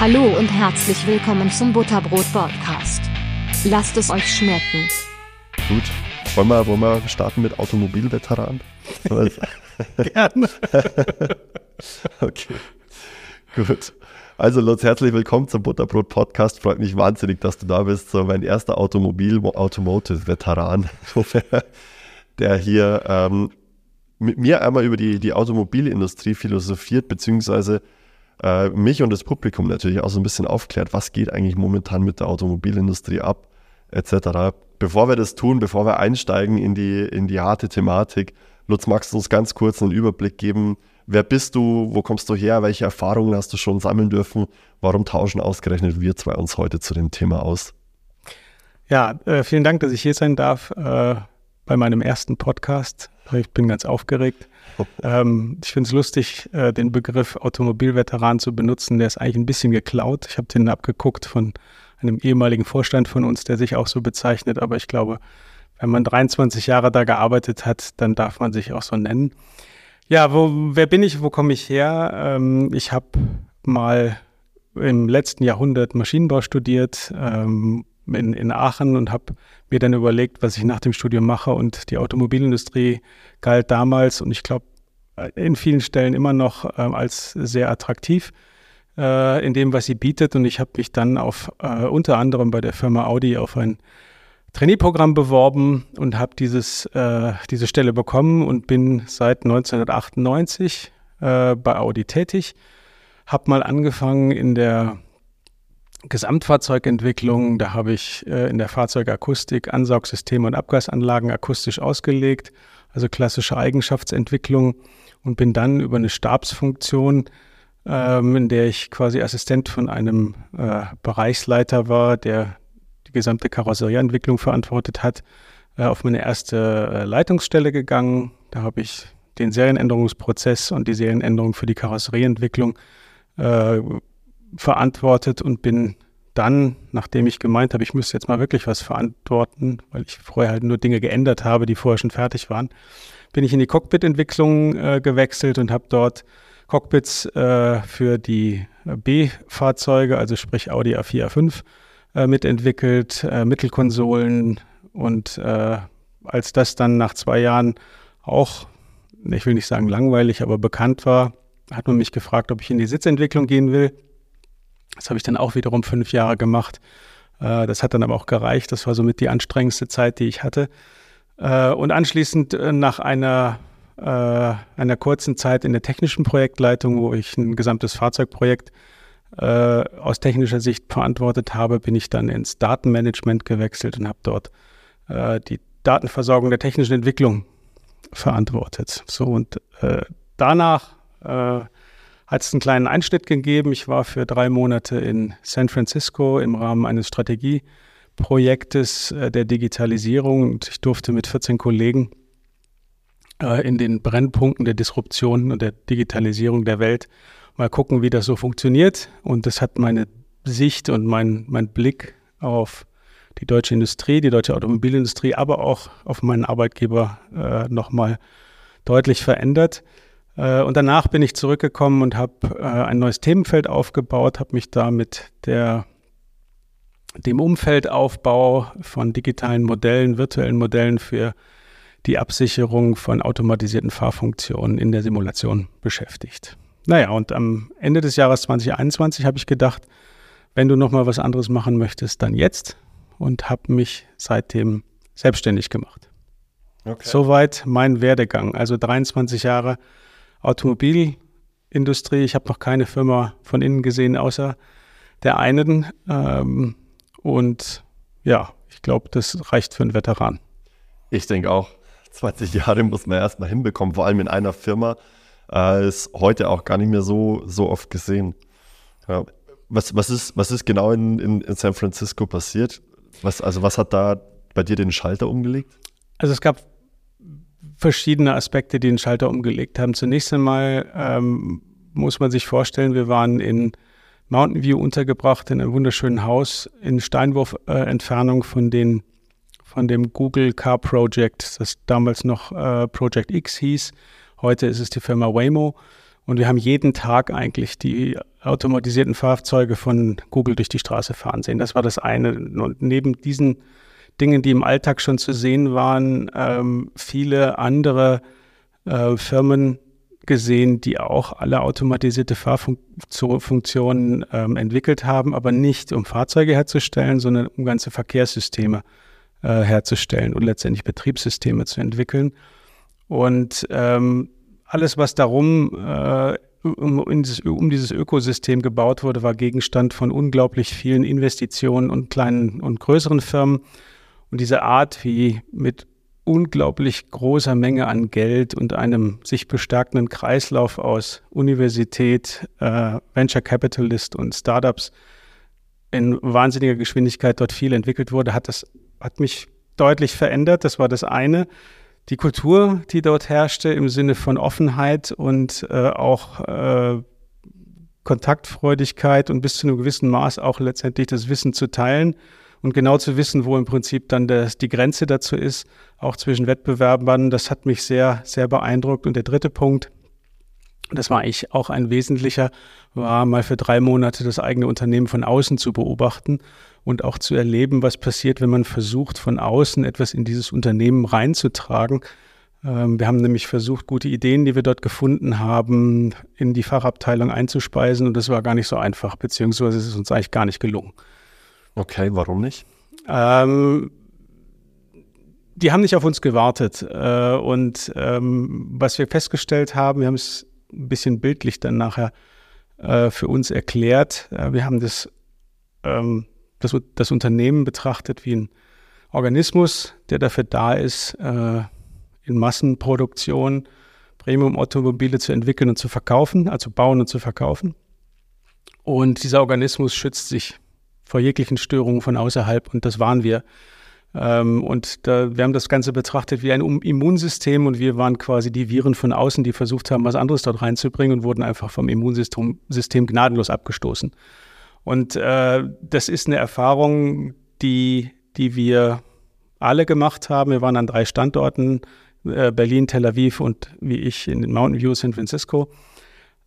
Hallo und herzlich willkommen zum Butterbrot Podcast. Lasst es euch schmecken. Gut. Wollen wir, wollen wir starten mit Automobilveteran? Gerne. okay. Gut. Also Lutz, herzlich willkommen zum Butterbrot Podcast. Freut mich wahnsinnig, dass du da bist. So mein erster Automobil Automotive Veteran, der hier ähm, mit mir einmal über die, die Automobilindustrie philosophiert, beziehungsweise äh, mich und das Publikum natürlich auch so ein bisschen aufklärt, was geht eigentlich momentan mit der Automobilindustrie ab, etc. Bevor wir das tun, bevor wir einsteigen in die, in die harte Thematik, Lutz, magst du uns ganz kurz einen Überblick geben, Wer bist du? Wo kommst du her? Welche Erfahrungen hast du schon sammeln dürfen? Warum tauschen ausgerechnet wir zwei uns heute zu dem Thema aus? Ja, äh, vielen Dank, dass ich hier sein darf äh, bei meinem ersten Podcast. Ich bin ganz aufgeregt. Ähm, ich finde es lustig, äh, den Begriff Automobilveteran zu benutzen. Der ist eigentlich ein bisschen geklaut. Ich habe den abgeguckt von einem ehemaligen Vorstand von uns, der sich auch so bezeichnet. Aber ich glaube, wenn man 23 Jahre da gearbeitet hat, dann darf man sich auch so nennen. Ja, wo, wer bin ich, wo komme ich her? Ähm, ich habe mal im letzten Jahrhundert Maschinenbau studiert ähm, in, in Aachen und habe mir dann überlegt, was ich nach dem Studium mache. Und die Automobilindustrie galt damals und ich glaube in vielen Stellen immer noch ähm, als sehr attraktiv äh, in dem, was sie bietet. Und ich habe mich dann auf äh, unter anderem bei der Firma Audi auf ein Trainee-Programm beworben und habe dieses äh, diese Stelle bekommen und bin seit 1998 äh, bei Audi tätig. Habe mal angefangen in der Gesamtfahrzeugentwicklung. Da habe ich äh, in der Fahrzeugakustik Ansaugsysteme und Abgasanlagen akustisch ausgelegt, also klassische Eigenschaftsentwicklung und bin dann über eine Stabsfunktion, ähm, in der ich quasi Assistent von einem äh, Bereichsleiter war, der die gesamte Karosserieentwicklung verantwortet hat, äh, auf meine erste äh, Leitungsstelle gegangen. Da habe ich den Serienänderungsprozess und die Serienänderung für die Karosserieentwicklung äh, verantwortet und bin dann, nachdem ich gemeint habe, ich müsste jetzt mal wirklich was verantworten, weil ich vorher halt nur Dinge geändert habe, die vorher schon fertig waren, bin ich in die Cockpit-Entwicklung äh, gewechselt und habe dort Cockpits äh, für die B-Fahrzeuge, also sprich Audi A4, A5, äh, mitentwickelt, äh, Mittelkonsolen und äh, als das dann nach zwei Jahren auch, ich will nicht sagen langweilig, aber bekannt war, hat man mich gefragt, ob ich in die Sitzentwicklung gehen will. Das habe ich dann auch wiederum fünf Jahre gemacht. Äh, das hat dann aber auch gereicht. Das war somit die anstrengendste Zeit, die ich hatte. Äh, und anschließend äh, nach einer, einer kurzen Zeit in der technischen Projektleitung, wo ich ein gesamtes Fahrzeugprojekt äh, aus technischer Sicht verantwortet habe, bin ich dann ins Datenmanagement gewechselt und habe dort äh, die Datenversorgung der technischen Entwicklung verantwortet. So und äh, danach äh, hat es einen kleinen Einschnitt gegeben. Ich war für drei Monate in San Francisco im Rahmen eines Strategieprojektes äh, der Digitalisierung und ich durfte mit 14 Kollegen äh, in den Brennpunkten der Disruption und der Digitalisierung der Welt mal gucken, wie das so funktioniert. Und das hat meine Sicht und mein, mein Blick auf die deutsche Industrie, die deutsche Automobilindustrie, aber auch auf meinen Arbeitgeber äh, nochmal deutlich verändert. Äh, und danach bin ich zurückgekommen und habe äh, ein neues Themenfeld aufgebaut, habe mich da mit der, dem Umfeldaufbau von digitalen Modellen, virtuellen Modellen für die Absicherung von automatisierten Fahrfunktionen in der Simulation beschäftigt. Naja, und am Ende des Jahres 2021 habe ich gedacht, wenn du nochmal was anderes machen möchtest, dann jetzt und habe mich seitdem selbstständig gemacht. Okay. Soweit mein Werdegang. Also 23 Jahre Automobilindustrie. Ich habe noch keine Firma von innen gesehen, außer der einen. Ähm, und ja, ich glaube, das reicht für einen Veteran. Ich denke auch. 20 Jahre muss man erstmal hinbekommen, vor allem in einer Firma äh, ist heute auch gar nicht mehr so, so oft gesehen. Ja. Was, was, ist, was ist genau in, in, in San Francisco passiert? Was, also was hat da bei dir den Schalter umgelegt? Also es gab verschiedene Aspekte, die den Schalter umgelegt haben. Zunächst einmal ähm, muss man sich vorstellen, wir waren in Mountain View untergebracht, in einem wunderschönen Haus in Steinwurf-Entfernung äh, von, von dem Google Car Project, das damals noch äh, Project X hieß. Heute ist es die Firma Waymo. Und wir haben jeden Tag eigentlich die automatisierten Fahrzeuge von Google durch die Straße fahren sehen. Das war das eine. Und neben diesen Dingen, die im Alltag schon zu sehen waren, ähm, viele andere äh, Firmen gesehen, die auch alle automatisierte Fahrfunktionen ähm, entwickelt haben, aber nicht um Fahrzeuge herzustellen, sondern um ganze Verkehrssysteme äh, herzustellen und letztendlich Betriebssysteme zu entwickeln. Und ähm, alles, was darum äh, um, dieses, um, dieses, Ökosystem gebaut wurde, war Gegenstand von unglaublich vielen Investitionen und kleinen und größeren Firmen. Und diese Art, wie mit unglaublich großer Menge an Geld und einem sich bestärkenden Kreislauf aus Universität, äh, Venture Capitalist und Startups in wahnsinniger Geschwindigkeit dort viel entwickelt wurde, hat das hat mich deutlich verändert. Das war das eine. Die Kultur, die dort herrschte, im Sinne von Offenheit und äh, auch äh, Kontaktfreudigkeit und bis zu einem gewissen Maß auch letztendlich das Wissen zu teilen und genau zu wissen, wo im Prinzip dann das, die Grenze dazu ist, auch zwischen Wettbewerbern, das hat mich sehr, sehr beeindruckt. Und der dritte Punkt, das war ich auch ein wesentlicher, war mal für drei Monate das eigene Unternehmen von außen zu beobachten und auch zu erleben, was passiert, wenn man versucht, von außen etwas in dieses Unternehmen reinzutragen. Ähm, wir haben nämlich versucht, gute Ideen, die wir dort gefunden haben, in die Fachabteilung einzuspeisen und das war gar nicht so einfach, beziehungsweise es ist uns eigentlich gar nicht gelungen. Okay, warum nicht? Ähm, die haben nicht auf uns gewartet. Äh, und ähm, was wir festgestellt haben, wir haben es ein bisschen bildlich dann nachher äh, für uns erklärt. Äh, wir haben das, ähm, das, das, Unternehmen betrachtet wie ein Organismus, der dafür da ist, äh, in Massenproduktion Premium-Automobile zu entwickeln und zu verkaufen, also bauen und zu verkaufen. Und dieser Organismus schützt sich vor jeglichen Störungen von außerhalb und das waren wir. Ähm, und da, wir haben das Ganze betrachtet wie ein Immunsystem und wir waren quasi die Viren von außen, die versucht haben, was anderes dort reinzubringen und wurden einfach vom Immunsystem System gnadenlos abgestoßen. Und äh, das ist eine Erfahrung, die, die wir alle gemacht haben. Wir waren an drei Standorten, äh, Berlin, Tel Aviv und wie ich in Mountain View San Francisco.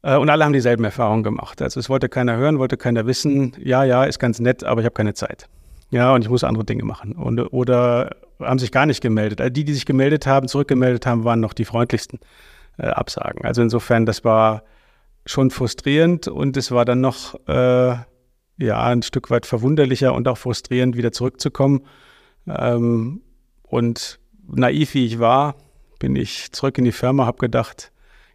Äh, und alle haben dieselben Erfahrungen gemacht. Also es wollte keiner hören, wollte keiner wissen, ja, ja, ist ganz nett, aber ich habe keine Zeit. Ja, und ich muss andere Dinge machen. Und, oder haben sich gar nicht gemeldet. Also die, die sich gemeldet haben, zurückgemeldet haben, waren noch die freundlichsten äh, Absagen. Also insofern, das war schon frustrierend und es war dann noch äh, ja ein Stück weit verwunderlicher und auch frustrierend, wieder zurückzukommen. Ähm, und naiv wie ich war, bin ich zurück in die Firma, habe gedacht,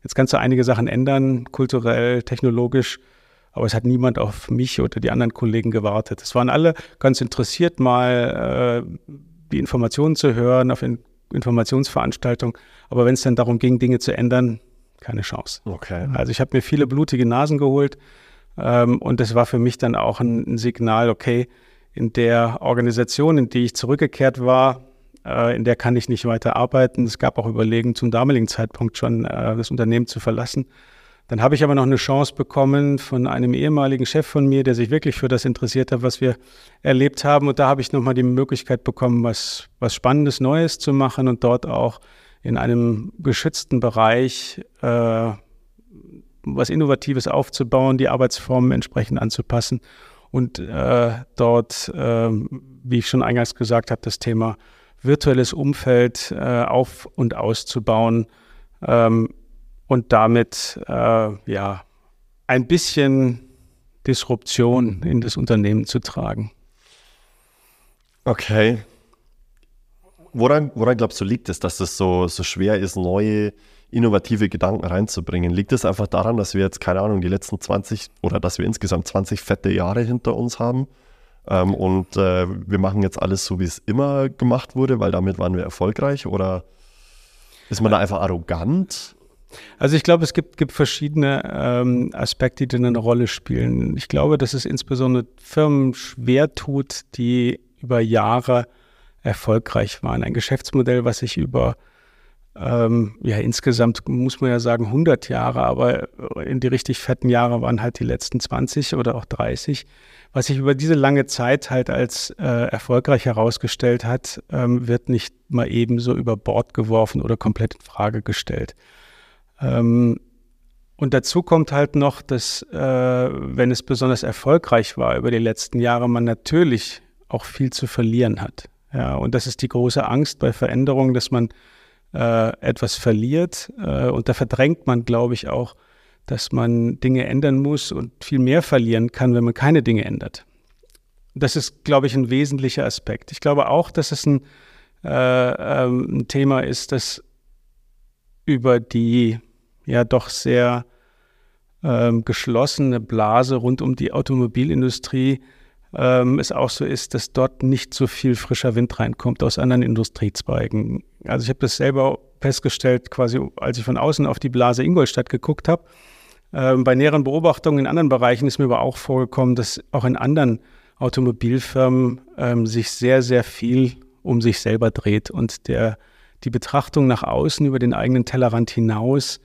Jetzt kannst du einige Sachen ändern, kulturell, technologisch, aber es hat niemand auf mich oder die anderen Kollegen gewartet. Es waren alle ganz interessiert, mal äh, die Informationen zu hören auf in Informationsveranstaltungen, aber wenn es dann darum ging, Dinge zu ändern, keine Chance. Okay. Also ich habe mir viele blutige Nasen geholt ähm, und das war für mich dann auch ein, ein Signal, okay, in der Organisation, in die ich zurückgekehrt war, in der kann ich nicht weiter arbeiten. Es gab auch Überlegen, zum damaligen Zeitpunkt schon äh, das Unternehmen zu verlassen. Dann habe ich aber noch eine Chance bekommen von einem ehemaligen Chef von mir, der sich wirklich für das interessiert hat, was wir erlebt haben. Und da habe ich nochmal die Möglichkeit bekommen, was, was Spannendes, Neues zu machen und dort auch in einem geschützten Bereich äh, was Innovatives aufzubauen, die Arbeitsformen entsprechend anzupassen und äh, dort, äh, wie ich schon eingangs gesagt habe, das Thema virtuelles Umfeld äh, auf- und auszubauen ähm, und damit äh, ja ein bisschen Disruption in das Unternehmen zu tragen. Okay. Woran, woran glaubst du, liegt es, dass es so, so schwer ist, neue, innovative Gedanken reinzubringen? Liegt es einfach daran, dass wir jetzt, keine Ahnung, die letzten 20 oder dass wir insgesamt 20 fette Jahre hinter uns haben? Ähm, und äh, wir machen jetzt alles so, wie es immer gemacht wurde, weil damit waren wir erfolgreich? Oder ist man da einfach arrogant? Also ich glaube, es gibt, gibt verschiedene ähm, Aspekte, die eine Rolle spielen. Ich glaube, dass es insbesondere Firmen schwer tut, die über Jahre erfolgreich waren. Ein Geschäftsmodell, was sich über ähm, ja, insgesamt muss man ja sagen 100 Jahre, aber in die richtig fetten Jahre waren halt die letzten 20 oder auch 30 was sich über diese lange Zeit halt als äh, erfolgreich herausgestellt hat, ähm, wird nicht mal ebenso über Bord geworfen oder komplett in Frage gestellt. Ähm, und dazu kommt halt noch, dass äh, wenn es besonders erfolgreich war über die letzten Jahre, man natürlich auch viel zu verlieren hat. Ja, und das ist die große Angst bei Veränderungen, dass man äh, etwas verliert. Äh, und da verdrängt man, glaube ich, auch, dass man Dinge ändern muss und viel mehr verlieren kann, wenn man keine Dinge ändert. Das ist, glaube ich, ein wesentlicher Aspekt. Ich glaube auch, dass es ein, äh, ähm, ein Thema ist, das über die ja doch sehr ähm, geschlossene Blase rund um die Automobilindustrie ähm, es auch so ist, dass dort nicht so viel frischer Wind reinkommt aus anderen Industriezweigen. Also ich habe das selber festgestellt, quasi als ich von außen auf die Blase Ingolstadt geguckt habe. Ähm, bei näheren Beobachtungen in anderen Bereichen ist mir aber auch vorgekommen, dass auch in anderen Automobilfirmen ähm, sich sehr, sehr viel um sich selber dreht und der, die Betrachtung nach außen über den eigenen Tellerrand hinaus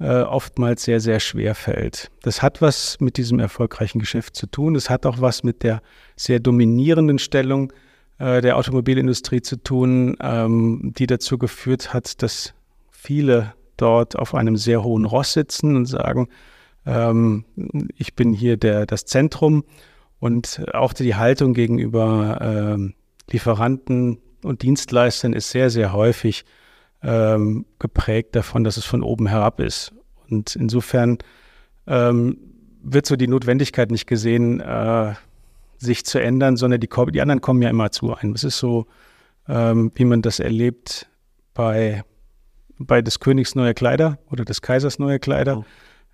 äh, oftmals sehr, sehr schwer fällt. Das hat was mit diesem erfolgreichen Geschäft zu tun. Es hat auch was mit der sehr dominierenden Stellung äh, der Automobilindustrie zu tun, ähm, die dazu geführt hat, dass viele dort auf einem sehr hohen Ross sitzen und sagen, ähm, ich bin hier der, das Zentrum und auch die Haltung gegenüber ähm, Lieferanten und Dienstleistern ist sehr, sehr häufig ähm, geprägt davon, dass es von oben herab ist. Und insofern ähm, wird so die Notwendigkeit nicht gesehen, äh, sich zu ändern, sondern die, die, anderen kommen ja immer zu einem. Es ist so, ähm, wie man das erlebt bei, bei des Königs neue Kleider oder des Kaisers neue Kleider. Oh.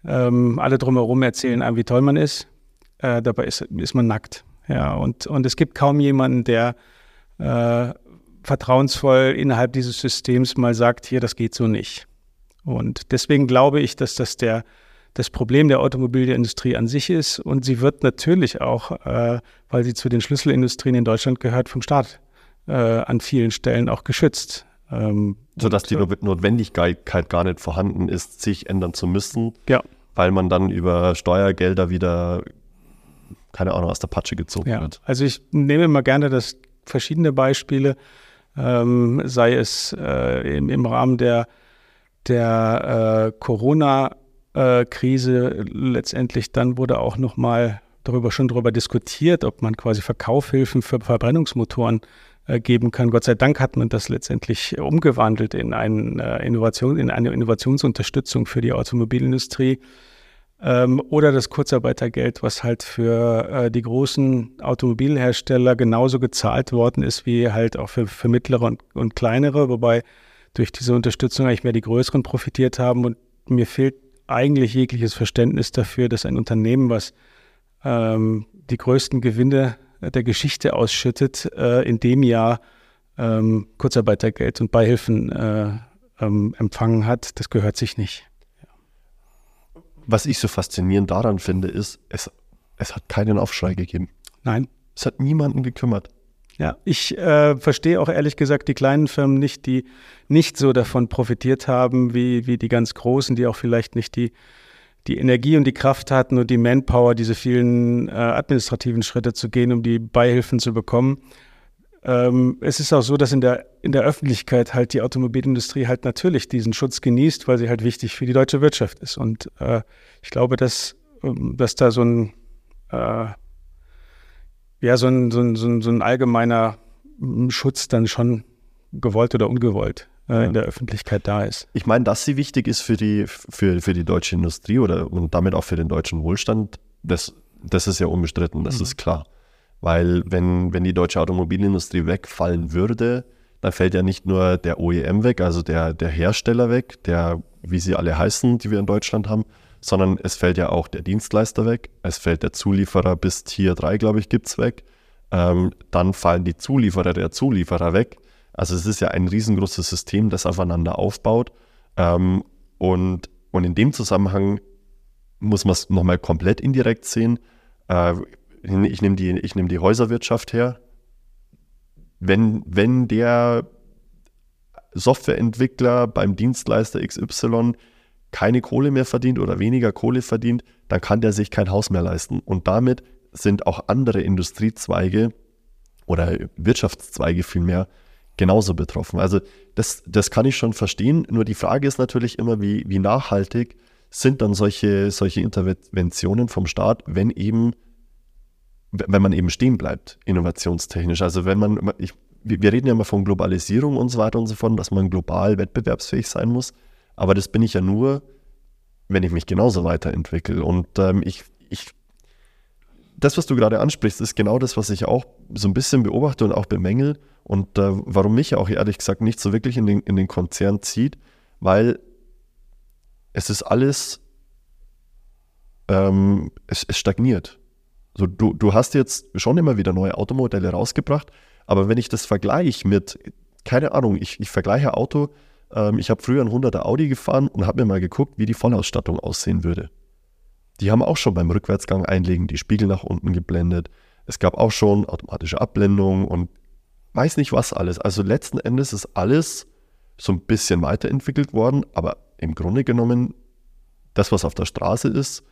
Ähm, alle drumherum erzählen einem, wie toll man ist. Äh, dabei ist, ist man nackt. Ja, und, und es gibt kaum jemanden, der äh, vertrauensvoll innerhalb dieses Systems mal sagt, hier, das geht so nicht. Und deswegen glaube ich, dass das der, das Problem der Automobilindustrie an sich ist. Und sie wird natürlich auch, äh, weil sie zu den Schlüsselindustrien in Deutschland gehört, vom Staat äh, an vielen Stellen auch geschützt. Ähm, Sodass die Notwendigkeit gar nicht vorhanden ist, sich ändern zu müssen, ja. weil man dann über Steuergelder wieder, keine Ahnung, aus der Patsche gezogen ja. wird. Also ich nehme mal gerne das verschiedene Beispiele ähm, sei es äh, im, im, Rahmen der, der äh, Corona-Krise letztendlich, dann wurde auch nochmal darüber schon darüber diskutiert, ob man quasi Verkaufhilfen für Verbrennungsmotoren äh, geben kann. Gott sei Dank hat man das letztendlich umgewandelt in, ein, äh, Innovation, in eine Innovationsunterstützung für die Automobilindustrie. Ähm, oder das Kurzarbeitergeld, was halt für äh, die großen Automobilhersteller genauso gezahlt worden ist wie halt auch für, für mittlere und, und kleinere, wobei durch diese Unterstützung eigentlich mehr die größeren profitiert haben. Und mir fehlt eigentlich jegliches Verständnis dafür, dass ein Unternehmen, was ähm, die größten Gewinne der Geschichte ausschüttet, äh, in dem Jahr ähm, Kurzarbeitergeld und Beihilfen äh, ähm, empfangen hat, das gehört sich nicht was ich so faszinierend daran finde, ist, es, es hat keinen Aufschrei gegeben. Nein. Es hat niemanden gekümmert. Ja, ich äh, verstehe auch ehrlich gesagt die kleinen Firmen nicht, die nicht so davon profitiert haben wie, wie die ganz großen, die auch vielleicht nicht die, die Energie und die Kraft hatten und die Manpower, diese vielen äh, administrativen Schritte zu gehen, um die Beihilfen zu bekommen. Ähm, es ist auch so, dass in der, in der Öffentlichkeit halt die Automobilindustrie halt natürlich diesen Schutz genießt, weil sie halt wichtig für die deutsche Wirtschaft ist. Und äh, ich glaube, dass, ähm, dass da so ein, äh, ja, so ein, so, ein, so, ein, so ein allgemeiner hm, Schutz dann schon gewollt oder ungewollt äh, in der Öffentlichkeit da ist. Ich meine, dass sie wichtig ist für die, für, für die deutsche Industrie oder und damit auch für den deutschen Wohlstand, das, das ist ja unbestritten, das mhm. ist klar. Weil wenn, wenn die deutsche Automobilindustrie wegfallen würde, dann fällt ja nicht nur der OEM weg, also der, der Hersteller weg, der, wie sie alle heißen, die wir in Deutschland haben, sondern es fällt ja auch der Dienstleister weg, es fällt der Zulieferer bis Tier 3, glaube ich, gibt es weg. Ähm, dann fallen die Zulieferer der Zulieferer weg. Also es ist ja ein riesengroßes System, das aufeinander aufbaut. Ähm, und, und in dem Zusammenhang muss man es nochmal komplett indirekt sehen. Äh, ich nehme die, nehm die Häuserwirtschaft her. Wenn, wenn der Softwareentwickler beim Dienstleister XY keine Kohle mehr verdient oder weniger Kohle verdient, dann kann der sich kein Haus mehr leisten. Und damit sind auch andere Industriezweige oder Wirtschaftszweige vielmehr genauso betroffen. Also das, das kann ich schon verstehen. Nur die Frage ist natürlich immer, wie, wie nachhaltig sind dann solche, solche Interventionen vom Staat, wenn eben, wenn man eben stehen bleibt, innovationstechnisch. Also wenn man, ich, wir reden ja immer von Globalisierung und so weiter und so fort, dass man global wettbewerbsfähig sein muss. Aber das bin ich ja nur, wenn ich mich genauso weiterentwickle. Und ähm, ich, ich, das, was du gerade ansprichst, ist genau das, was ich auch so ein bisschen beobachte und auch bemängel und äh, warum mich auch ehrlich gesagt nicht so wirklich in den, in den Konzern zieht, weil es ist alles, ähm, es, es stagniert. So, du, du hast jetzt schon immer wieder neue Automodelle rausgebracht, aber wenn ich das vergleiche mit, keine Ahnung, ich, ich vergleiche Auto, ähm, ich habe früher ein 100er Audi gefahren und habe mir mal geguckt, wie die Vollausstattung aussehen würde. Die haben auch schon beim Rückwärtsgang einlegen die Spiegel nach unten geblendet. Es gab auch schon automatische Abblendung und weiß nicht was alles. Also letzten Endes ist alles so ein bisschen weiterentwickelt worden, aber im Grunde genommen, das, was auf der Straße ist,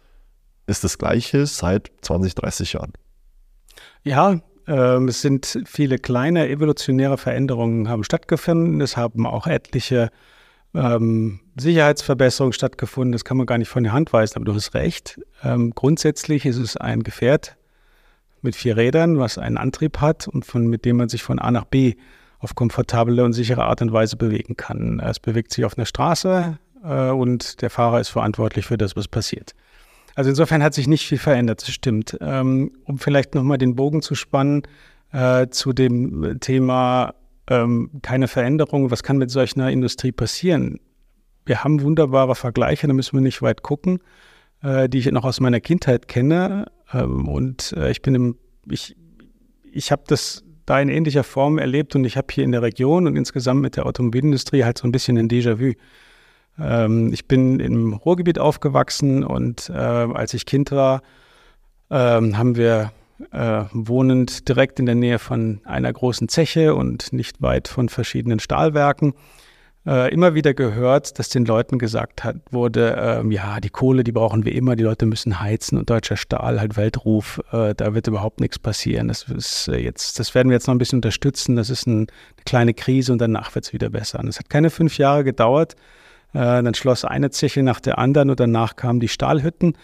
ist das gleiche seit 20, 30 Jahren. Ja, ähm, es sind viele kleine evolutionäre Veränderungen haben stattgefunden. Es haben auch etliche ähm, Sicherheitsverbesserungen stattgefunden. Das kann man gar nicht von der Hand weisen, aber du hast recht. Ähm, grundsätzlich ist es ein Gefährt mit vier Rädern, was einen Antrieb hat und von, mit dem man sich von A nach B auf komfortable und sichere Art und Weise bewegen kann. Es bewegt sich auf einer Straße äh, und der Fahrer ist verantwortlich für das, was passiert. Also insofern hat sich nicht viel verändert, das stimmt. Ähm, um vielleicht nochmal den Bogen zu spannen äh, zu dem Thema ähm, keine Veränderung, was kann mit solch einer Industrie passieren? Wir haben wunderbare Vergleiche, da müssen wir nicht weit gucken, äh, die ich noch aus meiner Kindheit kenne. Ähm, und äh, ich bin im, ich, ich habe das da in ähnlicher Form erlebt und ich habe hier in der Region und insgesamt mit der Automobilindustrie halt so ein bisschen ein Déjà-vu. Ähm, ich bin im Ruhrgebiet aufgewachsen und äh, als ich Kind war, ähm, haben wir äh, wohnend direkt in der Nähe von einer großen Zeche und nicht weit von verschiedenen Stahlwerken äh, immer wieder gehört, dass den Leuten gesagt hat, wurde, ähm, ja, die Kohle, die brauchen wir immer, die Leute müssen heizen und deutscher Stahl, halt Weltruf, äh, da wird überhaupt nichts passieren. Das ist äh, jetzt, das werden wir jetzt noch ein bisschen unterstützen. Das ist ein, eine kleine Krise und danach wird es wieder besser. Und es hat keine fünf Jahre gedauert. Äh, dann schloss eine Zeche nach der anderen und danach kamen die Stahlhütten,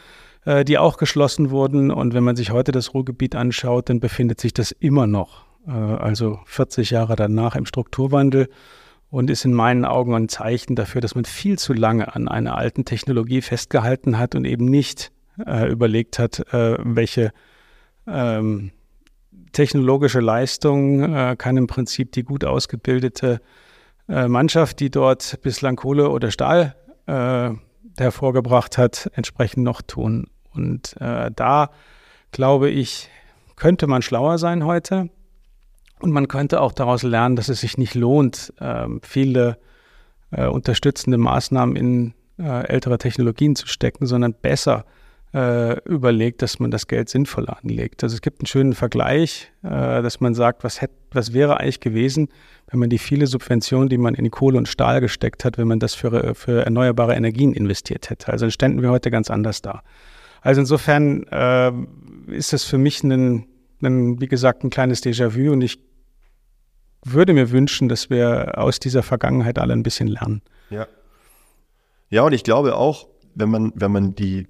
äh, die auch geschlossen wurden. Und wenn man sich heute das Ruhrgebiet anschaut, dann befindet sich das immer noch, äh, also 40 Jahre danach im Strukturwandel und ist in meinen Augen ein Zeichen dafür, dass man viel zu lange an einer alten Technologie festgehalten hat und eben nicht äh, überlegt hat, äh, welche ähm, technologische Leistung äh, kann im Prinzip die gut ausgebildete äh, Mannschaft, die dort bislang Kohle oder Stahl äh, hervorgebracht hat, entsprechend noch tun. Und äh, da glaube ich, könnte man schlauer sein heute. Und man könnte auch daraus lernen, dass es sich nicht lohnt, äh, viele äh, unterstützende Maßnahmen in äh, ältere Technologien zu stecken, sondern besser äh, überlegt, dass man das Geld sinnvoll anlegt. Also es gibt einen schönen Vergleich, äh, dass man sagt, was, hätte, was wäre eigentlich gewesen, wenn man die viele Subventionen, die man in Kohle und Stahl gesteckt hat, wenn man das für, für erneuerbare Energien investiert hätte. Also dann ständen wir heute ganz anders da. Also insofern äh, ist das für mich ein, ein, wie gesagt, ein kleines Déjà-vu und ich würde mir wünschen, dass wir aus dieser Vergangenheit alle ein bisschen lernen. Ja. Ja, und ich glaube auch, wenn man, wenn man die,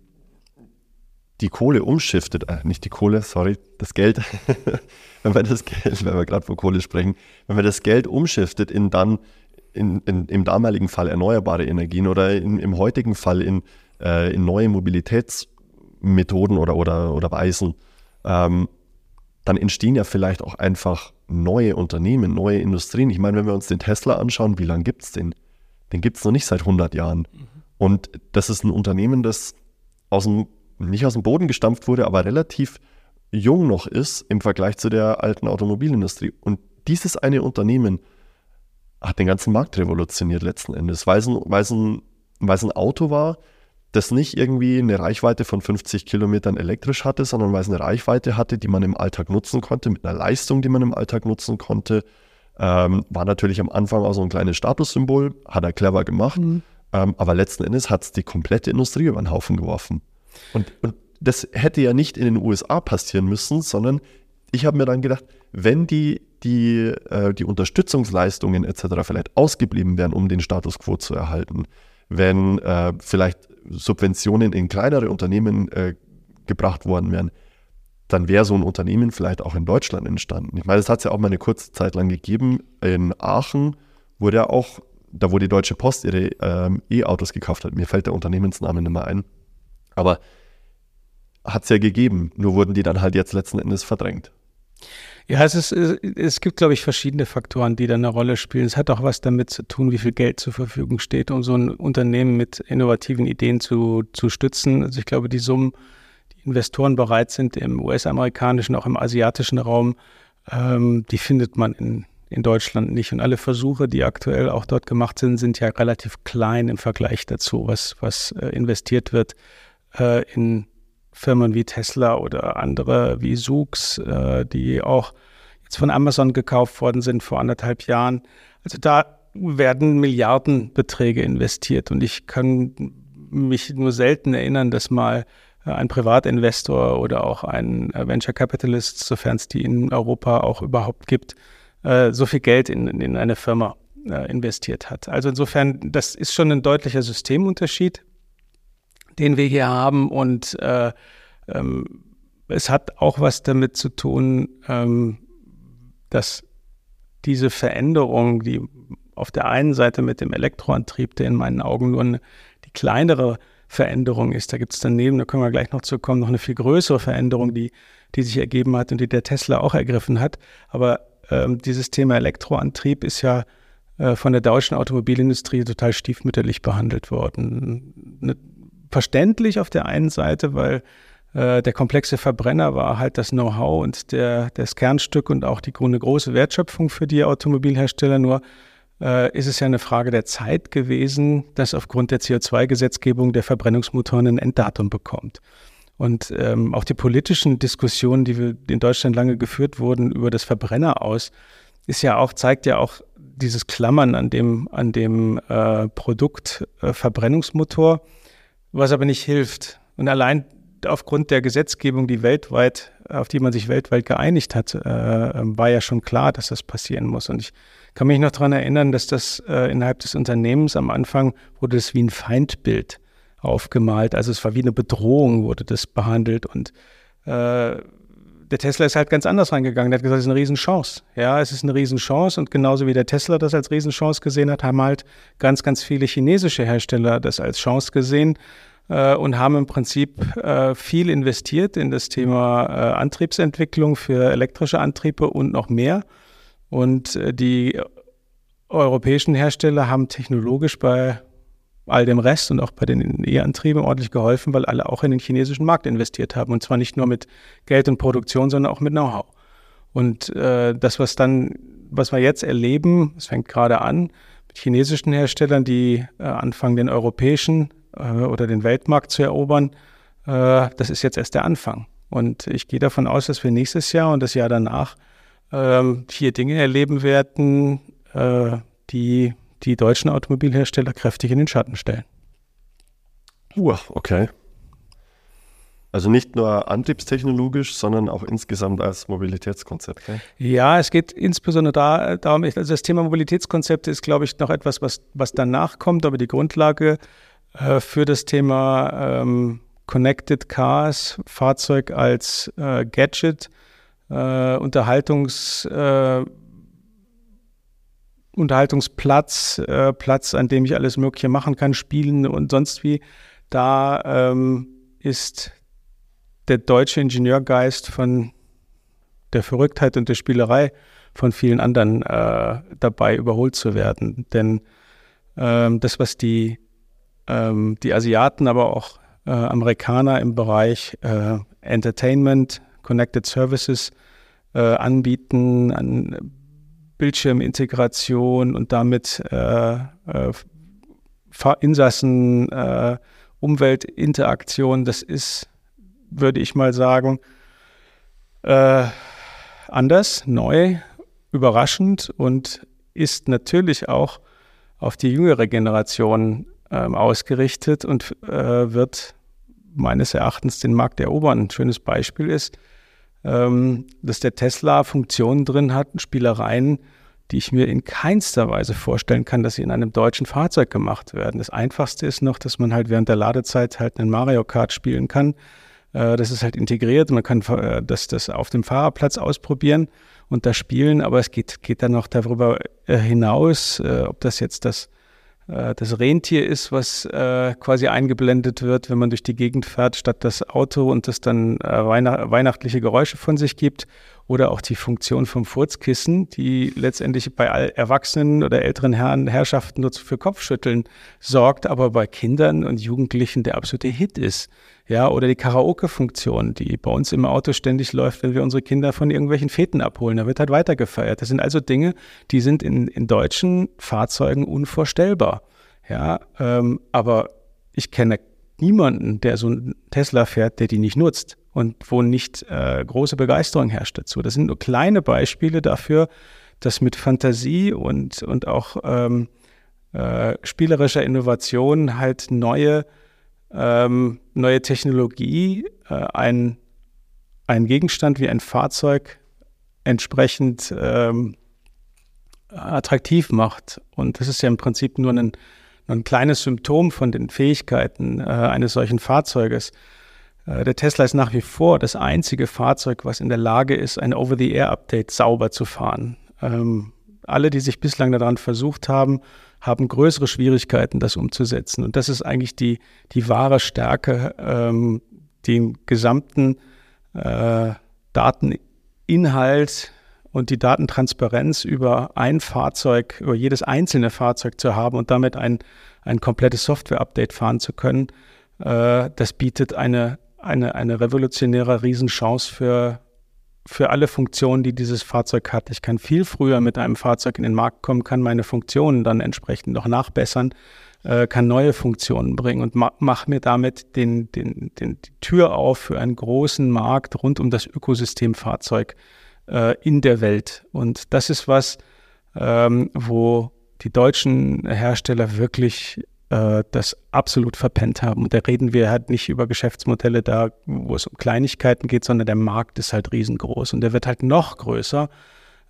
die Kohle umschiftet, äh, nicht die Kohle, sorry, das Geld, wenn wir das Geld, wenn wir gerade von Kohle sprechen, wenn wir das Geld umschiftet in dann in, in, im damaligen Fall erneuerbare Energien oder in, im heutigen Fall in, äh, in neue Mobilitätsmethoden oder, oder, oder Weisen, ähm, dann entstehen ja vielleicht auch einfach neue Unternehmen, neue Industrien. Ich meine, wenn wir uns den Tesla anschauen, wie lange gibt es den? Den gibt es noch nicht seit 100 Jahren. Mhm. Und das ist ein Unternehmen, das aus dem nicht aus dem Boden gestampft wurde, aber relativ jung noch ist im Vergleich zu der alten Automobilindustrie. Und dieses eine Unternehmen hat den ganzen Markt revolutioniert letzten Endes, weil es ein, weil es ein, weil es ein Auto war, das nicht irgendwie eine Reichweite von 50 Kilometern elektrisch hatte, sondern weil es eine Reichweite hatte, die man im Alltag nutzen konnte, mit einer Leistung, die man im Alltag nutzen konnte. Ähm, war natürlich am Anfang auch so ein kleines Statussymbol, hat er clever gemacht, mhm. ähm, aber letzten Endes hat es die komplette Industrie über den Haufen geworfen. Und, und das hätte ja nicht in den USA passieren müssen, sondern ich habe mir dann gedacht, wenn die, die, äh, die Unterstützungsleistungen etc. vielleicht ausgeblieben wären, um den Status quo zu erhalten, wenn äh, vielleicht Subventionen in kleinere Unternehmen äh, gebracht worden wären, dann wäre so ein Unternehmen vielleicht auch in Deutschland entstanden. Ich meine, es hat es ja auch mal eine kurze Zeit lang gegeben. In Aachen wurde ja auch, da wo die Deutsche Post ihre ähm, E-Autos gekauft hat, mir fällt der Unternehmensname nicht mehr ein. Aber hat es ja gegeben, nur wurden die dann halt jetzt letzten Endes verdrängt. Ja, es, ist, es gibt, glaube ich, verschiedene Faktoren, die da eine Rolle spielen. Es hat auch was damit zu tun, wie viel Geld zur Verfügung steht, um so ein Unternehmen mit innovativen Ideen zu, zu stützen. Also ich glaube, die Summen, die Investoren bereit sind im US-amerikanischen, auch im asiatischen Raum, ähm, die findet man in, in Deutschland nicht. Und alle Versuche, die aktuell auch dort gemacht sind, sind ja relativ klein im Vergleich dazu, was, was äh, investiert wird äh, in Firmen wie Tesla oder andere wie Zoox, äh, die auch jetzt von Amazon gekauft worden sind vor anderthalb Jahren. Also da werden Milliardenbeträge investiert und ich kann mich nur selten erinnern, dass mal äh, ein Privatinvestor oder auch ein äh, Venture Capitalist, sofern es die in Europa auch überhaupt gibt, äh, so viel Geld in, in eine Firma investiert hat. Also insofern, das ist schon ein deutlicher Systemunterschied den wir hier haben. Und äh, ähm, es hat auch was damit zu tun, ähm, dass diese Veränderung, die auf der einen Seite mit dem Elektroantrieb, der in meinen Augen nur eine, die kleinere Veränderung ist, da gibt es daneben, da können wir gleich noch zu kommen, noch eine viel größere Veränderung, die, die sich ergeben hat und die der Tesla auch ergriffen hat. Aber ähm, dieses Thema Elektroantrieb ist ja äh, von der deutschen Automobilindustrie total stiefmütterlich behandelt worden. Eine verständlich auf der einen Seite, weil äh, der komplexe Verbrenner war halt das Know-how und der, das Kernstück und auch die eine große Wertschöpfung für die Automobilhersteller. Nur äh, ist es ja eine Frage der Zeit gewesen, dass aufgrund der CO2-Gesetzgebung der Verbrennungsmotor ein Enddatum bekommt. Und ähm, auch die politischen Diskussionen, die wir in Deutschland lange geführt wurden über das Verbrenner aus, ist ja auch, zeigt ja auch dieses Klammern an dem, an dem äh, Produkt äh, Verbrennungsmotor was aber nicht hilft. Und allein aufgrund der Gesetzgebung, die weltweit, auf die man sich weltweit geeinigt hat, äh, war ja schon klar, dass das passieren muss. Und ich kann mich noch daran erinnern, dass das äh, innerhalb des Unternehmens am Anfang wurde das wie ein Feindbild aufgemalt. Also es war wie eine Bedrohung, wurde das behandelt. Und äh, der Tesla ist halt ganz anders reingegangen. Der hat gesagt, es ist eine Riesenchance. Ja, es ist eine Riesenchance. Und genauso wie der Tesla das als Riesenchance gesehen hat, haben halt ganz, ganz viele chinesische Hersteller das als Chance gesehen äh, und haben im Prinzip äh, viel investiert in das Thema äh, Antriebsentwicklung für elektrische Antriebe und noch mehr. Und äh, die europäischen Hersteller haben technologisch bei all dem Rest und auch bei den E-Antrieben ordentlich geholfen, weil alle auch in den chinesischen Markt investiert haben. Und zwar nicht nur mit Geld und Produktion, sondern auch mit Know-how. Und äh, das, was dann, was wir jetzt erleben, es fängt gerade an, mit chinesischen Herstellern, die äh, anfangen, den europäischen äh, oder den Weltmarkt zu erobern, äh, das ist jetzt erst der Anfang. Und ich gehe davon aus, dass wir nächstes Jahr und das Jahr danach ähm, hier Dinge erleben werden, äh, die die deutschen Automobilhersteller kräftig in den Schatten stellen. Uh, okay. Also nicht nur antriebstechnologisch, sondern auch insgesamt als Mobilitätskonzept. Okay? Ja, es geht insbesondere da, darum, also das Thema Mobilitätskonzepte ist, glaube ich, noch etwas, was, was danach kommt, aber die Grundlage äh, für das Thema ähm, Connected Cars, Fahrzeug als äh, Gadget, äh, Unterhaltungs, äh, Unterhaltungsplatz, äh, Platz, an dem ich alles Mögliche machen kann, spielen und sonst wie. Da ähm, ist der deutsche Ingenieurgeist von der Verrücktheit und der Spielerei von vielen anderen äh, dabei überholt zu werden. Denn ähm, das, was die, ähm, die Asiaten, aber auch äh, Amerikaner im Bereich äh, Entertainment, Connected Services äh, anbieten, an Bildschirmintegration und damit äh, äh, Insassen, äh, Umweltinteraktion, das ist, würde ich mal sagen, äh, anders, neu, überraschend und ist natürlich auch auf die jüngere Generation ähm, ausgerichtet und äh, wird meines Erachtens den Markt erobern. Ein schönes Beispiel ist, ähm, dass der Tesla Funktionen drin hat, Spielereien, die ich mir in keinster Weise vorstellen kann, dass sie in einem deutschen Fahrzeug gemacht werden. Das Einfachste ist noch, dass man halt während der Ladezeit halt einen Mario Kart spielen kann. Äh, das ist halt integriert. Man kann äh, das, das auf dem Fahrerplatz ausprobieren und da spielen, aber es geht, geht dann noch darüber äh, hinaus, ob das jetzt das das Rentier ist, was äh, quasi eingeblendet wird, wenn man durch die Gegend fährt, statt das Auto und das dann äh, weihnacht weihnachtliche Geräusche von sich gibt oder auch die Funktion vom Furzkissen, die letztendlich bei all Erwachsenen oder älteren Herren, Herrschaften nur für Kopfschütteln sorgt, aber bei Kindern und Jugendlichen der absolute Hit ist. Ja, oder die Karaoke-Funktion, die bei uns im Auto ständig läuft, wenn wir unsere Kinder von irgendwelchen Feten abholen. Da wird halt weitergefeiert. Das sind also Dinge, die sind in, in deutschen Fahrzeugen unvorstellbar. Ja, ähm, aber ich kenne niemanden, der so einen Tesla fährt, der die nicht nutzt und wo nicht äh, große Begeisterung herrscht dazu. Das sind nur kleine Beispiele dafür, dass mit Fantasie und, und auch ähm, äh, spielerischer Innovation halt neue, ähm, neue Technologie äh, ein, ein Gegenstand wie ein Fahrzeug entsprechend ähm, attraktiv macht. Und das ist ja im Prinzip nur ein, nur ein kleines Symptom von den Fähigkeiten äh, eines solchen Fahrzeuges. Äh, der Tesla ist nach wie vor das einzige Fahrzeug, was in der Lage ist, ein Over-the-Air-Update sauber zu fahren. Ähm, alle, die sich bislang daran versucht haben, haben größere Schwierigkeiten, das umzusetzen. Und das ist eigentlich die, die wahre Stärke, ähm, den gesamten äh, Dateninhalt und die Datentransparenz über ein Fahrzeug, über jedes einzelne Fahrzeug zu haben und damit ein, ein komplettes Software-Update fahren zu können, äh, das bietet eine eine, eine revolutionäre Riesenchance für, für alle Funktionen, die dieses Fahrzeug hat. Ich kann viel früher mit einem Fahrzeug in den Markt kommen, kann meine Funktionen dann entsprechend noch nachbessern, äh, kann neue Funktionen bringen und ma mache mir damit den, den, den, die Tür auf für einen großen Markt rund um das Ökosystem Fahrzeug äh, in der Welt. Und das ist was, ähm, wo die deutschen Hersteller wirklich äh, das absolut verpennt haben. Und da reden wir halt nicht über Geschäftsmodelle da, wo es um Kleinigkeiten geht, sondern der Markt ist halt riesengroß und der wird halt noch größer,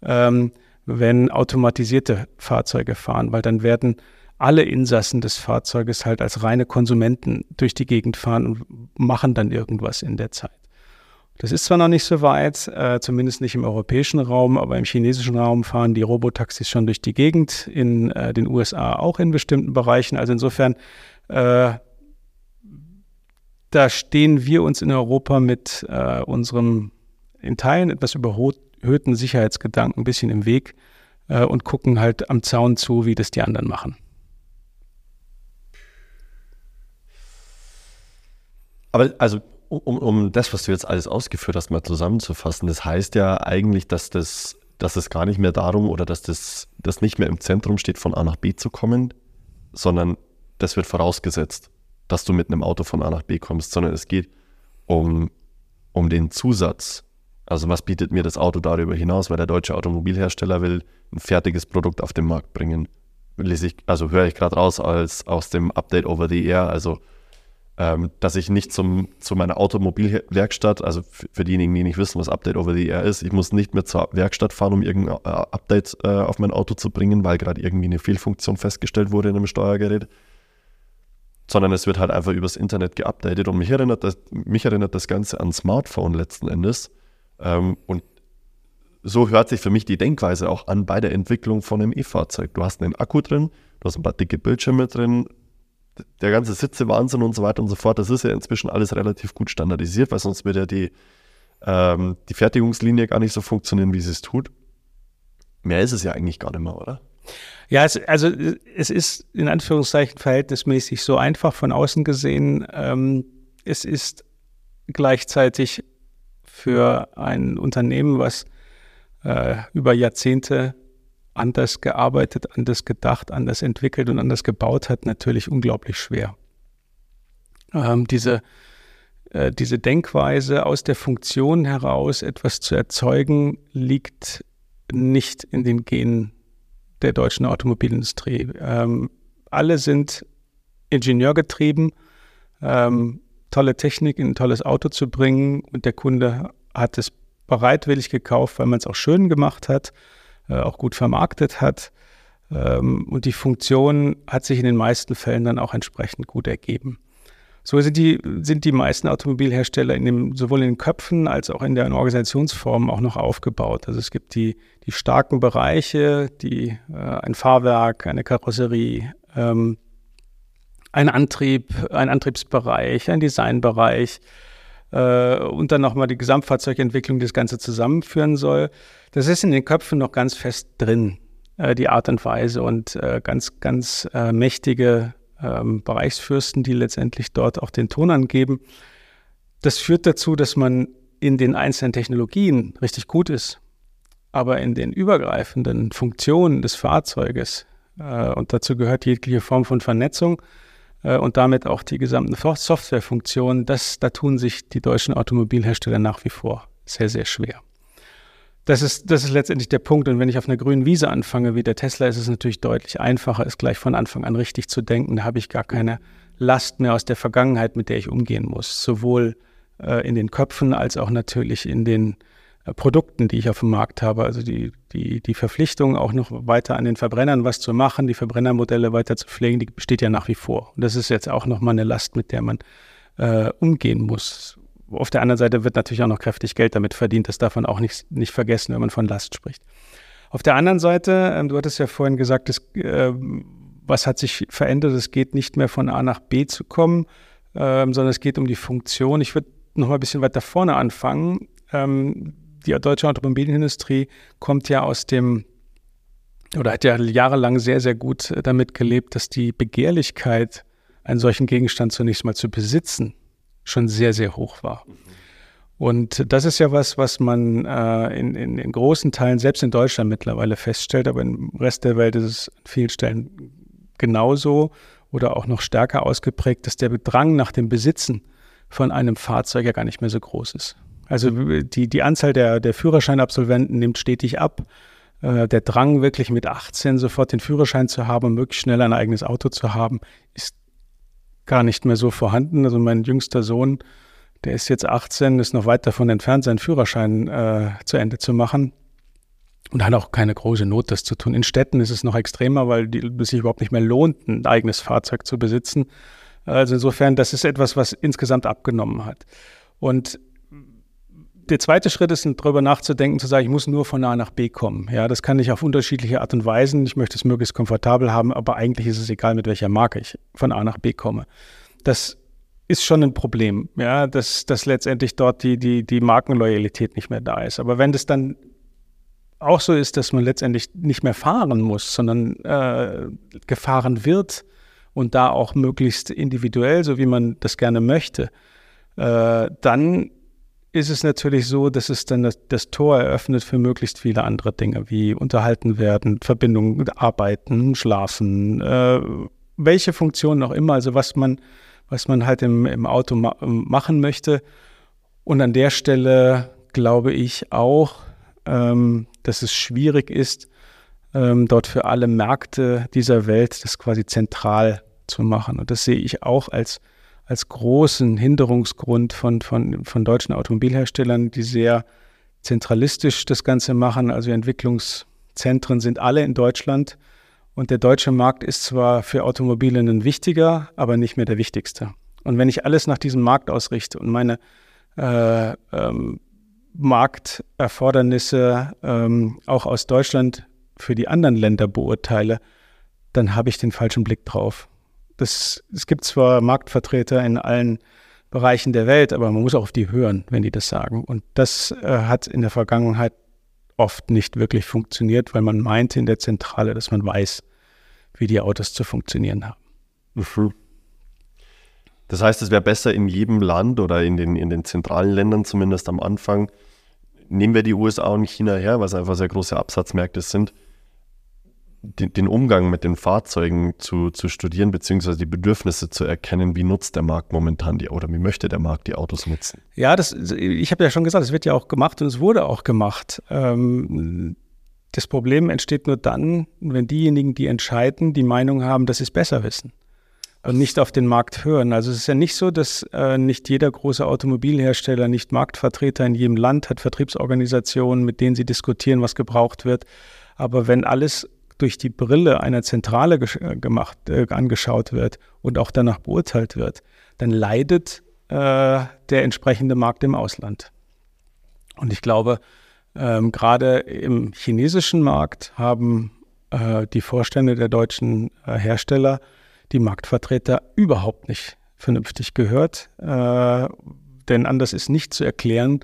ähm, wenn automatisierte Fahrzeuge fahren, weil dann werden alle Insassen des Fahrzeuges halt als reine Konsumenten durch die Gegend fahren und machen dann irgendwas in der Zeit. Das ist zwar noch nicht so weit, äh, zumindest nicht im europäischen Raum, aber im chinesischen Raum fahren die Robotaxis schon durch die Gegend, in äh, den USA auch in bestimmten Bereichen. Also insofern, äh, da stehen wir uns in Europa mit äh, unserem in Teilen etwas überhöhten Sicherheitsgedanken ein bisschen im Weg äh, und gucken halt am Zaun zu, wie das die anderen machen. Aber also um, um das, was du jetzt alles ausgeführt hast, mal zusammenzufassen, das heißt ja eigentlich, dass das, dass es gar nicht mehr darum oder dass das, das nicht mehr im Zentrum steht, von A nach B zu kommen, sondern das wird vorausgesetzt, dass du mit einem Auto von A nach B kommst, sondern es geht um, um den Zusatz. Also was bietet mir das Auto darüber hinaus, weil der deutsche Automobilhersteller will ein fertiges Produkt auf den Markt bringen. Ich, also höre ich gerade raus als aus dem Update over the air, also ähm, dass ich nicht zum, zu meiner Automobilwerkstatt, also für diejenigen, die nicht wissen, was Update over the Air ist, ich muss nicht mehr zur Werkstatt fahren, um irgendein äh, Update äh, auf mein Auto zu bringen, weil gerade irgendwie eine Fehlfunktion festgestellt wurde in einem Steuergerät, sondern es wird halt einfach übers Internet geupdatet und mich erinnert das, mich erinnert das Ganze an Smartphone letzten Endes ähm, und so hört sich für mich die Denkweise auch an bei der Entwicklung von einem E-Fahrzeug. Du hast einen Akku drin, du hast ein paar dicke Bildschirme drin, der ganze Sitzewahnsinn und so weiter und so fort, das ist ja inzwischen alles relativ gut standardisiert, weil sonst würde ja die, ähm, die Fertigungslinie gar nicht so funktionieren, wie sie es tut. Mehr ist es ja eigentlich gar nicht mehr, oder? Ja, es, also es ist in Anführungszeichen verhältnismäßig so einfach von außen gesehen. Ähm, es ist gleichzeitig für ein Unternehmen, was äh, über Jahrzehnte anders gearbeitet, anders gedacht, anders entwickelt und anders gebaut hat, natürlich unglaublich schwer. Ähm, diese, äh, diese Denkweise aus der Funktion heraus etwas zu erzeugen, liegt nicht in den Genen der deutschen Automobilindustrie. Ähm, alle sind ingenieurgetrieben, ähm, tolle Technik in ein tolles Auto zu bringen und der Kunde hat es bereitwillig gekauft, weil man es auch schön gemacht hat auch gut vermarktet hat. Ähm, und die Funktion hat sich in den meisten Fällen dann auch entsprechend gut ergeben. So sind die, sind die meisten Automobilhersteller in dem, sowohl in den Köpfen als auch in der Organisationsform auch noch aufgebaut. Also es gibt die, die starken Bereiche, die äh, ein Fahrwerk, eine Karosserie, ähm, ein Antrieb, ein Antriebsbereich, ein Designbereich äh, und dann nochmal die Gesamtfahrzeugentwicklung, die das Ganze zusammenführen soll. Das ist in den Köpfen noch ganz fest drin, äh, die Art und Weise und äh, ganz, ganz äh, mächtige ähm, Bereichsfürsten, die letztendlich dort auch den Ton angeben. Das führt dazu, dass man in den einzelnen Technologien richtig gut ist, aber in den übergreifenden Funktionen des Fahrzeuges, äh, und dazu gehört jegliche Form von Vernetzung und damit auch die gesamten Softwarefunktionen, das, da tun sich die deutschen Automobilhersteller nach wie vor sehr, sehr schwer. Das ist, das ist letztendlich der Punkt. Und wenn ich auf einer grünen Wiese anfange, wie der Tesla, ist es natürlich deutlich einfacher, es gleich von Anfang an richtig zu denken. Da habe ich gar keine Last mehr aus der Vergangenheit, mit der ich umgehen muss. Sowohl äh, in den Köpfen als auch natürlich in den äh, Produkten, die ich auf dem Markt habe. Also die, die, die Verpflichtung, auch noch weiter an den Verbrennern was zu machen, die Verbrennermodelle weiter zu pflegen, die besteht ja nach wie vor. Und das ist jetzt auch nochmal eine Last, mit der man äh, umgehen muss auf der anderen Seite wird natürlich auch noch kräftig Geld damit verdient. Das darf man auch nicht, nicht vergessen, wenn man von Last spricht. Auf der anderen Seite, ähm, du hattest ja vorhin gesagt, dass, äh, was hat sich verändert? Es geht nicht mehr von A nach B zu kommen, ähm, sondern es geht um die Funktion. Ich würde noch mal ein bisschen weiter vorne anfangen. Ähm, die deutsche Automobilindustrie kommt ja aus dem oder hat ja jahrelang sehr, sehr gut äh, damit gelebt, dass die Begehrlichkeit, einen solchen Gegenstand zunächst mal zu besitzen, schon sehr, sehr hoch war. Und das ist ja was, was man äh, in, in, in, großen Teilen, selbst in Deutschland mittlerweile feststellt, aber im Rest der Welt ist es an vielen Stellen genauso oder auch noch stärker ausgeprägt, dass der Drang nach dem Besitzen von einem Fahrzeug ja gar nicht mehr so groß ist. Also die, die Anzahl der, der Führerscheinabsolventen nimmt stetig ab. Äh, der Drang, wirklich mit 18 sofort den Führerschein zu haben und möglichst schnell ein eigenes Auto zu haben, ist gar nicht mehr so vorhanden. Also mein jüngster Sohn, der ist jetzt 18, ist noch weit davon entfernt, seinen Führerschein äh, zu Ende zu machen. Und hat auch keine große Not, das zu tun. In Städten ist es noch extremer, weil es sich überhaupt nicht mehr lohnt, ein eigenes Fahrzeug zu besitzen. Also insofern, das ist etwas, was insgesamt abgenommen hat. Und der zweite Schritt ist, darüber nachzudenken, zu sagen, ich muss nur von A nach B kommen. Ja, das kann ich auf unterschiedliche Art und Weisen. Ich möchte es möglichst komfortabel haben, aber eigentlich ist es egal, mit welcher Marke ich von A nach B komme. Das ist schon ein Problem, ja, dass, dass letztendlich dort die, die, die Markenloyalität nicht mehr da ist. Aber wenn das dann auch so ist, dass man letztendlich nicht mehr fahren muss, sondern äh, gefahren wird und da auch möglichst individuell, so wie man das gerne möchte, äh, dann ist es natürlich so, dass es dann das, das, Tor eröffnet für möglichst viele andere Dinge, wie unterhalten werden, Verbindungen, arbeiten, schlafen, äh, welche Funktionen auch immer, also was man, was man halt im, im Auto ma machen möchte. Und an der Stelle glaube ich auch, ähm, dass es schwierig ist, ähm, dort für alle Märkte dieser Welt das quasi zentral zu machen. Und das sehe ich auch als als großen Hinderungsgrund von, von, von deutschen Automobilherstellern, die sehr zentralistisch das Ganze machen. Also Entwicklungszentren sind alle in Deutschland. Und der deutsche Markt ist zwar für Automobile ein wichtiger, aber nicht mehr der wichtigste. Und wenn ich alles nach diesem Markt ausrichte und meine äh, ähm, Markterfordernisse ähm, auch aus Deutschland für die anderen Länder beurteile, dann habe ich den falschen Blick drauf. Das, es gibt zwar Marktvertreter in allen Bereichen der Welt, aber man muss auch auf die hören, wenn die das sagen. Und das äh, hat in der Vergangenheit oft nicht wirklich funktioniert, weil man meinte in der Zentrale, dass man weiß, wie die Autos zu funktionieren haben. Mhm. Das heißt, es wäre besser in jedem Land oder in den, in den zentralen Ländern zumindest am Anfang, nehmen wir die USA und China her, was einfach sehr große Absatzmärkte sind, den, den, Umgang mit den Fahrzeugen zu, zu studieren, beziehungsweise die Bedürfnisse zu erkennen, wie nutzt der Markt momentan die oder wie möchte der Markt die Autos nutzen? Ja, das, ich habe ja schon gesagt, es wird ja auch gemacht und es wurde auch gemacht. Ähm, das Problem entsteht nur dann, wenn diejenigen, die entscheiden, die Meinung haben, dass sie es besser wissen und nicht auf den Markt hören. Also es ist ja nicht so, dass äh, nicht jeder große Automobilhersteller nicht Marktvertreter in jedem Land hat, Vertriebsorganisationen, mit denen sie diskutieren, was gebraucht wird. Aber wenn alles durch die Brille einer Zentrale äh, gemacht, äh, angeschaut wird und auch danach beurteilt wird, dann leidet äh, der entsprechende Markt im Ausland. Und ich glaube, ähm, gerade im chinesischen Markt haben äh, die Vorstände der deutschen äh, Hersteller die Marktvertreter überhaupt nicht vernünftig gehört. Äh, denn anders ist nicht zu erklären,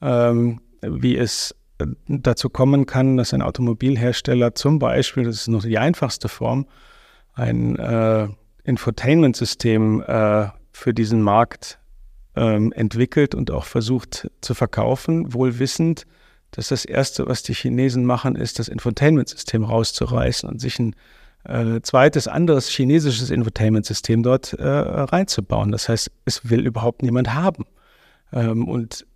ähm, wie es dazu kommen kann, dass ein Automobilhersteller zum Beispiel, das ist noch die einfachste Form, ein äh, Infotainment-System äh, für diesen Markt ähm, entwickelt und auch versucht zu verkaufen, wohl wissend, dass das Erste, was die Chinesen machen, ist, das Infotainment-System rauszureißen und sich ein äh, zweites, anderes chinesisches Infotainment-System dort äh, reinzubauen. Das heißt, es will überhaupt niemand haben. Ähm, und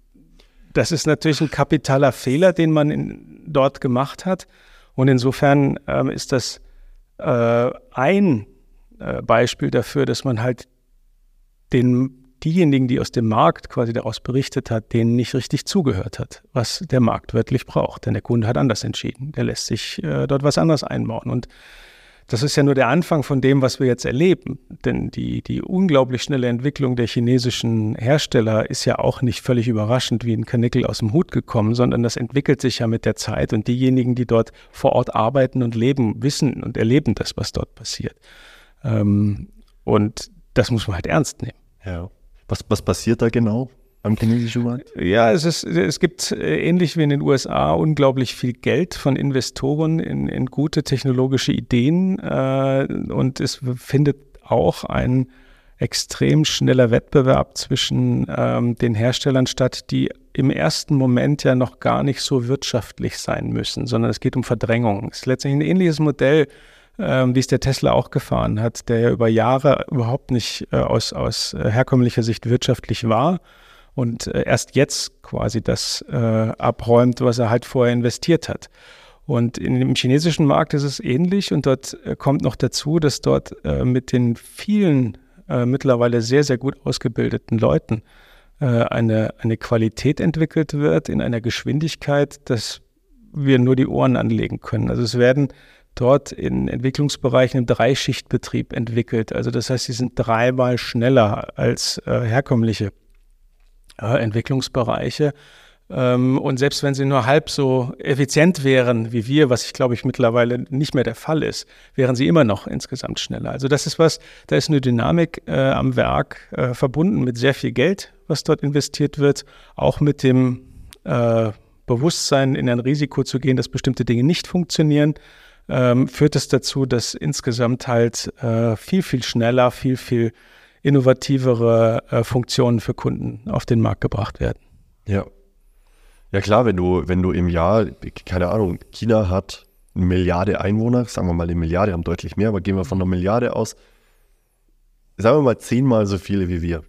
das ist natürlich ein kapitaler Fehler, den man in, dort gemacht hat. Und insofern ähm, ist das äh, ein äh, Beispiel dafür, dass man halt den, diejenigen, die aus dem Markt quasi daraus berichtet hat, denen nicht richtig zugehört hat, was der Markt wirklich braucht. Denn der Kunde hat anders entschieden. Der lässt sich äh, dort was anderes einbauen. Und das ist ja nur der Anfang von dem, was wir jetzt erleben. Denn die, die unglaublich schnelle Entwicklung der chinesischen Hersteller ist ja auch nicht völlig überraschend wie ein Kanickel aus dem Hut gekommen, sondern das entwickelt sich ja mit der Zeit. Und diejenigen, die dort vor Ort arbeiten und leben, wissen und erleben das, was dort passiert. Ähm, und das muss man halt ernst nehmen. Ja. Was, was passiert da genau? Am chinesischen Markt? Ja, es, ist, es gibt äh, ähnlich wie in den USA unglaublich viel Geld von Investoren in, in gute technologische Ideen äh, und es findet auch ein extrem schneller Wettbewerb zwischen ähm, den Herstellern statt, die im ersten Moment ja noch gar nicht so wirtschaftlich sein müssen, sondern es geht um Verdrängung. Es ist letztendlich ein ähnliches Modell, ähm, wie es der Tesla auch gefahren hat, der ja über Jahre überhaupt nicht äh, aus, aus äh, herkömmlicher Sicht wirtschaftlich war und äh, erst jetzt quasi das äh, abräumt, was er halt vorher investiert hat. Und in dem chinesischen Markt ist es ähnlich und dort äh, kommt noch dazu, dass dort äh, mit den vielen äh, mittlerweile sehr, sehr gut ausgebildeten Leuten äh, eine, eine Qualität entwickelt wird in einer Geschwindigkeit, dass wir nur die Ohren anlegen können. Also es werden dort in Entwicklungsbereichen im Dreischichtbetrieb entwickelt. Also das heißt, sie sind dreimal schneller als herkömmliche Entwicklungsbereiche. Ähm, und selbst wenn sie nur halb so effizient wären wie wir, was ich glaube ich mittlerweile nicht mehr der Fall ist, wären sie immer noch insgesamt schneller. Also das ist was, da ist eine Dynamik äh, am Werk äh, verbunden mit sehr viel Geld, was dort investiert wird, auch mit dem äh, Bewusstsein, in ein Risiko zu gehen, dass bestimmte Dinge nicht funktionieren. Ähm, führt es dazu, dass insgesamt halt äh, viel, viel schneller, viel, viel innovativere äh, Funktionen für Kunden auf den Markt gebracht werden. Ja. Ja klar, wenn du, wenn du im Jahr, keine Ahnung, China hat eine Milliarde Einwohner, sagen wir mal eine Milliarde, haben deutlich mehr, aber gehen wir von einer Milliarde aus, sagen wir mal zehnmal so viele wie wir.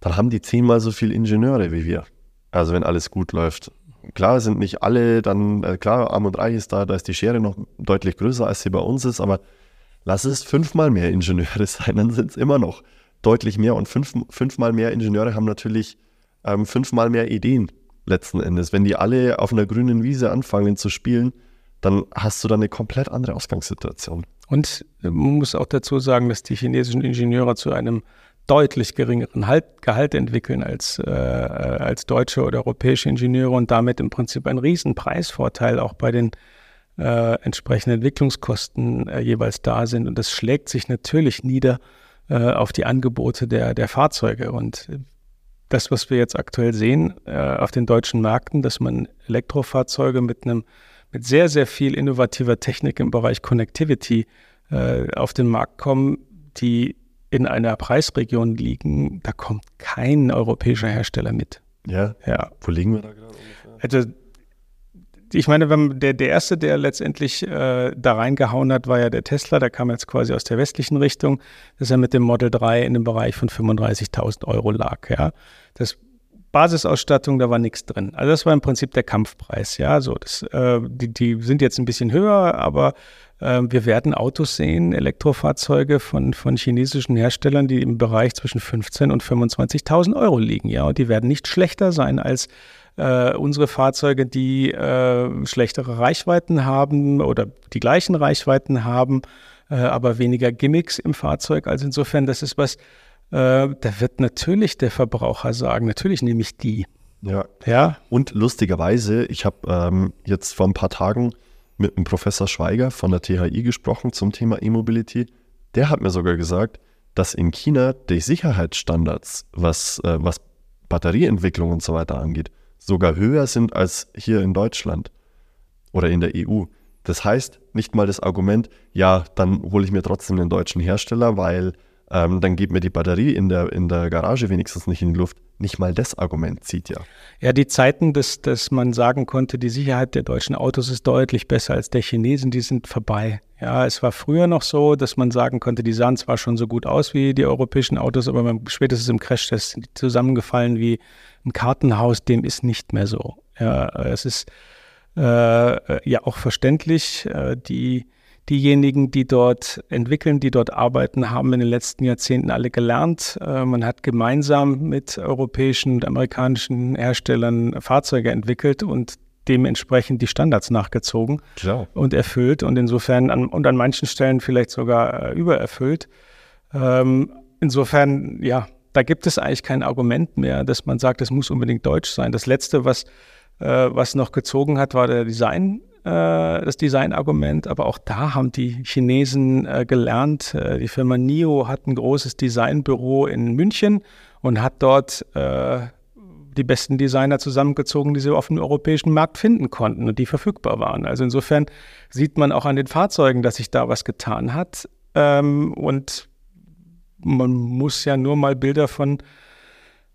Dann haben die zehnmal so viele Ingenieure wie wir. Also wenn alles gut läuft. Klar sind nicht alle dann, äh, klar, arm und reich ist da, da ist die Schere noch deutlich größer, als sie bei uns ist, aber Lass es fünfmal mehr Ingenieure sein, dann sind es immer noch deutlich mehr. Und fünf, fünfmal mehr Ingenieure haben natürlich ähm, fünfmal mehr Ideen letzten Endes. Wenn die alle auf einer grünen Wiese anfangen zu spielen, dann hast du dann eine komplett andere Ausgangssituation. Und man muss auch dazu sagen, dass die chinesischen Ingenieure zu einem deutlich geringeren halt, Gehalt entwickeln als, äh, als deutsche oder europäische Ingenieure und damit im Prinzip einen riesen Preisvorteil auch bei den äh, entsprechende Entwicklungskosten äh, jeweils da sind. Und das schlägt sich natürlich nieder äh, auf die Angebote der, der Fahrzeuge. Und das, was wir jetzt aktuell sehen äh, auf den deutschen Märkten, dass man Elektrofahrzeuge mit einem mit sehr, sehr viel innovativer Technik im Bereich Connectivity äh, auf den Markt kommen, die in einer Preisregion liegen, da kommt kein europäischer Hersteller mit. Ja? Ja. Wo liegen wir da gerade ungefähr? Also ich meine, wenn der, der erste, der letztendlich äh, da reingehauen hat, war ja der Tesla. Der kam jetzt quasi aus der westlichen Richtung, dass er mit dem Model 3 in dem Bereich von 35.000 Euro lag. Ja, das Basisausstattung, da war nichts drin. Also das war im Prinzip der Kampfpreis. Ja, so das, äh, die, die sind jetzt ein bisschen höher, aber äh, wir werden Autos sehen, Elektrofahrzeuge von, von chinesischen Herstellern, die im Bereich zwischen 15 und 25.000 Euro liegen. Ja, und die werden nicht schlechter sein als äh, unsere Fahrzeuge, die äh, schlechtere Reichweiten haben oder die gleichen Reichweiten haben, äh, aber weniger Gimmicks im Fahrzeug. Also insofern, das ist was, äh, da wird natürlich der Verbraucher sagen, natürlich nehme ich die. Ja. ja. Und lustigerweise, ich habe ähm, jetzt vor ein paar Tagen mit dem Professor Schweiger von der THI gesprochen zum Thema E-Mobility. Der hat mir sogar gesagt, dass in China die Sicherheitsstandards, was, äh, was Batterieentwicklung und so weiter angeht, sogar höher sind als hier in Deutschland oder in der EU. Das heißt, nicht mal das Argument, ja, dann hole ich mir trotzdem den deutschen Hersteller, weil ähm, dann geht mir die Batterie in der, in der Garage wenigstens nicht in die Luft. Nicht mal das Argument zieht ja. Ja, die Zeiten, dass, dass man sagen konnte, die Sicherheit der deutschen Autos ist deutlich besser als der Chinesen, die sind vorbei. Ja, es war früher noch so, dass man sagen konnte, die sahen zwar schon so gut aus wie die europäischen Autos, aber spätestens im Crashtest sind die zusammengefallen wie ein Kartenhaus. Dem ist nicht mehr so. Ja, es ist äh, ja auch verständlich. Äh, die diejenigen, die dort entwickeln, die dort arbeiten, haben in den letzten Jahrzehnten alle gelernt. Äh, man hat gemeinsam mit europäischen und amerikanischen Herstellern Fahrzeuge entwickelt und dementsprechend die Standards nachgezogen Klar. und erfüllt und insofern an, und an manchen Stellen vielleicht sogar äh, übererfüllt. Ähm, insofern, ja, da gibt es eigentlich kein Argument mehr, dass man sagt, es muss unbedingt deutsch sein. Das letzte, was, äh, was noch gezogen hat, war der Design das Designargument, aber auch da haben die Chinesen äh, gelernt. Äh, die Firma NIO hat ein großes Designbüro in München und hat dort äh, die besten Designer zusammengezogen, die sie auf dem europäischen Markt finden konnten und die verfügbar waren. Also insofern sieht man auch an den Fahrzeugen, dass sich da was getan hat. Ähm, und man muss ja nur mal Bilder von äh,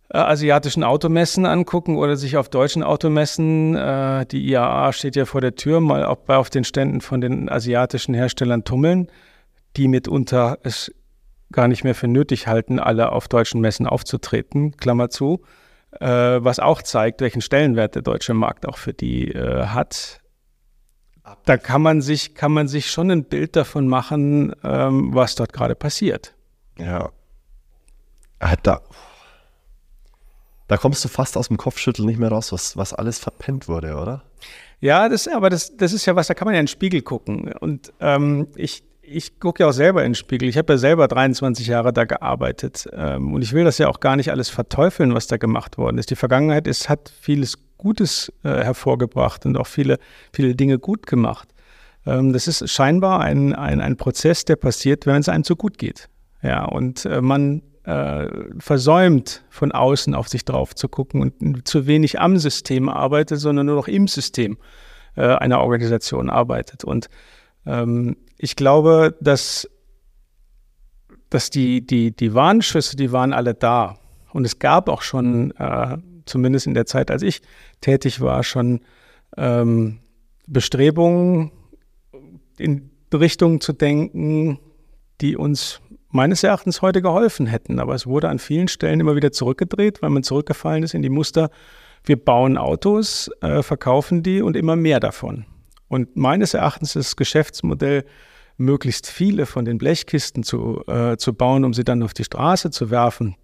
asiatischen Automessen angucken oder sich auf deutschen Automessen, äh, die IAA steht ja vor der Tür, mal auch auf den Ständen von den asiatischen Herstellern tummeln, die mitunter es gar nicht mehr für nötig halten, alle auf deutschen Messen aufzutreten, Klammer zu, äh, was auch zeigt, welchen Stellenwert der deutsche Markt auch für die äh, hat. Da kann man sich, kann man sich schon ein Bild davon machen, ähm, was dort gerade passiert. Ja. Da, da kommst du fast aus dem Kopfschütteln nicht mehr raus, was, was alles verpennt wurde, oder? Ja, das, aber das, das ist ja was, da kann man ja in den Spiegel gucken. Und ähm, ich, ich gucke ja auch selber in den Spiegel. Ich habe ja selber 23 Jahre da gearbeitet. Ähm, und ich will das ja auch gar nicht alles verteufeln, was da gemacht worden ist. Die Vergangenheit ist, hat vieles Gutes äh, hervorgebracht und auch viele, viele Dinge gut gemacht. Ähm, das ist scheinbar ein, ein, ein Prozess, der passiert, wenn es einem zu gut geht. Ja, und äh, man äh, versäumt, von außen auf sich drauf zu gucken und zu wenig am System arbeitet, sondern nur noch im System äh, einer Organisation arbeitet. Und ähm, ich glaube, dass, dass die, die, die Warnschüsse, die waren alle da. Und es gab auch schon, äh, zumindest in der Zeit, als ich tätig war, schon ähm, Bestrebungen in Richtungen zu denken, die uns meines Erachtens heute geholfen hätten. Aber es wurde an vielen Stellen immer wieder zurückgedreht, weil man zurückgefallen ist in die Muster, wir bauen Autos, äh, verkaufen die und immer mehr davon. Und meines Erachtens ist das Geschäftsmodell, möglichst viele von den Blechkisten zu, äh, zu bauen, um sie dann auf die Straße zu werfen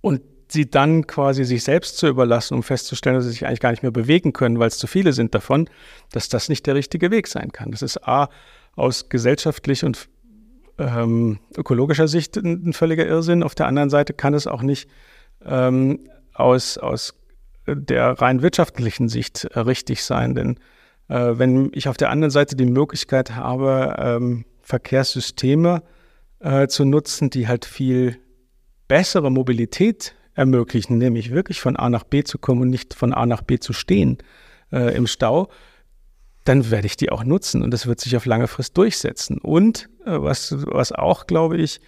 und sie dann quasi sich selbst zu überlassen, um festzustellen, dass sie sich eigentlich gar nicht mehr bewegen können, weil es zu viele sind davon, dass das nicht der richtige Weg sein kann. Das ist A, aus gesellschaftlich und ähm, ökologischer Sicht ein, ein, völliger Irrsinn. Auf der anderen Seite kann es auch nicht ähm, aus, aus der rein wirtschaftlichen Sicht äh, richtig sein. Denn äh, wenn ich auf der anderen Seite die Möglichkeit habe, ähm, Verkehrssysteme äh, zu nutzen, die halt viel bessere Mobilität ermöglichen, nämlich wirklich von A nach B zu kommen und nicht von A nach B zu stehen äh, im Stau, dann werde ich die auch nutzen und das wird sich auf lange Frist durchsetzen. Und was, was auch, glaube ich,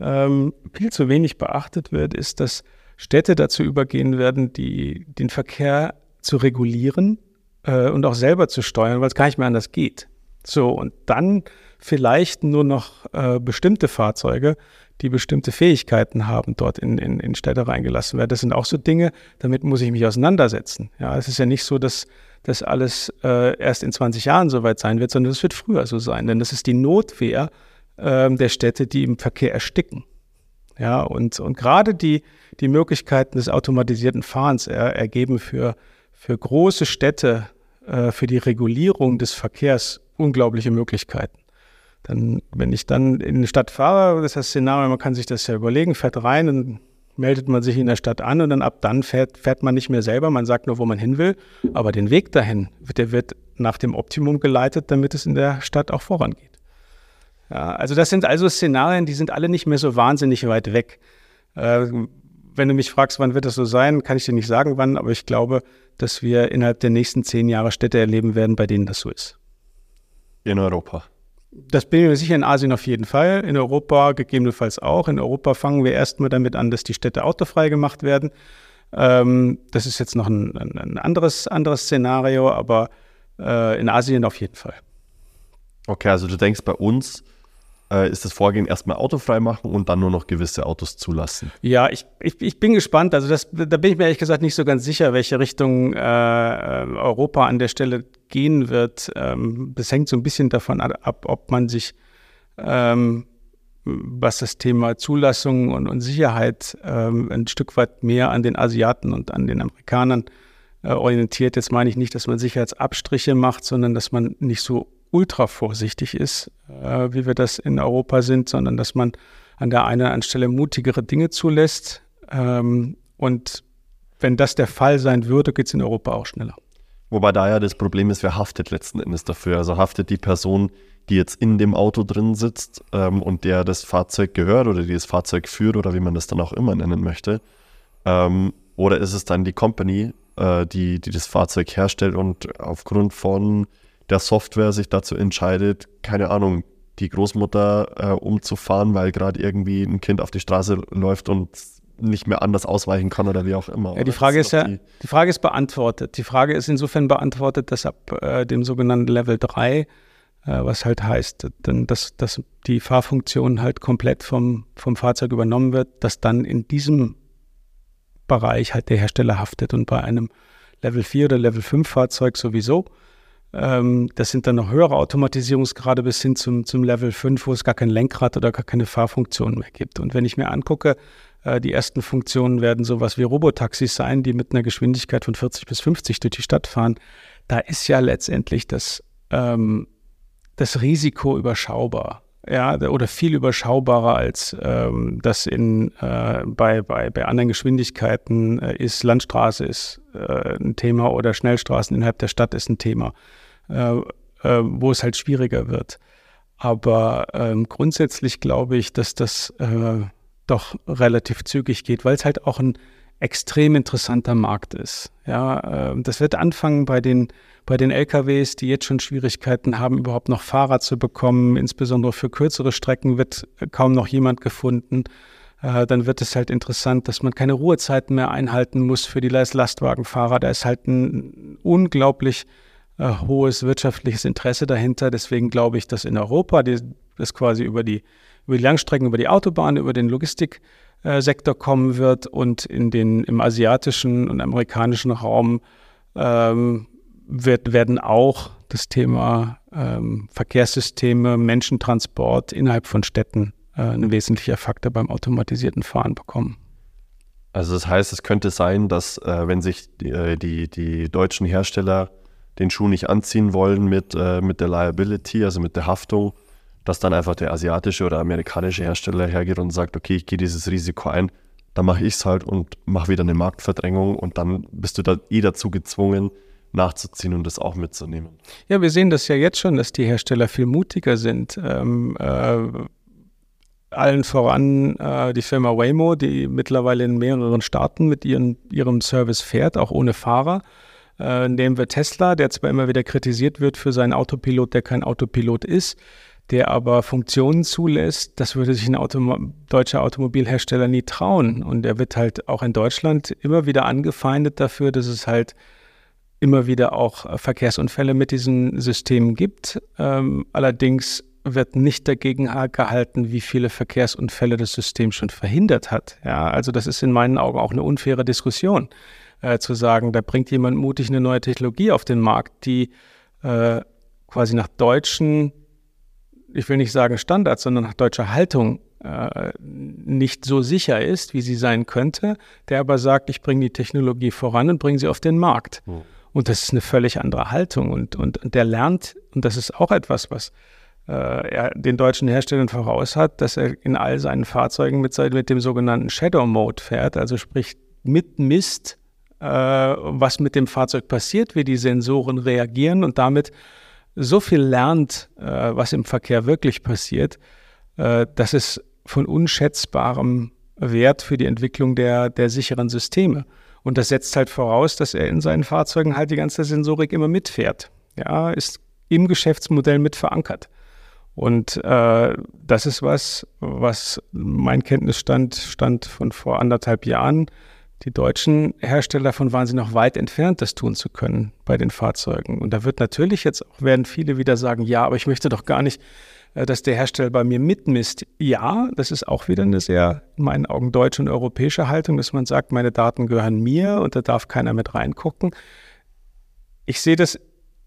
ähm, viel zu wenig beachtet wird, ist, dass Städte dazu übergehen werden, die, den Verkehr zu regulieren äh, und auch selber zu steuern, weil es gar nicht mehr anders geht. So, und dann vielleicht nur noch äh, bestimmte Fahrzeuge, die bestimmte Fähigkeiten haben, dort in, in, in Städte reingelassen werden. Das sind auch so Dinge, damit muss ich mich auseinandersetzen. Ja, es ist ja nicht so, dass das alles äh, erst in 20 Jahren soweit sein wird, sondern es wird früher so sein. Denn das ist die Notwehr äh, der Städte, die im Verkehr ersticken. Ja, und, und gerade die, die Möglichkeiten des automatisierten Fahrens er, ergeben für, für große Städte, äh, für die Regulierung des Verkehrs unglaubliche Möglichkeiten. Dann, wenn ich dann in eine Stadt fahre, das ist das Szenario, man kann sich das ja überlegen, fährt rein und meldet man sich in der Stadt an und dann ab dann fährt, fährt man nicht mehr selber, man sagt nur, wo man hin will, aber den Weg dahin, der wird nach dem Optimum geleitet, damit es in der Stadt auch vorangeht. Ja, also das sind also Szenarien, die sind alle nicht mehr so wahnsinnig weit weg. Äh, wenn du mich fragst, wann wird das so sein, kann ich dir nicht sagen, wann, aber ich glaube, dass wir innerhalb der nächsten zehn Jahre Städte erleben werden, bei denen das so ist. In Europa. Das bin ich mir sicher in Asien auf jeden Fall, in Europa gegebenenfalls auch. In Europa fangen wir erstmal damit an, dass die Städte autofrei gemacht werden. Ähm, das ist jetzt noch ein, ein, anderes, anderes Szenario, aber äh, in Asien auf jeden Fall. Okay, also du denkst bei uns ist das Vorgehen erstmal autofrei machen und dann nur noch gewisse Autos zulassen. Ja, ich, ich, ich bin gespannt. Also das, da bin ich mir ehrlich gesagt nicht so ganz sicher, welche Richtung äh, Europa an der Stelle gehen wird. Ähm, das hängt so ein bisschen davon ab, ob man sich, ähm, was das Thema Zulassung und, und Sicherheit ähm, ein Stück weit mehr an den Asiaten und an den Amerikanern äh, orientiert. Jetzt meine ich nicht, dass man Sicherheitsabstriche macht, sondern dass man nicht so ultra vorsichtig ist, äh, wie wir das in Europa sind, sondern dass man an der einen oder anderen Stelle mutigere Dinge zulässt. Ähm, und wenn das der Fall sein würde, geht es in Europa auch schneller. Wobei da ja das Problem ist, wer haftet letzten Endes dafür? Also haftet die Person, die jetzt in dem Auto drin sitzt ähm, und der das Fahrzeug gehört oder die das Fahrzeug führt oder wie man das dann auch immer nennen möchte. Ähm, oder ist es dann die Company, äh, die, die das Fahrzeug herstellt und aufgrund von der Software sich dazu entscheidet, keine Ahnung, die Großmutter äh, umzufahren, weil gerade irgendwie ein Kind auf die Straße läuft und nicht mehr anders ausweichen kann oder wie auch immer. Ja, die Frage ist, ist ja, die, die, Frage ist beantwortet. Die Frage ist insofern beantwortet, dass ab äh, dem sogenannten Level 3, äh, was halt heißt, denn dass, dass die Fahrfunktion halt komplett vom, vom Fahrzeug übernommen wird, dass dann in diesem Bereich halt der Hersteller haftet und bei einem Level 4 oder Level 5 Fahrzeug sowieso. Ähm, das sind dann noch höhere Automatisierungsgrade bis hin zum, zum Level 5, wo es gar kein Lenkrad oder gar keine Fahrfunktion mehr gibt. Und wenn ich mir angucke, äh, die ersten Funktionen werden sowas wie Robotaxis sein, die mit einer Geschwindigkeit von 40 bis 50 durch die Stadt fahren. Da ist ja letztendlich das, ähm, das Risiko überschaubar. Ja, oder viel überschaubarer als ähm, das in, äh, bei, bei, bei anderen Geschwindigkeiten äh, ist. Landstraße ist äh, ein Thema oder Schnellstraßen innerhalb der Stadt ist ein Thema, äh, äh, wo es halt schwieriger wird. Aber ähm, grundsätzlich glaube ich, dass das äh, doch relativ zügig geht, weil es halt auch ein extrem interessanter Markt ist. Ja, äh, das wird anfangen bei den, bei den LKWs, die jetzt schon Schwierigkeiten haben, überhaupt noch Fahrer zu bekommen. Insbesondere für kürzere Strecken wird kaum noch jemand gefunden. Äh, dann wird es halt interessant, dass man keine Ruhezeiten mehr einhalten muss für die Lastwagenfahrer. Da ist halt ein unglaublich äh, hohes wirtschaftliches Interesse dahinter. Deswegen glaube ich, dass in Europa die, das quasi über die, über die Langstrecken, über die Autobahn, über den Logistik äh, kommen wird und in den, im asiatischen und amerikanischen Raum ähm, wird, werden auch das Thema ähm, Verkehrssysteme, Menschentransport innerhalb von Städten äh, ein wesentlicher Faktor beim automatisierten Fahren bekommen. Also das heißt, es könnte sein, dass äh, wenn sich die, äh, die, die, deutschen Hersteller den Schuh nicht anziehen wollen mit, äh, mit der Liability, also mit der Haftung, dass dann einfach der asiatische oder amerikanische Hersteller hergeht und sagt, okay, ich gehe dieses Risiko ein, dann mache ich es halt und mache wieder eine Marktverdrängung und dann bist du da eh dazu gezwungen, nachzuziehen und das auch mitzunehmen. Ja, wir sehen das ja jetzt schon, dass die Hersteller viel mutiger sind. Ähm, äh, allen voran äh, die Firma Waymo, die mittlerweile in mehreren Staaten mit ihren, ihrem Service fährt, auch ohne Fahrer. Äh, nehmen wir Tesla, der zwar immer wieder kritisiert wird für seinen Autopilot, der kein Autopilot ist der aber Funktionen zulässt, das würde sich ein Auto deutscher Automobilhersteller nie trauen. Und er wird halt auch in Deutschland immer wieder angefeindet dafür, dass es halt immer wieder auch Verkehrsunfälle mit diesen Systemen gibt. Ähm, allerdings wird nicht dagegen gehalten, wie viele Verkehrsunfälle das System schon verhindert hat. Ja, also das ist in meinen Augen auch eine unfaire Diskussion, äh, zu sagen, da bringt jemand mutig eine neue Technologie auf den Markt, die äh, quasi nach deutschen ich will nicht sagen Standards, sondern nach deutscher Haltung äh, nicht so sicher ist, wie sie sein könnte, der aber sagt, ich bringe die Technologie voran und bringe sie auf den Markt. Mhm. Und das ist eine völlig andere Haltung. Und, und, und der lernt, und das ist auch etwas, was äh, er den deutschen Herstellern voraus hat, dass er in all seinen Fahrzeugen mit, mit dem sogenannten Shadow Mode fährt, also sprich mitmisst, äh, was mit dem Fahrzeug passiert, wie die Sensoren reagieren und damit so viel lernt, äh, was im Verkehr wirklich passiert, äh, dass es von unschätzbarem Wert für die Entwicklung der, der sicheren Systeme. Und das setzt halt voraus, dass er in seinen Fahrzeugen halt die ganze Sensorik immer mitfährt. Ja, ist im Geschäftsmodell mit verankert. Und äh, das ist was, was mein Kenntnisstand stand von vor anderthalb Jahren. Die deutschen Hersteller davon waren sie noch weit entfernt, das tun zu können bei den Fahrzeugen. Und da wird natürlich jetzt auch, werden viele wieder sagen, ja, aber ich möchte doch gar nicht, äh, dass der Hersteller bei mir mitmisst. Ja, das ist auch wieder eine sehr, in meinen Augen, deutsche und europäische Haltung, dass man sagt, meine Daten gehören mir und da darf keiner mit reingucken. Ich sehe das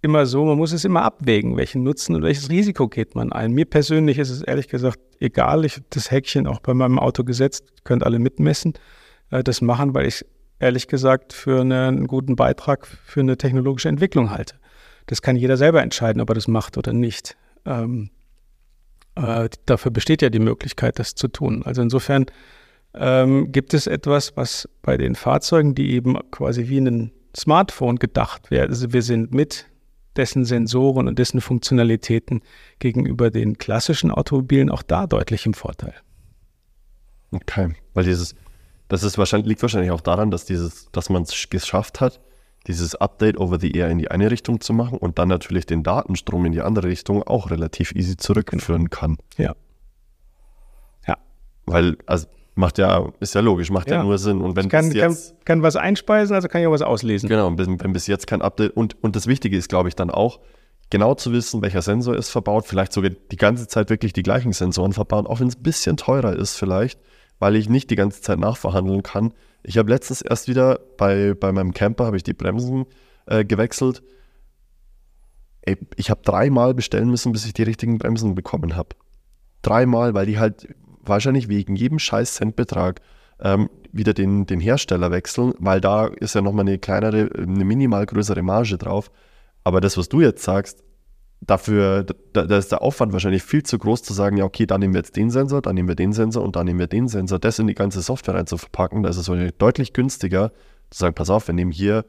immer so, man muss es immer abwägen, welchen Nutzen und welches Risiko geht man ein. Mir persönlich ist es ehrlich gesagt egal. Ich habe das Häkchen auch bei meinem Auto gesetzt, könnt alle mitmessen, äh, das machen, weil ich ehrlich gesagt für eine, einen guten Beitrag für eine technologische Entwicklung halte. Das kann jeder selber entscheiden, ob er das macht oder nicht. Ähm, äh, dafür besteht ja die Möglichkeit, das zu tun. Also insofern ähm, gibt es etwas, was bei den Fahrzeugen, die eben quasi wie ein Smartphone gedacht werden, also wir sind mit dessen Sensoren und dessen Funktionalitäten gegenüber den klassischen Automobilen auch da deutlich im Vorteil. Okay, weil dieses, das ist wahrscheinlich, liegt wahrscheinlich auch daran, dass dieses, dass man es geschafft hat, dieses Update over the air in die eine Richtung zu machen und dann natürlich den Datenstrom in die andere Richtung auch relativ easy zurückführen kann. Ja. Ja. Weil, also Macht ja, ist ja logisch, macht ja, ja nur Sinn. Und wenn ich kann, jetzt, kann, kann, was einspeisen, also kann ich auch was auslesen. Genau, wenn, wenn bis jetzt kein Update und, und das Wichtige ist, glaube ich, dann auch, genau zu wissen, welcher Sensor ist verbaut, vielleicht sogar die ganze Zeit wirklich die gleichen Sensoren verbauen, auch wenn es ein bisschen teurer ist vielleicht, weil ich nicht die ganze Zeit nachverhandeln kann. Ich habe letztens erst wieder bei, bei meinem Camper, habe ich die Bremsen äh, gewechselt. Ey, ich habe dreimal bestellen müssen, bis ich die richtigen Bremsen bekommen habe. Dreimal, weil die halt wahrscheinlich wegen jedem scheiß Centbetrag ähm, wieder den, den Hersteller wechseln, weil da ist ja nochmal eine kleinere, eine minimal größere Marge drauf. Aber das, was du jetzt sagst, dafür, da, da, ist der Aufwand wahrscheinlich viel zu groß zu sagen, ja, okay, dann nehmen wir jetzt den Sensor, dann nehmen wir den Sensor und dann nehmen wir den Sensor, das in die ganze Software rein zu verpacken. Da ist es deutlich günstiger zu sagen, pass auf, wir nehmen hier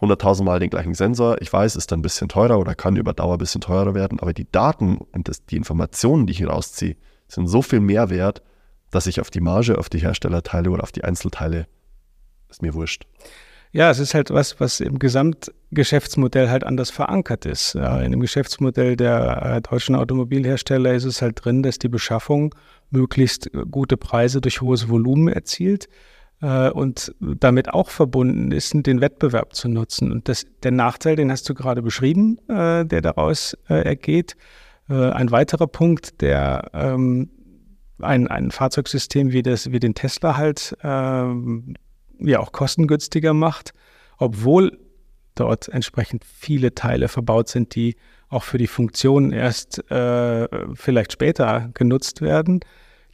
100.000 Mal den gleichen Sensor. Ich weiß, ist dann ein bisschen teurer oder kann über Dauer ein bisschen teurer werden, aber die Daten und das, die Informationen, die ich hier rausziehe, sind so viel mehr wert, dass ich auf die Marge, auf die Herstellerteile oder auf die Einzelteile, ist mir wurscht. Ja, es ist halt was, was im Gesamtgeschäftsmodell halt anders verankert ist. Ja, in dem Geschäftsmodell der äh, deutschen Automobilhersteller ist es halt drin, dass die Beschaffung möglichst gute Preise durch hohes Volumen erzielt äh, und damit auch verbunden ist, den Wettbewerb zu nutzen. Und das, der Nachteil, den hast du gerade beschrieben, äh, der daraus äh, ergeht, äh, ein weiterer Punkt, der ähm, ein, ein Fahrzeugsystem wie, das, wie den Tesla halt ähm, ja auch kostengünstiger macht, obwohl dort entsprechend viele Teile verbaut sind, die auch für die Funktion erst äh, vielleicht später genutzt werden,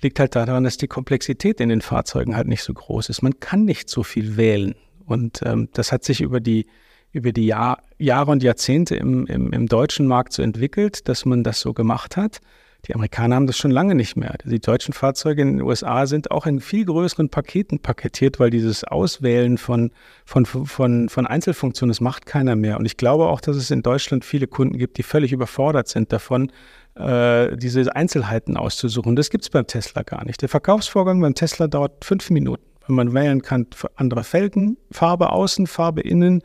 liegt halt daran, dass die Komplexität in den Fahrzeugen halt nicht so groß ist. Man kann nicht so viel wählen. Und ähm, das hat sich über die über die Jahr, Jahre und Jahrzehnte im, im, im deutschen Markt so entwickelt, dass man das so gemacht hat. Die Amerikaner haben das schon lange nicht mehr. Die deutschen Fahrzeuge in den USA sind auch in viel größeren Paketen paketiert, weil dieses Auswählen von, von, von, von Einzelfunktionen, das macht keiner mehr. Und ich glaube auch, dass es in Deutschland viele Kunden gibt, die völlig überfordert sind davon, äh, diese Einzelheiten auszusuchen. Das gibt es beim Tesla gar nicht. Der Verkaufsvorgang beim Tesla dauert fünf Minuten. Wenn man wählen kann, andere Felgen, Farbe außen, Farbe innen,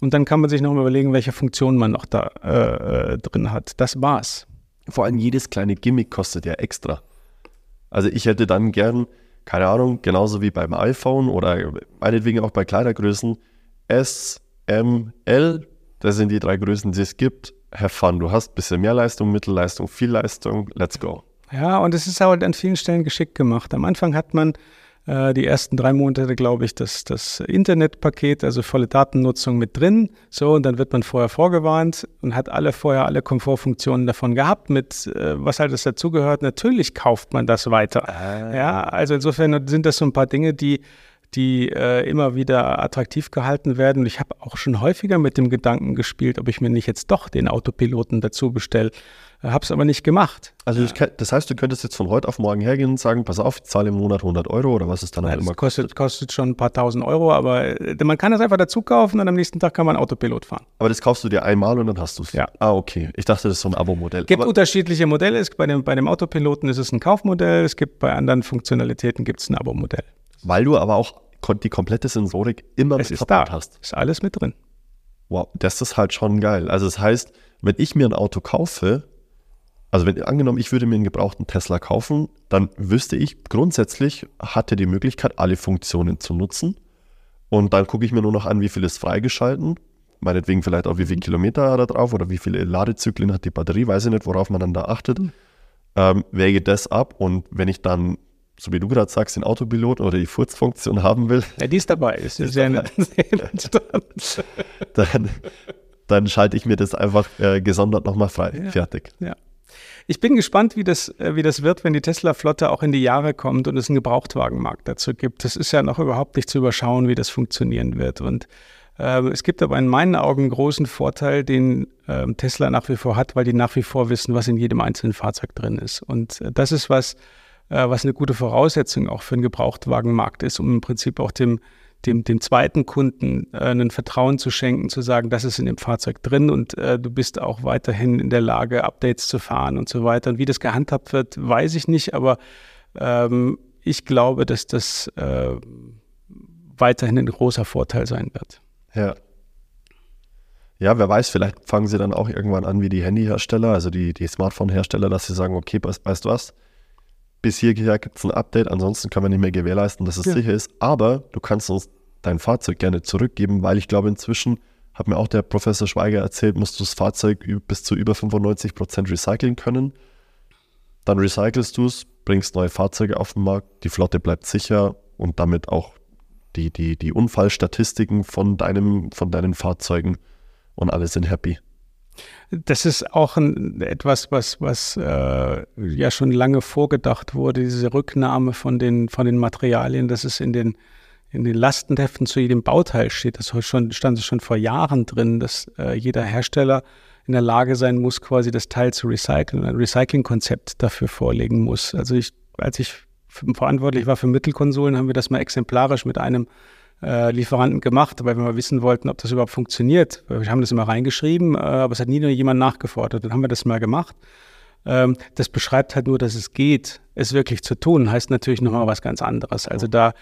und dann kann man sich noch überlegen, welche Funktion man noch da äh, äh, drin hat. Das war's. Vor allem jedes kleine Gimmick kostet ja extra. Also ich hätte dann gern, keine Ahnung, genauso wie beim iPhone oder meinetwegen auch bei Kleidergrößen, S, M, L, das sind die drei Größen, die es gibt. Have fun. Du hast ein bisschen mehr Leistung, Mittelleistung, viel Leistung, let's go. Ja, und es ist halt an vielen Stellen geschickt gemacht. Am Anfang hat man die ersten drei Monate, glaube ich, das, das Internetpaket, also volle Datennutzung mit drin. So, und dann wird man vorher vorgewarnt und hat alle vorher alle Komfortfunktionen davon gehabt, mit äh, was halt das dazugehört. Natürlich kauft man das weiter. Ah. Ja, also insofern sind das so ein paar Dinge, die die äh, immer wieder attraktiv gehalten werden. Und ich habe auch schon häufiger mit dem Gedanken gespielt, ob ich mir nicht jetzt doch den Autopiloten dazu bestelle. Habe es aber nicht gemacht. Also das, das, heißt, du könntest jetzt von heute auf morgen hergehen und sagen, pass auf, ich zahle im Monat 100 Euro oder was ist dann halt immer kostet? kostet schon ein paar tausend Euro, aber äh, man kann das einfach dazu kaufen und am nächsten Tag kann man Autopilot fahren. Aber das kaufst du dir einmal und dann hast du es? Ja. Ah, okay. Ich dachte, das ist so ein Abo-Modell. Es gibt aber unterschiedliche Modelle. bei, dem, bei dem Autopiloten ist es ein Kaufmodell, es gibt bei anderen Funktionalitäten gibt es ein Abo-Modell. Weil du aber auch die komplette Sensorik immer es mit ist da. hast. Ist alles mit drin. Wow, das ist halt schon geil. Also das heißt, wenn ich mir ein Auto kaufe, also wenn angenommen, ich würde mir einen gebrauchten Tesla kaufen, dann wüsste ich grundsätzlich, hatte die Möglichkeit, alle Funktionen zu nutzen. Und dann gucke ich mir nur noch an, wie viel ist freigeschalten. Meinetwegen vielleicht auch, wie viele Kilometer da drauf oder wie viele Ladezyklen hat die Batterie, weiß ich nicht, worauf man dann da achtet. Mhm. Ähm, wäge das ab und wenn ich dann so wie du gerade sagst, den Autopiloten oder die Furzfunktion haben will. Ja, die ist dabei. Ist ist sehr nett. dann, dann schalte ich mir das einfach äh, gesondert nochmal frei. Ja, Fertig. Ja. Ich bin gespannt, wie das, äh, wie das wird, wenn die Tesla-Flotte auch in die Jahre kommt und es einen Gebrauchtwagenmarkt dazu gibt. Das ist ja noch überhaupt nicht zu überschauen, wie das funktionieren wird. Und äh, es gibt aber in meinen Augen einen großen Vorteil, den äh, Tesla nach wie vor hat, weil die nach wie vor wissen, was in jedem einzelnen Fahrzeug drin ist. Und äh, das ist was, äh, was eine gute Voraussetzung auch für einen Gebrauchtwagenmarkt ist, um im Prinzip auch dem, dem, dem zweiten Kunden äh, ein Vertrauen zu schenken, zu sagen, das ist in dem Fahrzeug drin und äh, du bist auch weiterhin in der Lage, Updates zu fahren und so weiter. Und wie das gehandhabt wird, weiß ich nicht, aber ähm, ich glaube, dass das äh, weiterhin ein großer Vorteil sein wird. Ja. Ja, wer weiß, vielleicht fangen sie dann auch irgendwann an wie die Handyhersteller, also die, die Smartphone-Hersteller, dass sie sagen, okay, weißt du was, bis hierher gibt es ein Update, ansonsten können wir nicht mehr gewährleisten, dass es ja. sicher ist. Aber du kannst uns dein Fahrzeug gerne zurückgeben, weil ich glaube, inzwischen, hat mir auch der Professor Schweiger erzählt, musst du das Fahrzeug bis zu über 95 Prozent recyceln können. Dann recycelst du es, bringst neue Fahrzeuge auf den Markt, die Flotte bleibt sicher und damit auch die, die, die Unfallstatistiken von, deinem, von deinen Fahrzeugen und alle sind happy. Das ist auch ein, etwas, was, was äh, ja schon lange vorgedacht wurde, diese Rücknahme von den, von den Materialien, dass es in den, in den Lastenheften zu jedem Bauteil steht. Das schon, stand schon vor Jahren drin, dass äh, jeder Hersteller in der Lage sein muss, quasi das Teil zu recyceln ein Recyclingkonzept dafür vorlegen muss. Also ich, als ich verantwortlich war für Mittelkonsolen, haben wir das mal exemplarisch mit einem äh, Lieferanten gemacht, weil wir mal wissen wollten, ob das überhaupt funktioniert. Wir haben das immer reingeschrieben, äh, aber es hat nie nur jemand nachgefordert. Dann haben wir das mal gemacht. Ähm, das beschreibt halt nur, dass es geht. Es wirklich zu tun, heißt natürlich nochmal was ganz anderes. Also da,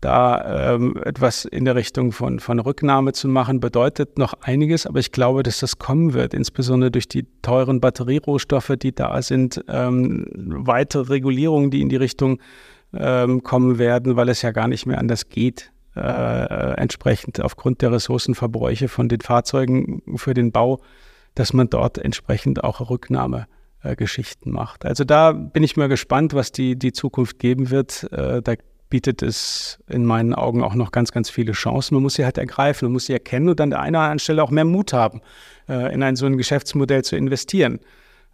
da ähm, etwas in der Richtung von, von Rücknahme zu machen, bedeutet noch einiges, aber ich glaube, dass das kommen wird, insbesondere durch die teuren Batterierohstoffe, die da sind, ähm, weitere Regulierungen, die in die Richtung ähm, kommen werden, weil es ja gar nicht mehr anders geht äh, entsprechend aufgrund der Ressourcenverbräuche von den Fahrzeugen für den Bau, dass man dort entsprechend auch Rücknahmegeschichten äh, macht. Also da bin ich mal gespannt, was die, die Zukunft geben wird. Äh, da bietet es in meinen Augen auch noch ganz, ganz viele Chancen. Man muss sie halt ergreifen, man muss sie erkennen und an der einen oder anderen Stelle auch mehr Mut haben, äh, in ein so ein Geschäftsmodell zu investieren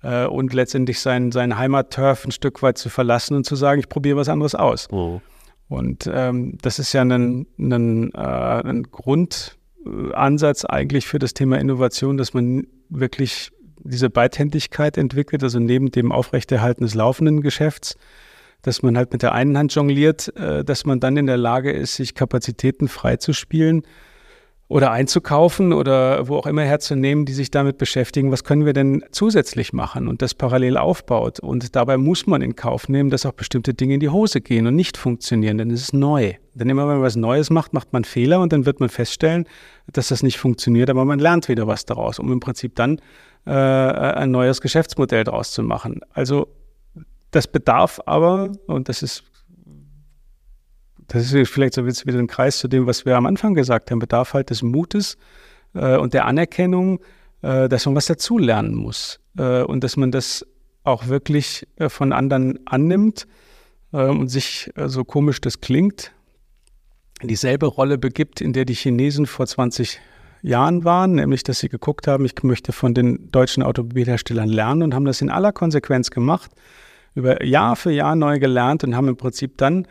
äh, und letztendlich sein, sein Heimatturf ein Stück weit zu verlassen und zu sagen, ich probiere was anderes aus. Oh. Und ähm, das ist ja ein, ein, äh, ein Grundansatz eigentlich für das Thema Innovation, dass man wirklich diese Beidhändigkeit entwickelt, also neben dem Aufrechterhalten des laufenden Geschäfts, dass man halt mit der einen Hand jongliert, äh, dass man dann in der Lage ist, sich Kapazitäten freizuspielen oder einzukaufen oder wo auch immer herzunehmen, die sich damit beschäftigen, was können wir denn zusätzlich machen und das parallel aufbaut. Und dabei muss man in Kauf nehmen, dass auch bestimmte Dinge in die Hose gehen und nicht funktionieren, denn es ist neu. Denn immer wenn man was Neues macht, macht man Fehler und dann wird man feststellen, dass das nicht funktioniert, aber man lernt wieder was daraus, um im Prinzip dann äh, ein neues Geschäftsmodell daraus zu machen. Also das bedarf aber, und das ist das ist vielleicht so wieder ein Kreis zu dem, was wir am Anfang gesagt haben, bedarf halt des Mutes äh, und der Anerkennung, äh, dass man was dazulernen muss äh, und dass man das auch wirklich äh, von anderen annimmt äh, und sich, äh, so komisch das klingt, in dieselbe Rolle begibt, in der die Chinesen vor 20 Jahren waren, nämlich dass sie geguckt haben, ich möchte von den deutschen Automobilherstellern lernen und haben das in aller Konsequenz gemacht, über Jahr für Jahr neu gelernt und haben im Prinzip dann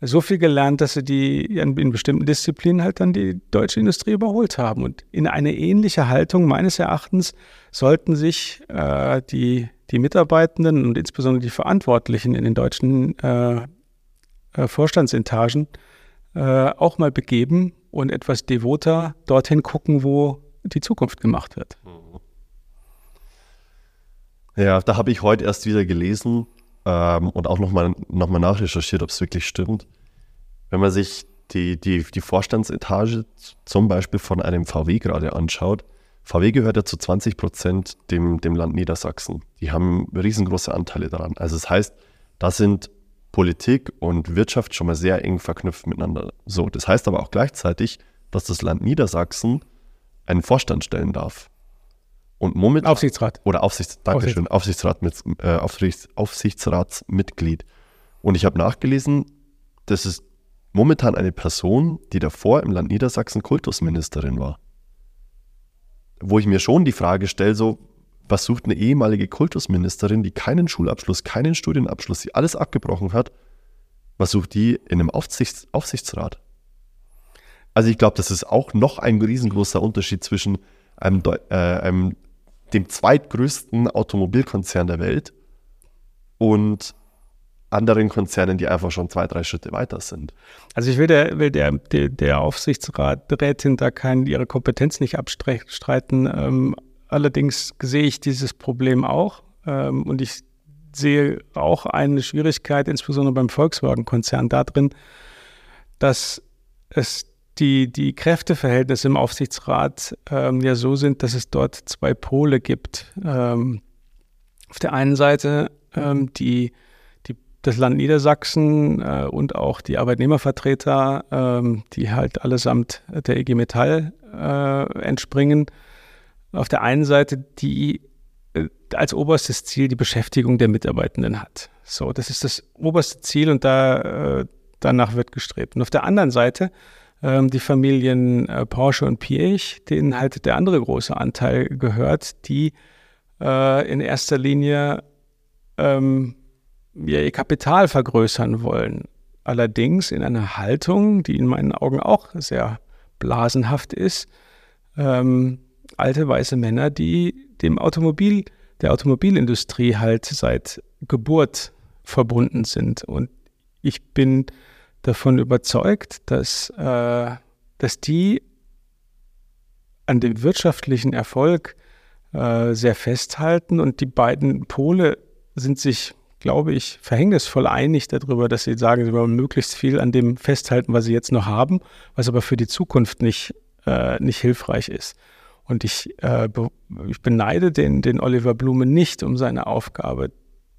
so viel gelernt, dass sie die in, bestimmten Disziplinen halt dann die deutsche Industrie überholt haben. Und in eine ähnliche Haltung meines Erachtens sollten sich äh, die, die Mitarbeitenden und insbesondere die Verantwortlichen in den deutschen äh, äh, Vorstandsetagen äh, auch mal begeben und etwas devoter dorthin gucken, wo die Zukunft gemacht wird. Ja, da habe ich heute erst wieder gelesen, ähm, und auch nochmal noch mal nachrecherchiert, ob es wirklich stimmt. Wenn man sich die, die, die Vorstandsetage zum Beispiel von einem VW gerade anschaut, VW gehört ja zu 20 Prozent dem, dem Land Niedersachsen. Die haben riesengroße Anteile daran. Also das heißt, da sind Politik und Wirtschaft schon mal sehr eng verknüpft miteinander. So, das heißt aber auch gleichzeitig, dass das Land Niedersachsen einen Vorstand stellen darf. Und momentan, Aufsichtsrat. Oder Aufsichts, Dankeschön, Aufsichtsrat mit, äh, Aufsichts, Aufsichtsratsmitglied. Und ich habe nachgelesen, das ist momentan eine Person, die davor im Land Niedersachsen Kultusministerin war. Wo ich mir schon die Frage stelle, so, was sucht eine ehemalige Kultusministerin, die keinen Schulabschluss, keinen Studienabschluss, die alles abgebrochen hat, was sucht die in einem Aufsichts, Aufsichtsrat? Also ich glaube, das ist auch noch ein riesengroßer Unterschied zwischen einem, äh, einem dem zweitgrößten Automobilkonzern der Welt und anderen Konzernen, die einfach schon zwei, drei Schritte weiter sind. Also ich will der, will der, der, der Aufsichtsraträtin da kein, ihre Kompetenz nicht abstreiten. Ähm, allerdings sehe ich dieses Problem auch ähm, und ich sehe auch eine Schwierigkeit, insbesondere beim Volkswagen-Konzern, darin, dass es die, die Kräfteverhältnisse im Aufsichtsrat ähm, ja so sind, dass es dort zwei Pole gibt. Ähm, auf der einen Seite ähm, die, die, das Land Niedersachsen äh, und auch die Arbeitnehmervertreter, ähm, die halt allesamt der EG Metall äh, entspringen. Auf der einen Seite die äh, als oberstes Ziel die Beschäftigung der Mitarbeitenden hat. So, das ist das oberste Ziel und da, äh, danach wird gestrebt. Und auf der anderen Seite ähm, die Familien äh, Porsche und Piech, denen halt der andere große Anteil gehört, die äh, in erster Linie ähm, ja, ihr Kapital vergrößern wollen. Allerdings in einer Haltung, die in meinen Augen auch sehr blasenhaft ist, ähm, alte weiße Männer, die dem Automobil, der Automobilindustrie halt seit Geburt verbunden sind. Und ich bin davon überzeugt, dass, äh, dass die an dem wirtschaftlichen Erfolg äh, sehr festhalten und die beiden Pole sind sich, glaube ich, verhängnisvoll einig darüber, dass sie sagen, sie wollen möglichst viel an dem festhalten, was sie jetzt noch haben, was aber für die Zukunft nicht, äh, nicht hilfreich ist. Und ich, äh, ich beneide den, den Oliver Blume nicht um seine Aufgabe,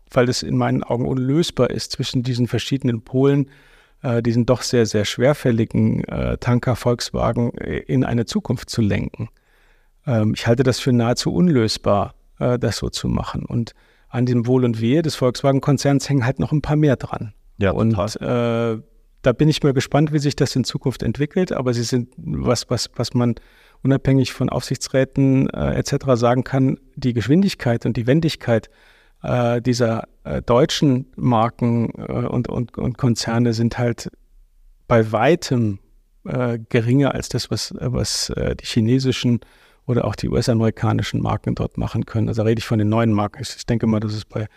weil es in meinen Augen unlösbar ist, zwischen diesen verschiedenen Polen äh, diesen doch sehr, sehr schwerfälligen äh, Tanker Volkswagen äh, in eine Zukunft zu lenken. Ähm, ich halte das für nahezu unlösbar, äh, das so zu machen. Und an dem Wohl und Wehe des Volkswagen-Konzerns hängen halt noch ein paar mehr dran. Ja, und äh, da bin ich mal gespannt, wie sich das in Zukunft entwickelt. Aber sie sind was, was, was man unabhängig von Aufsichtsräten äh, etc. sagen kann, die Geschwindigkeit und die Wendigkeit äh, dieser äh, deutschen Marken äh, und, und, und Konzerne sind halt bei weitem äh, geringer als das, was, was äh, die chinesischen oder auch die US-amerikanischen Marken dort machen können. Also rede ich von den neuen Marken. Ich denke mal, dass es bei,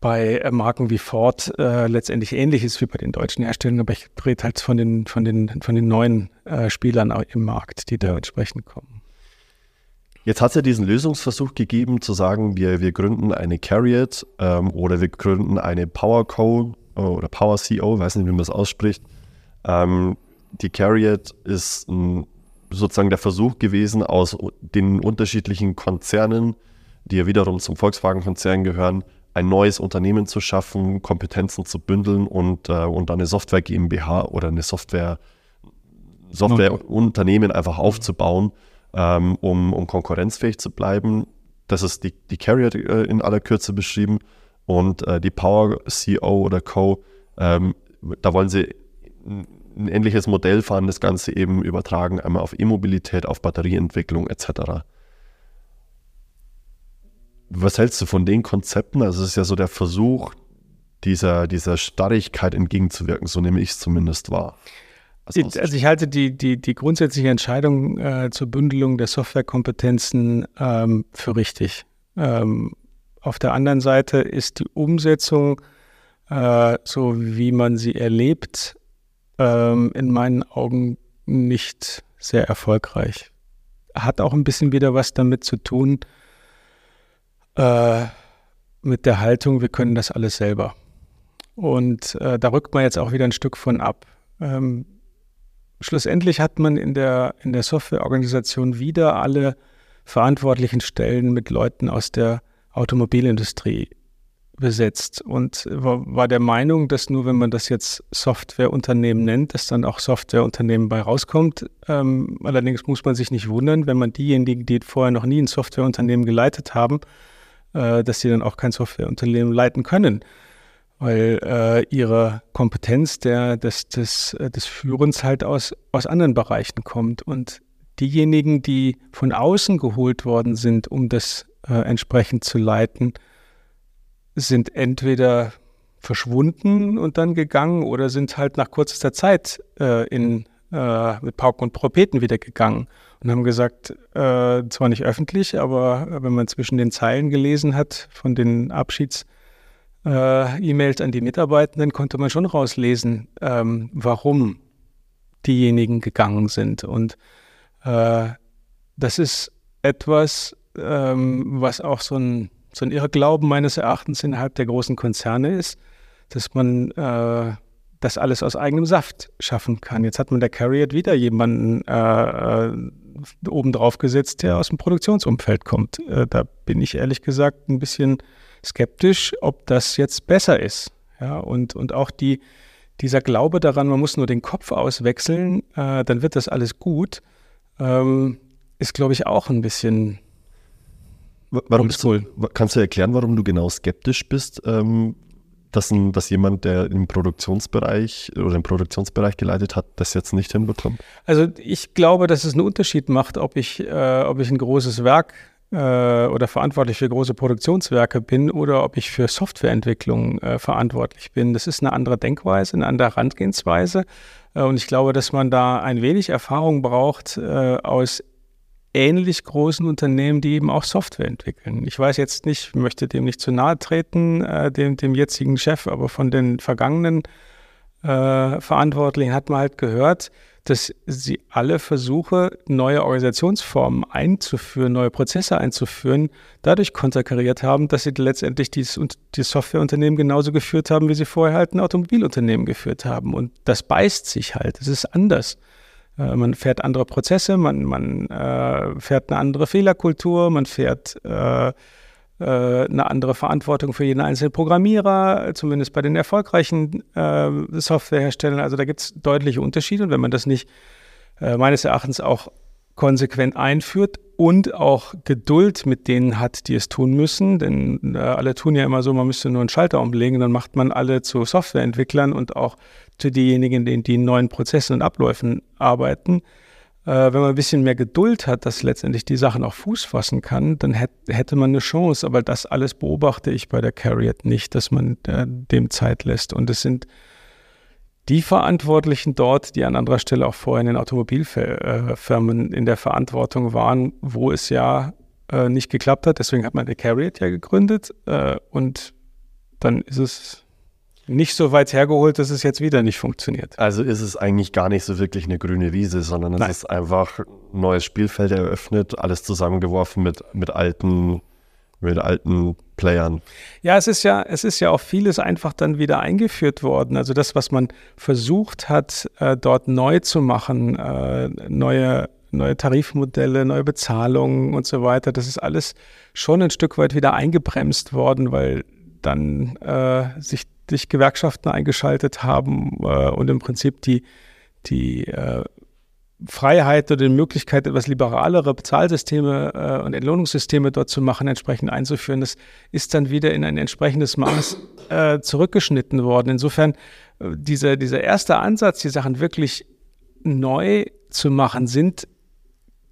bei äh, Marken wie Ford letztendlich ähnlich ist wie bei den deutschen Herstellern, aber ich rede halt von den, von den, von den neuen Spielern im Markt, die da entsprechend kommen. Jetzt hat es ja diesen Lösungsversuch gegeben, zu sagen, wir, wir gründen eine Carriot ähm, oder wir gründen eine Power Co. Äh, oder Power CO, weiß nicht, wie man das ausspricht. Ähm, die Carriot ist ein, sozusagen der Versuch gewesen, aus den unterschiedlichen Konzernen, die ja wiederum zum Volkswagen-Konzern gehören, ein neues Unternehmen zu schaffen, Kompetenzen zu bündeln und, äh, und eine Software GmbH oder eine Software, Softwareunternehmen einfach aufzubauen ähm, um, um konkurrenzfähig zu bleiben. Das ist die, die Carrier äh, in aller Kürze beschrieben. und äh, die Power CO oder Co. Ähm, da wollen sie ein ähnliches Modell fahren, das Ganze eben übertragen, einmal auf E-Mobilität, auf Batterieentwicklung etc. Was hältst du von den Konzepten? Also es ist ja so der Versuch, dieser, dieser Starrigkeit entgegenzuwirken, so nehme ich es zumindest wahr. Also ich halte die, die, die grundsätzliche Entscheidung äh, zur Bündelung der Softwarekompetenzen ähm, für richtig. Ähm, auf der anderen Seite ist die Umsetzung, äh, so wie man sie erlebt, ähm, in meinen Augen nicht sehr erfolgreich. Hat auch ein bisschen wieder was damit zu tun, äh, mit der Haltung, wir können das alles selber. Und äh, da rückt man jetzt auch wieder ein Stück von ab. Ähm, schlussendlich hat man in der, in der Softwareorganisation wieder alle verantwortlichen Stellen mit Leuten aus der Automobilindustrie besetzt und war, der Meinung, dass nur wenn man das jetzt Softwareunternehmen nennt, dass dann auch Softwareunternehmen bei rauskommt. Ähm, allerdings muss man sich nicht wundern, wenn man diejenigen, die vorher noch nie ein Softwareunternehmen geleitet haben, äh, dass sie dann auch kein Softwareunternehmen leiten können, weil äh, ihre Kompetenz der, des, des, äh, des Führens halt aus, aus anderen Bereichen kommt. Und diejenigen, die von außen geholt worden sind, um das äh, entsprechend zu leiten, sind entweder verschwunden und dann gegangen oder sind halt nach kürzester Zeit äh, in, äh, mit Pauken und Propeten wieder gegangen und haben gesagt, äh, zwar nicht öffentlich, aber wenn man zwischen den Zeilen gelesen hat von den Abschieds-E-Mails äh, an die Mitarbeitenden, konnte man schon rauslesen, ähm, warum diejenigen gegangen sind. Und äh, das ist etwas, ähm, was auch so ein so ein Irrglauben meines Erachtens innerhalb der großen Konzerne ist, dass man äh, das alles aus eigenem Saft schaffen kann. Jetzt hat man der Carriot wieder jemanden äh, äh, oben drauf gesetzt, der aus dem Produktionsumfeld kommt. Äh, da bin ich ehrlich gesagt ein bisschen skeptisch, ob das jetzt besser ist. Ja, und, und auch die, dieser Glaube daran, man muss nur den Kopf auswechseln, äh, dann wird das alles gut, ähm, ist, glaube ich, auch ein bisschen Warum bist du, kannst du erklären, warum du genau skeptisch bist, ähm, dass, ein, dass jemand, der im Produktionsbereich oder im Produktionsbereich geleitet hat, das jetzt nicht hinbekommt? Also ich glaube, dass es einen Unterschied macht, ob ich, äh, ob ich ein großes Werk äh, oder verantwortlich für große Produktionswerke bin oder ob ich für Softwareentwicklung äh, verantwortlich bin. Das ist eine andere Denkweise, eine andere Herangehensweise. Äh, und ich glaube, dass man da ein wenig Erfahrung braucht äh, aus ähnlich großen Unternehmen, die eben auch Software entwickeln. Ich weiß jetzt nicht, möchte dem nicht zu nahe treten, äh, dem, dem jetzigen Chef, aber von den vergangenen äh, Verantwortlichen hat man halt gehört, dass sie alle Versuche, neue Organisationsformen einzuführen, neue Prozesse einzuführen, dadurch konterkariert haben, dass sie letztendlich dieses, die Softwareunternehmen genauso geführt haben, wie sie vorher halt ein Automobilunternehmen geführt haben. Und das beißt sich halt. Es ist anders. Äh, man fährt andere Prozesse, man, man äh, fährt eine andere Fehlerkultur, man fährt äh, äh, eine andere Verantwortung für jeden einzelnen Programmierer, zumindest bei den erfolgreichen äh, Softwareherstellern. Also da gibt es deutliche Unterschiede und wenn man das nicht äh, meines Erachtens auch konsequent einführt und auch Geduld mit denen hat, die es tun müssen. Denn äh, alle tun ja immer so, man müsste nur einen Schalter umlegen, dann macht man alle zu Softwareentwicklern und auch zu denjenigen, die in neuen Prozessen und Abläufen arbeiten. Äh, wenn man ein bisschen mehr Geduld hat, dass letztendlich die Sachen auch Fuß fassen kann, dann hätt, hätte man eine Chance. Aber das alles beobachte ich bei der Carriot nicht, dass man äh, dem Zeit lässt. Und es sind die Verantwortlichen dort, die an anderer Stelle auch vorher in den Automobilfirmen in der Verantwortung waren, wo es ja äh, nicht geklappt hat. Deswegen hat man die Carriot ja gegründet. Äh, und dann ist es nicht so weit hergeholt, dass es jetzt wieder nicht funktioniert. Also ist es eigentlich gar nicht so wirklich eine grüne Wiese, sondern es Nein. ist einfach ein neues Spielfeld eröffnet, alles zusammengeworfen mit, mit alten, mit alten Playern. Ja, es ist ja, es ist ja auch vieles einfach dann wieder eingeführt worden. Also das, was man versucht hat, äh, dort neu zu machen, äh, neue neue Tarifmodelle, neue Bezahlungen und so weiter. Das ist alles schon ein Stück weit wieder eingebremst worden, weil dann äh, sich sich Gewerkschaften eingeschaltet haben äh, und im Prinzip die, die äh, Freiheit oder die Möglichkeit, etwas liberalere Bezahlsysteme äh, und Entlohnungssysteme dort zu machen, entsprechend einzuführen, das ist dann wieder in ein entsprechendes Maß äh, zurückgeschnitten worden. Insofern, äh, dieser, dieser erste Ansatz, die Sachen wirklich neu zu machen, sind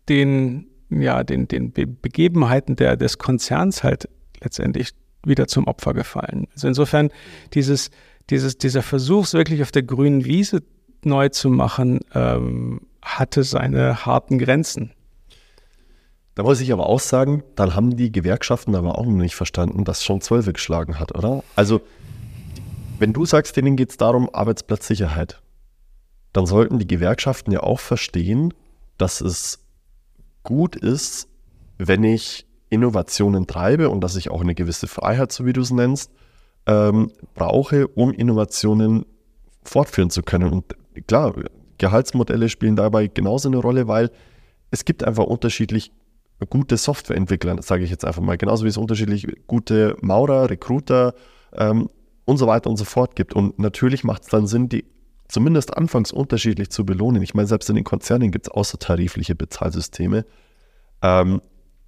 den, ja, den, den Begebenheiten der, des Konzerns halt letztendlich wieder zum Opfer gefallen. Also insofern dieses, dieses, dieser Versuch, wirklich auf der grünen Wiese neu zu machen, ähm, hatte seine harten Grenzen. Da muss ich aber auch sagen, dann haben die Gewerkschaften aber auch noch nicht verstanden, dass schon Zwölfe geschlagen hat, oder? Also, wenn du sagst, denen geht es darum, Arbeitsplatzsicherheit, dann sollten die Gewerkschaften ja auch verstehen, dass es gut ist, wenn ich Innovationen treibe und dass ich auch eine gewisse Freiheit, so wie du es nennst, ähm, brauche, um Innovationen fortführen zu können. Und klar, Gehaltsmodelle spielen dabei genauso eine Rolle, weil es gibt einfach unterschiedlich gute Softwareentwickler, sage ich jetzt einfach mal, genauso wie es unterschiedlich gute Maurer, Recruiter ähm, und so weiter und so fort gibt. Und natürlich macht es dann Sinn, die zumindest anfangs unterschiedlich zu belohnen. Ich meine, selbst in den Konzernen gibt es außertarifliche Bezahlsysteme. Ähm,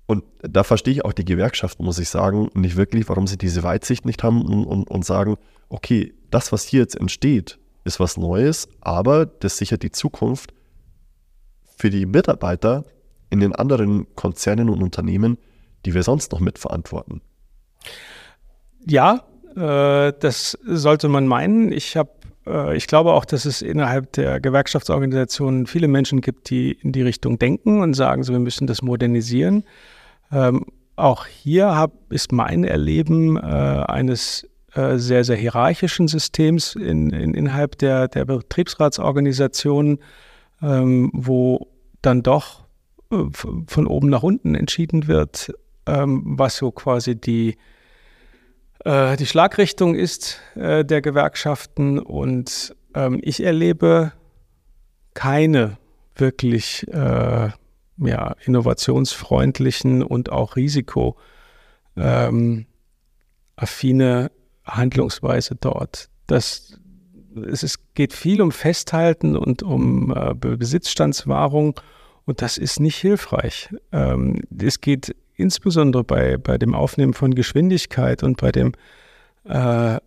und da verstehe ich auch die Gewerkschaften, muss ich sagen, nicht wirklich, warum sie diese Weitsicht nicht haben und, und, und sagen, okay, das, was hier jetzt entsteht, ist was Neues, aber das sichert die Zukunft für die Mitarbeiter in den anderen Konzernen und Unternehmen, die wir sonst noch mitverantworten. Ja, äh, das sollte man meinen. Ich habe äh, ich glaube auch, dass es innerhalb der Gewerkschaftsorganisationen viele Menschen gibt, die in die Richtung denken und sagen, so, wir müssen das modernisieren. Ähm, auch hier hab, ist mein Erleben äh, eines äh, sehr, sehr hierarchischen Systems in, in, innerhalb der, der Betriebsratsorganisationen, ähm, wo dann doch äh, von oben nach unten entschieden wird, ähm, was so quasi die, äh, die Schlagrichtung ist äh, der Gewerkschaften. Und ähm, ich erlebe keine wirklich äh, ja, innovationsfreundlichen und auch risikoaffine Handlungsweise dort. Das, es ist, geht viel um Festhalten und um äh, Besitzstandswahrung und das ist nicht hilfreich. Ähm, es geht insbesondere bei, bei dem Aufnehmen von Geschwindigkeit und bei dem äh,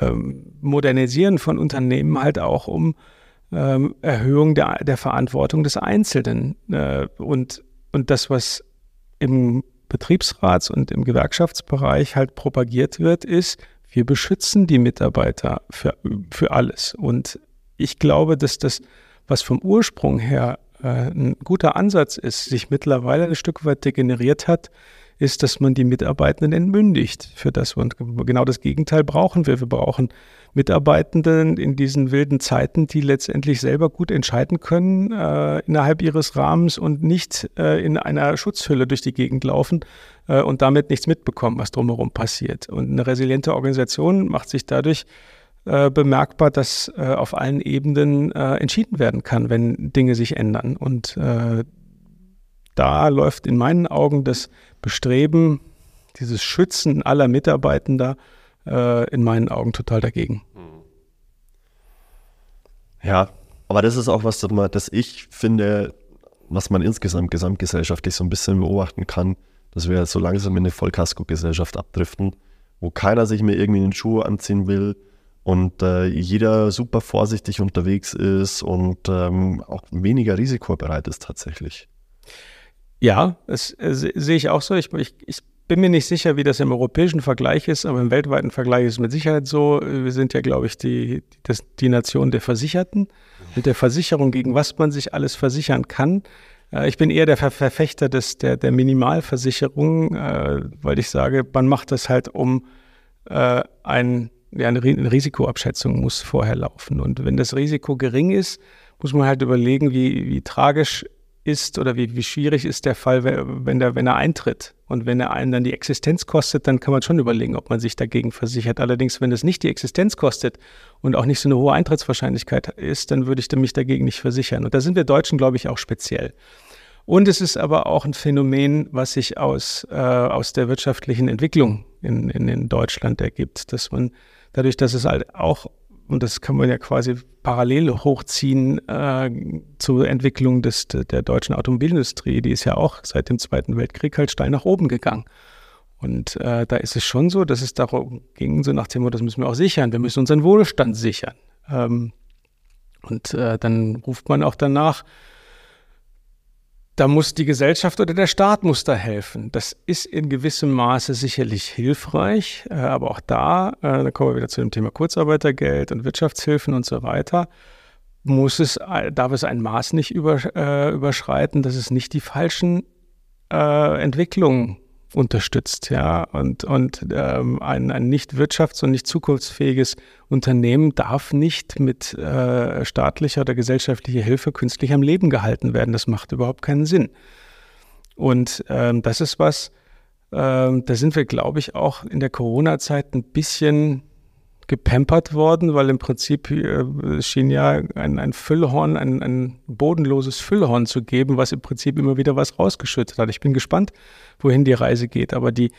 ähm, Modernisieren von Unternehmen halt auch um ähm, Erhöhung der, der Verantwortung des Einzelnen. Äh, und, und das, was im Betriebsrats- und im Gewerkschaftsbereich halt propagiert wird, ist, wir beschützen die Mitarbeiter für, für alles. Und ich glaube, dass das, was vom Ursprung her äh, ein guter Ansatz ist, sich mittlerweile ein Stück weit degeneriert hat, ist, dass man die Mitarbeitenden entmündigt für das. Und genau das Gegenteil brauchen wir. Wir brauchen Mitarbeitenden in diesen wilden Zeiten, die letztendlich selber gut entscheiden können äh, innerhalb ihres Rahmens und nicht äh, in einer Schutzhülle durch die Gegend laufen äh, und damit nichts mitbekommen, was drumherum passiert. Und eine resiliente Organisation macht sich dadurch äh, bemerkbar, dass äh, auf allen Ebenen äh, entschieden werden kann, wenn Dinge sich ändern. Und da läuft in meinen Augen das Bestreben, dieses Schützen aller Mitarbeitender äh, in meinen Augen total dagegen. Ja, aber das ist auch was, das ich finde, was man insgesamt gesamtgesellschaftlich so ein bisschen beobachten kann, dass wir so langsam in eine Vollkasko-Gesellschaft abdriften, wo keiner sich mehr irgendwie in den Schuh anziehen will und äh, jeder super vorsichtig unterwegs ist und ähm, auch weniger risikobereit ist tatsächlich. Ja, das äh, sehe ich auch so. Ich, ich, ich bin mir nicht sicher, wie das im europäischen Vergleich ist, aber im weltweiten Vergleich ist es mit Sicherheit so. Wir sind ja, glaube ich, die, das, die Nation der Versicherten und der Versicherung, gegen was man sich alles versichern kann. Äh, ich bin eher der Verfechter des, der, der Minimalversicherung, äh, weil ich sage, man macht das halt, um äh, ein, ja, eine Risikoabschätzung muss vorher laufen. Und wenn das Risiko gering ist, muss man halt überlegen, wie, wie tragisch ist oder wie, wie schwierig ist der Fall, wenn, der, wenn er eintritt. Und wenn er einen dann die Existenz kostet, dann kann man schon überlegen, ob man sich dagegen versichert. Allerdings, wenn es nicht die Existenz kostet und auch nicht so eine hohe Eintrittswahrscheinlichkeit ist, dann würde ich mich dagegen nicht versichern. Und da sind wir Deutschen, glaube ich, auch speziell. Und es ist aber auch ein Phänomen, was sich aus, äh, aus der wirtschaftlichen Entwicklung in, in, in Deutschland ergibt, dass man dadurch, dass es halt auch und das kann man ja quasi parallel hochziehen äh, zur Entwicklung des, der deutschen Automobilindustrie. Die ist ja auch seit dem Zweiten Weltkrieg halt steil nach oben gegangen. Und äh, da ist es schon so, dass es darum ging, so nach dem Motto, das müssen wir auch sichern, wir müssen unseren Wohlstand sichern. Ähm, und äh, dann ruft man auch danach, da muss die Gesellschaft oder der Staat muss da helfen. Das ist in gewissem Maße sicherlich hilfreich, äh, aber auch da, äh, da kommen wir wieder zu dem Thema Kurzarbeitergeld und Wirtschaftshilfen und so weiter, muss es, äh, darf es ein Maß nicht über, überschreiten, dass es nicht die falschen Entwicklungen unterstützt, ja. Und, und ähm, ein, ein nicht wirtschafts- und nicht zukunftsfähiges Unternehmen darf nicht mit äh, staatlicher oder gesellschaftlicher Hilfe künstlich am Leben gehalten werden. Das macht überhaupt keinen Sinn. Und ähm, das ist was, ähm, da sind wir, glaube ich, auch in der Corona-Zeit ein bisschen gepampert worden, weil im Prinzip äh, schien ja ein, ein Füllhorn, ein, ein bodenloses Füllhorn zu geben, was im Prinzip immer wieder was rausgeschüttet hat. Ich bin gespannt, wohin die Reise geht, aber die,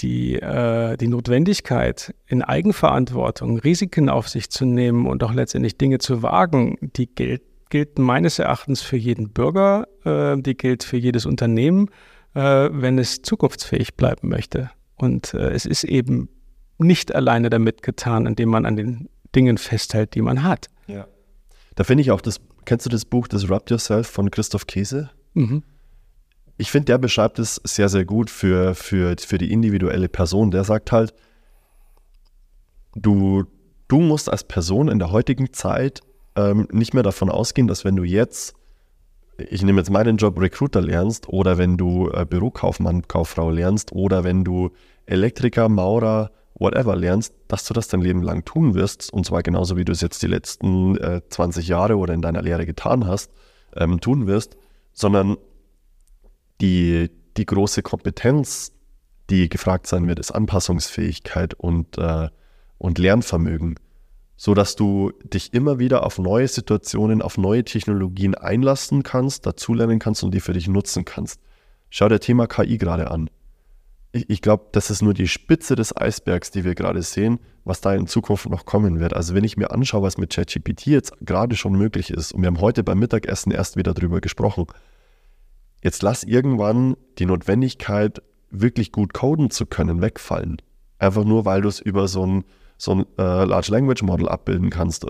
die, äh, die Notwendigkeit, in Eigenverantwortung Risiken auf sich zu nehmen und auch letztendlich Dinge zu wagen, die gilt, gilt meines Erachtens für jeden Bürger, äh, die gilt für jedes Unternehmen, äh, wenn es zukunftsfähig bleiben möchte. Und äh, es ist eben nicht alleine damit getan, indem man an den Dingen festhält, die man hat. Ja. Da finde ich auch das, kennst du das Buch Disrupt Yourself von Christoph Käse? Mhm. Ich finde, der beschreibt es sehr, sehr gut für, für, für die individuelle Person. Der sagt halt, du, du musst als Person in der heutigen Zeit ähm, nicht mehr davon ausgehen, dass wenn du jetzt, ich nehme jetzt meinen Job Recruiter lernst oder wenn du äh, Bürokaufmann, Kauffrau lernst oder wenn du Elektriker, Maurer, whatever lernst, dass du das dein Leben lang tun wirst, und zwar genauso wie du es jetzt die letzten äh, 20 Jahre oder in deiner Lehre getan hast, ähm, tun wirst, sondern die, die große Kompetenz, die gefragt sein wird, ist Anpassungsfähigkeit und, äh, und Lernvermögen, so dass du dich immer wieder auf neue Situationen, auf neue Technologien einlassen kannst, dazulernen kannst und die für dich nutzen kannst. Schau dir Thema KI gerade an ich, ich glaube, das ist nur die Spitze des Eisbergs, die wir gerade sehen, was da in Zukunft noch kommen wird. Also wenn ich mir anschaue, was mit ChatGPT jetzt gerade schon möglich ist, und wir haben heute beim Mittagessen erst wieder darüber gesprochen, jetzt lass irgendwann die Notwendigkeit, wirklich gut coden zu können, wegfallen. Einfach nur, weil du es über so ein, so ein äh, Large Language Model abbilden kannst.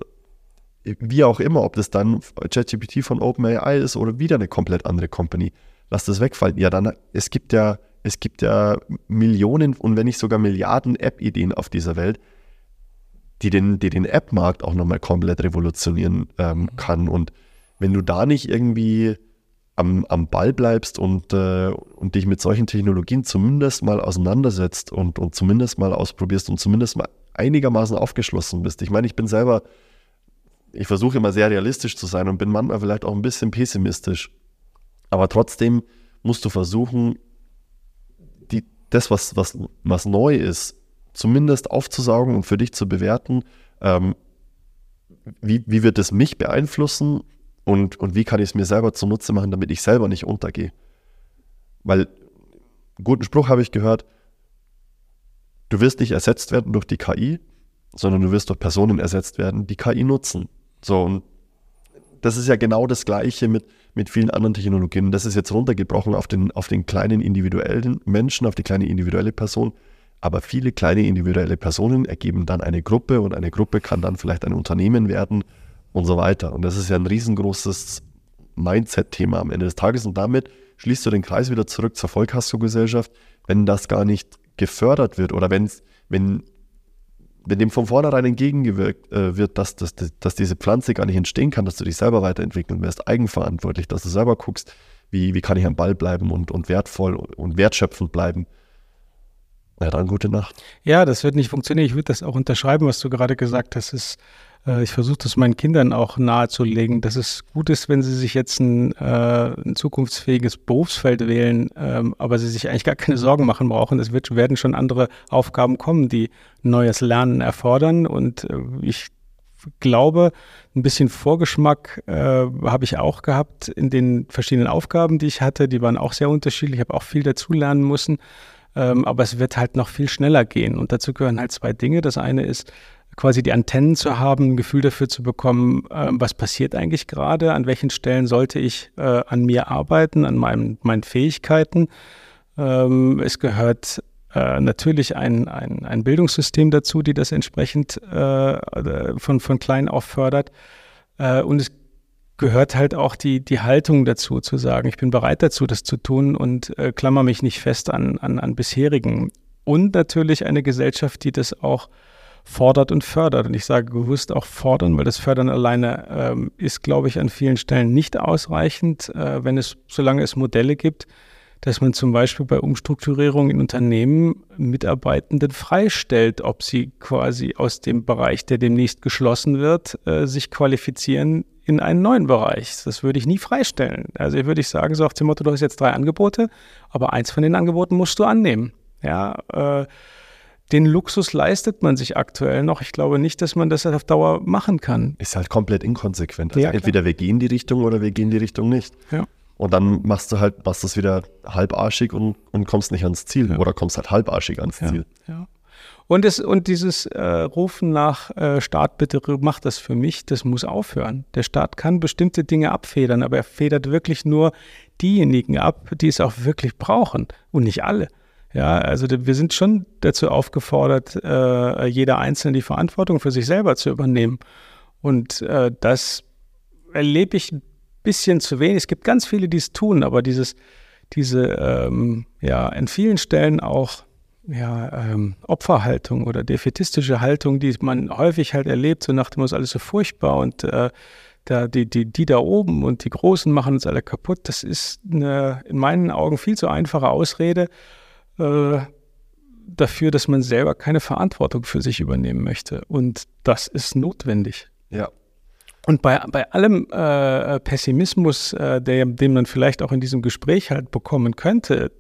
Wie auch immer, ob das dann ChatGPT von OpenAI ist oder wieder eine komplett andere Company. Lass das wegfallen. Ja, dann, es gibt ja es gibt ja Millionen und wenn nicht sogar Milliarden App-Ideen auf dieser Welt, die den, die den App-Markt auch nochmal komplett revolutionieren ähm, mhm. kann. Und wenn du da nicht irgendwie am, am Ball bleibst und, äh, und dich mit solchen Technologien zumindest mal auseinandersetzt und, und zumindest mal ausprobierst und zumindest mal einigermaßen aufgeschlossen bist. Ich meine, ich bin selber, ich versuche immer sehr realistisch zu sein und bin manchmal vielleicht auch ein bisschen pessimistisch. Aber trotzdem musst du versuchen, das, was, was, was neu ist, zumindest aufzusaugen und für dich zu bewerten, ähm, wie, wie wird es mich beeinflussen und, und wie kann ich es mir selber zunutze machen, damit ich selber nicht untergehe. Weil, guten Spruch habe ich gehört, du wirst nicht ersetzt werden durch die KI, sondern du wirst durch Personen ersetzt werden, die KI nutzen. So, und das ist ja genau das Gleiche mit, mit vielen anderen Technologien. Das ist jetzt runtergebrochen auf den, auf den kleinen individuellen Menschen, auf die kleine individuelle Person. Aber viele kleine individuelle Personen ergeben dann eine Gruppe und eine Gruppe kann dann vielleicht ein Unternehmen werden und so weiter. Und das ist ja ein riesengroßes Mindset-Thema am Ende des Tages. Und damit schließt du den Kreis wieder zurück zur Vollkasko-Gesellschaft, wenn das gar nicht gefördert wird oder wenn, wenn wenn dem von vornherein entgegengewirkt äh, wird, dass, dass, dass diese Pflanze gar nicht entstehen kann, dass du dich selber weiterentwickeln wirst, eigenverantwortlich, dass du selber guckst, wie, wie kann ich am Ball bleiben und, und wertvoll und wertschöpfend bleiben. Ja, dann gute Nacht. Ja, das wird nicht funktionieren. Ich würde das auch unterschreiben, was du gerade gesagt hast. Es ich versuche das meinen Kindern auch nahezulegen, dass es gut ist, wenn sie sich jetzt ein, äh, ein zukunftsfähiges Berufsfeld wählen, ähm, aber sie sich eigentlich gar keine Sorgen machen brauchen. Es wird, werden schon andere Aufgaben kommen, die neues Lernen erfordern. Und äh, ich glaube, ein bisschen Vorgeschmack äh, habe ich auch gehabt in den verschiedenen Aufgaben, die ich hatte. Die waren auch sehr unterschiedlich. Ich habe auch viel dazulernen müssen. Ähm, aber es wird halt noch viel schneller gehen. Und dazu gehören halt zwei Dinge. Das eine ist quasi die Antennen zu haben, ein Gefühl dafür zu bekommen, äh, was passiert eigentlich gerade, an welchen Stellen sollte ich äh, an mir arbeiten, an meinem, meinen Fähigkeiten. Ähm, es gehört äh, natürlich ein, ein, ein Bildungssystem dazu, die das entsprechend äh, von, von klein auf fördert. Äh, und es gehört halt auch die, die Haltung dazu, zu sagen, ich bin bereit dazu, das zu tun und äh, klammer mich nicht fest an, an, an bisherigen. Und natürlich eine Gesellschaft, die das auch fordert und fördert. Und ich sage bewusst auch fordern, weil das Fördern alleine ähm, ist, glaube ich, an vielen Stellen nicht ausreichend, äh, wenn es, solange es Modelle gibt, dass man zum Beispiel bei Umstrukturierung in Unternehmen Mitarbeitenden freistellt, ob sie quasi aus dem Bereich, der demnächst geschlossen wird, äh, sich qualifizieren in einen neuen Bereich. Das würde ich nie freistellen. Also würde ich sagen, so auf dem Motto, du hast jetzt drei Angebote, aber eins von den Angeboten musst du annehmen. Ja, äh, den Luxus leistet man sich aktuell noch. Ich glaube nicht, dass man das auf Dauer machen kann. Ist halt komplett inkonsequent. Also ja, entweder wir gehen die Richtung oder wir gehen die Richtung nicht. Ja. Und dann machst du halt, machst das wieder halbarschig und, und kommst nicht ans Ziel. Ja. Oder kommst halt halbarschig ans. Ziel. Und, es, und dieses äh, Rufen nach äh, Staat, bitte mach das für mich, das muss aufhören. Der Staat kann bestimmte Dinge abfedern, aber er federt wirklich nur diejenigen ab, die es auch wirklich brauchen und nicht alle. Ja, also wir sind schon dazu aufgefordert, äh, jeder Einzelne die Verantwortung für sich selber zu übernehmen. Und äh, das erlebe ich ein bisschen zu wenig. Es gibt ganz viele, die es tun, aber dieses, diese, ähm, ja, in vielen Stellen auch ja, ähm, Opferhaltung oder defetistische Haltung, die man häufig halt erlebt, so nach dem ist alles so furchtbar und äh, da, die, die, die da oben und die Großen machen uns alle kaputt. Das ist eine, in meinen Augen viel zu einfache Ausrede äh, dafür, dass man selber keine Verantwortung für sich übernehmen möchte. Und das ist notwendig. Ja. Und bei, bei allem äh, Pessimismus, äh, der, den man vielleicht auch in diesem Gespräch halt bekommen könnte,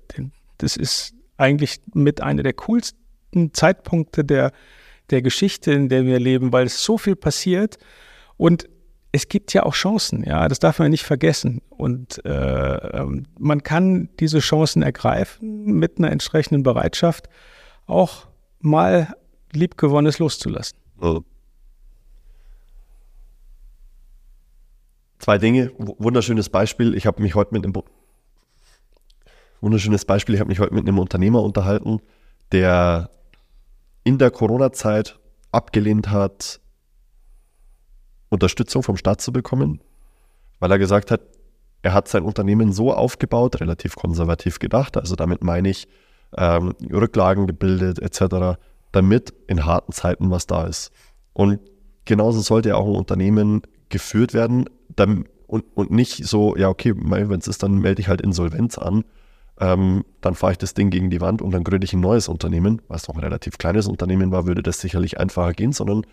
das ist eigentlich mit einer der coolsten Zeitpunkte der, der Geschichte, in der wir leben, weil es so viel passiert. Und es gibt ja auch Chancen, ja, das darf man nicht vergessen. Und äh, ähm, man kann diese Chancen ergreifen mit einer entsprechenden Bereitschaft, auch mal liebgewonnenes loszulassen. Zwei Dinge, wunderschönes Beispiel. Ich habe mich heute mit einem wunderschönes Beispiel. Ich habe mich heute mit einem Unternehmer unterhalten, der in der Corona-Zeit abgelehnt hat, Unterstützung vom Staat zu bekommen, weil er gesagt hat, er hat sein Unternehmen so aufgebaut, relativ konservativ gedacht, also damit meine ich ähm, Rücklagen gebildet etc., damit in harten Zeiten was da ist. Und genauso sollte ja auch ein Unternehmen geführt werden dann, und, und nicht so, ja okay, wenn es ist, dann melde ich halt Insolvenz an, ähm, dann fahre ich das Ding gegen die Wand und dann gründe ich ein neues Unternehmen, was noch ein relativ kleines Unternehmen war, würde das sicherlich einfacher gehen, sondern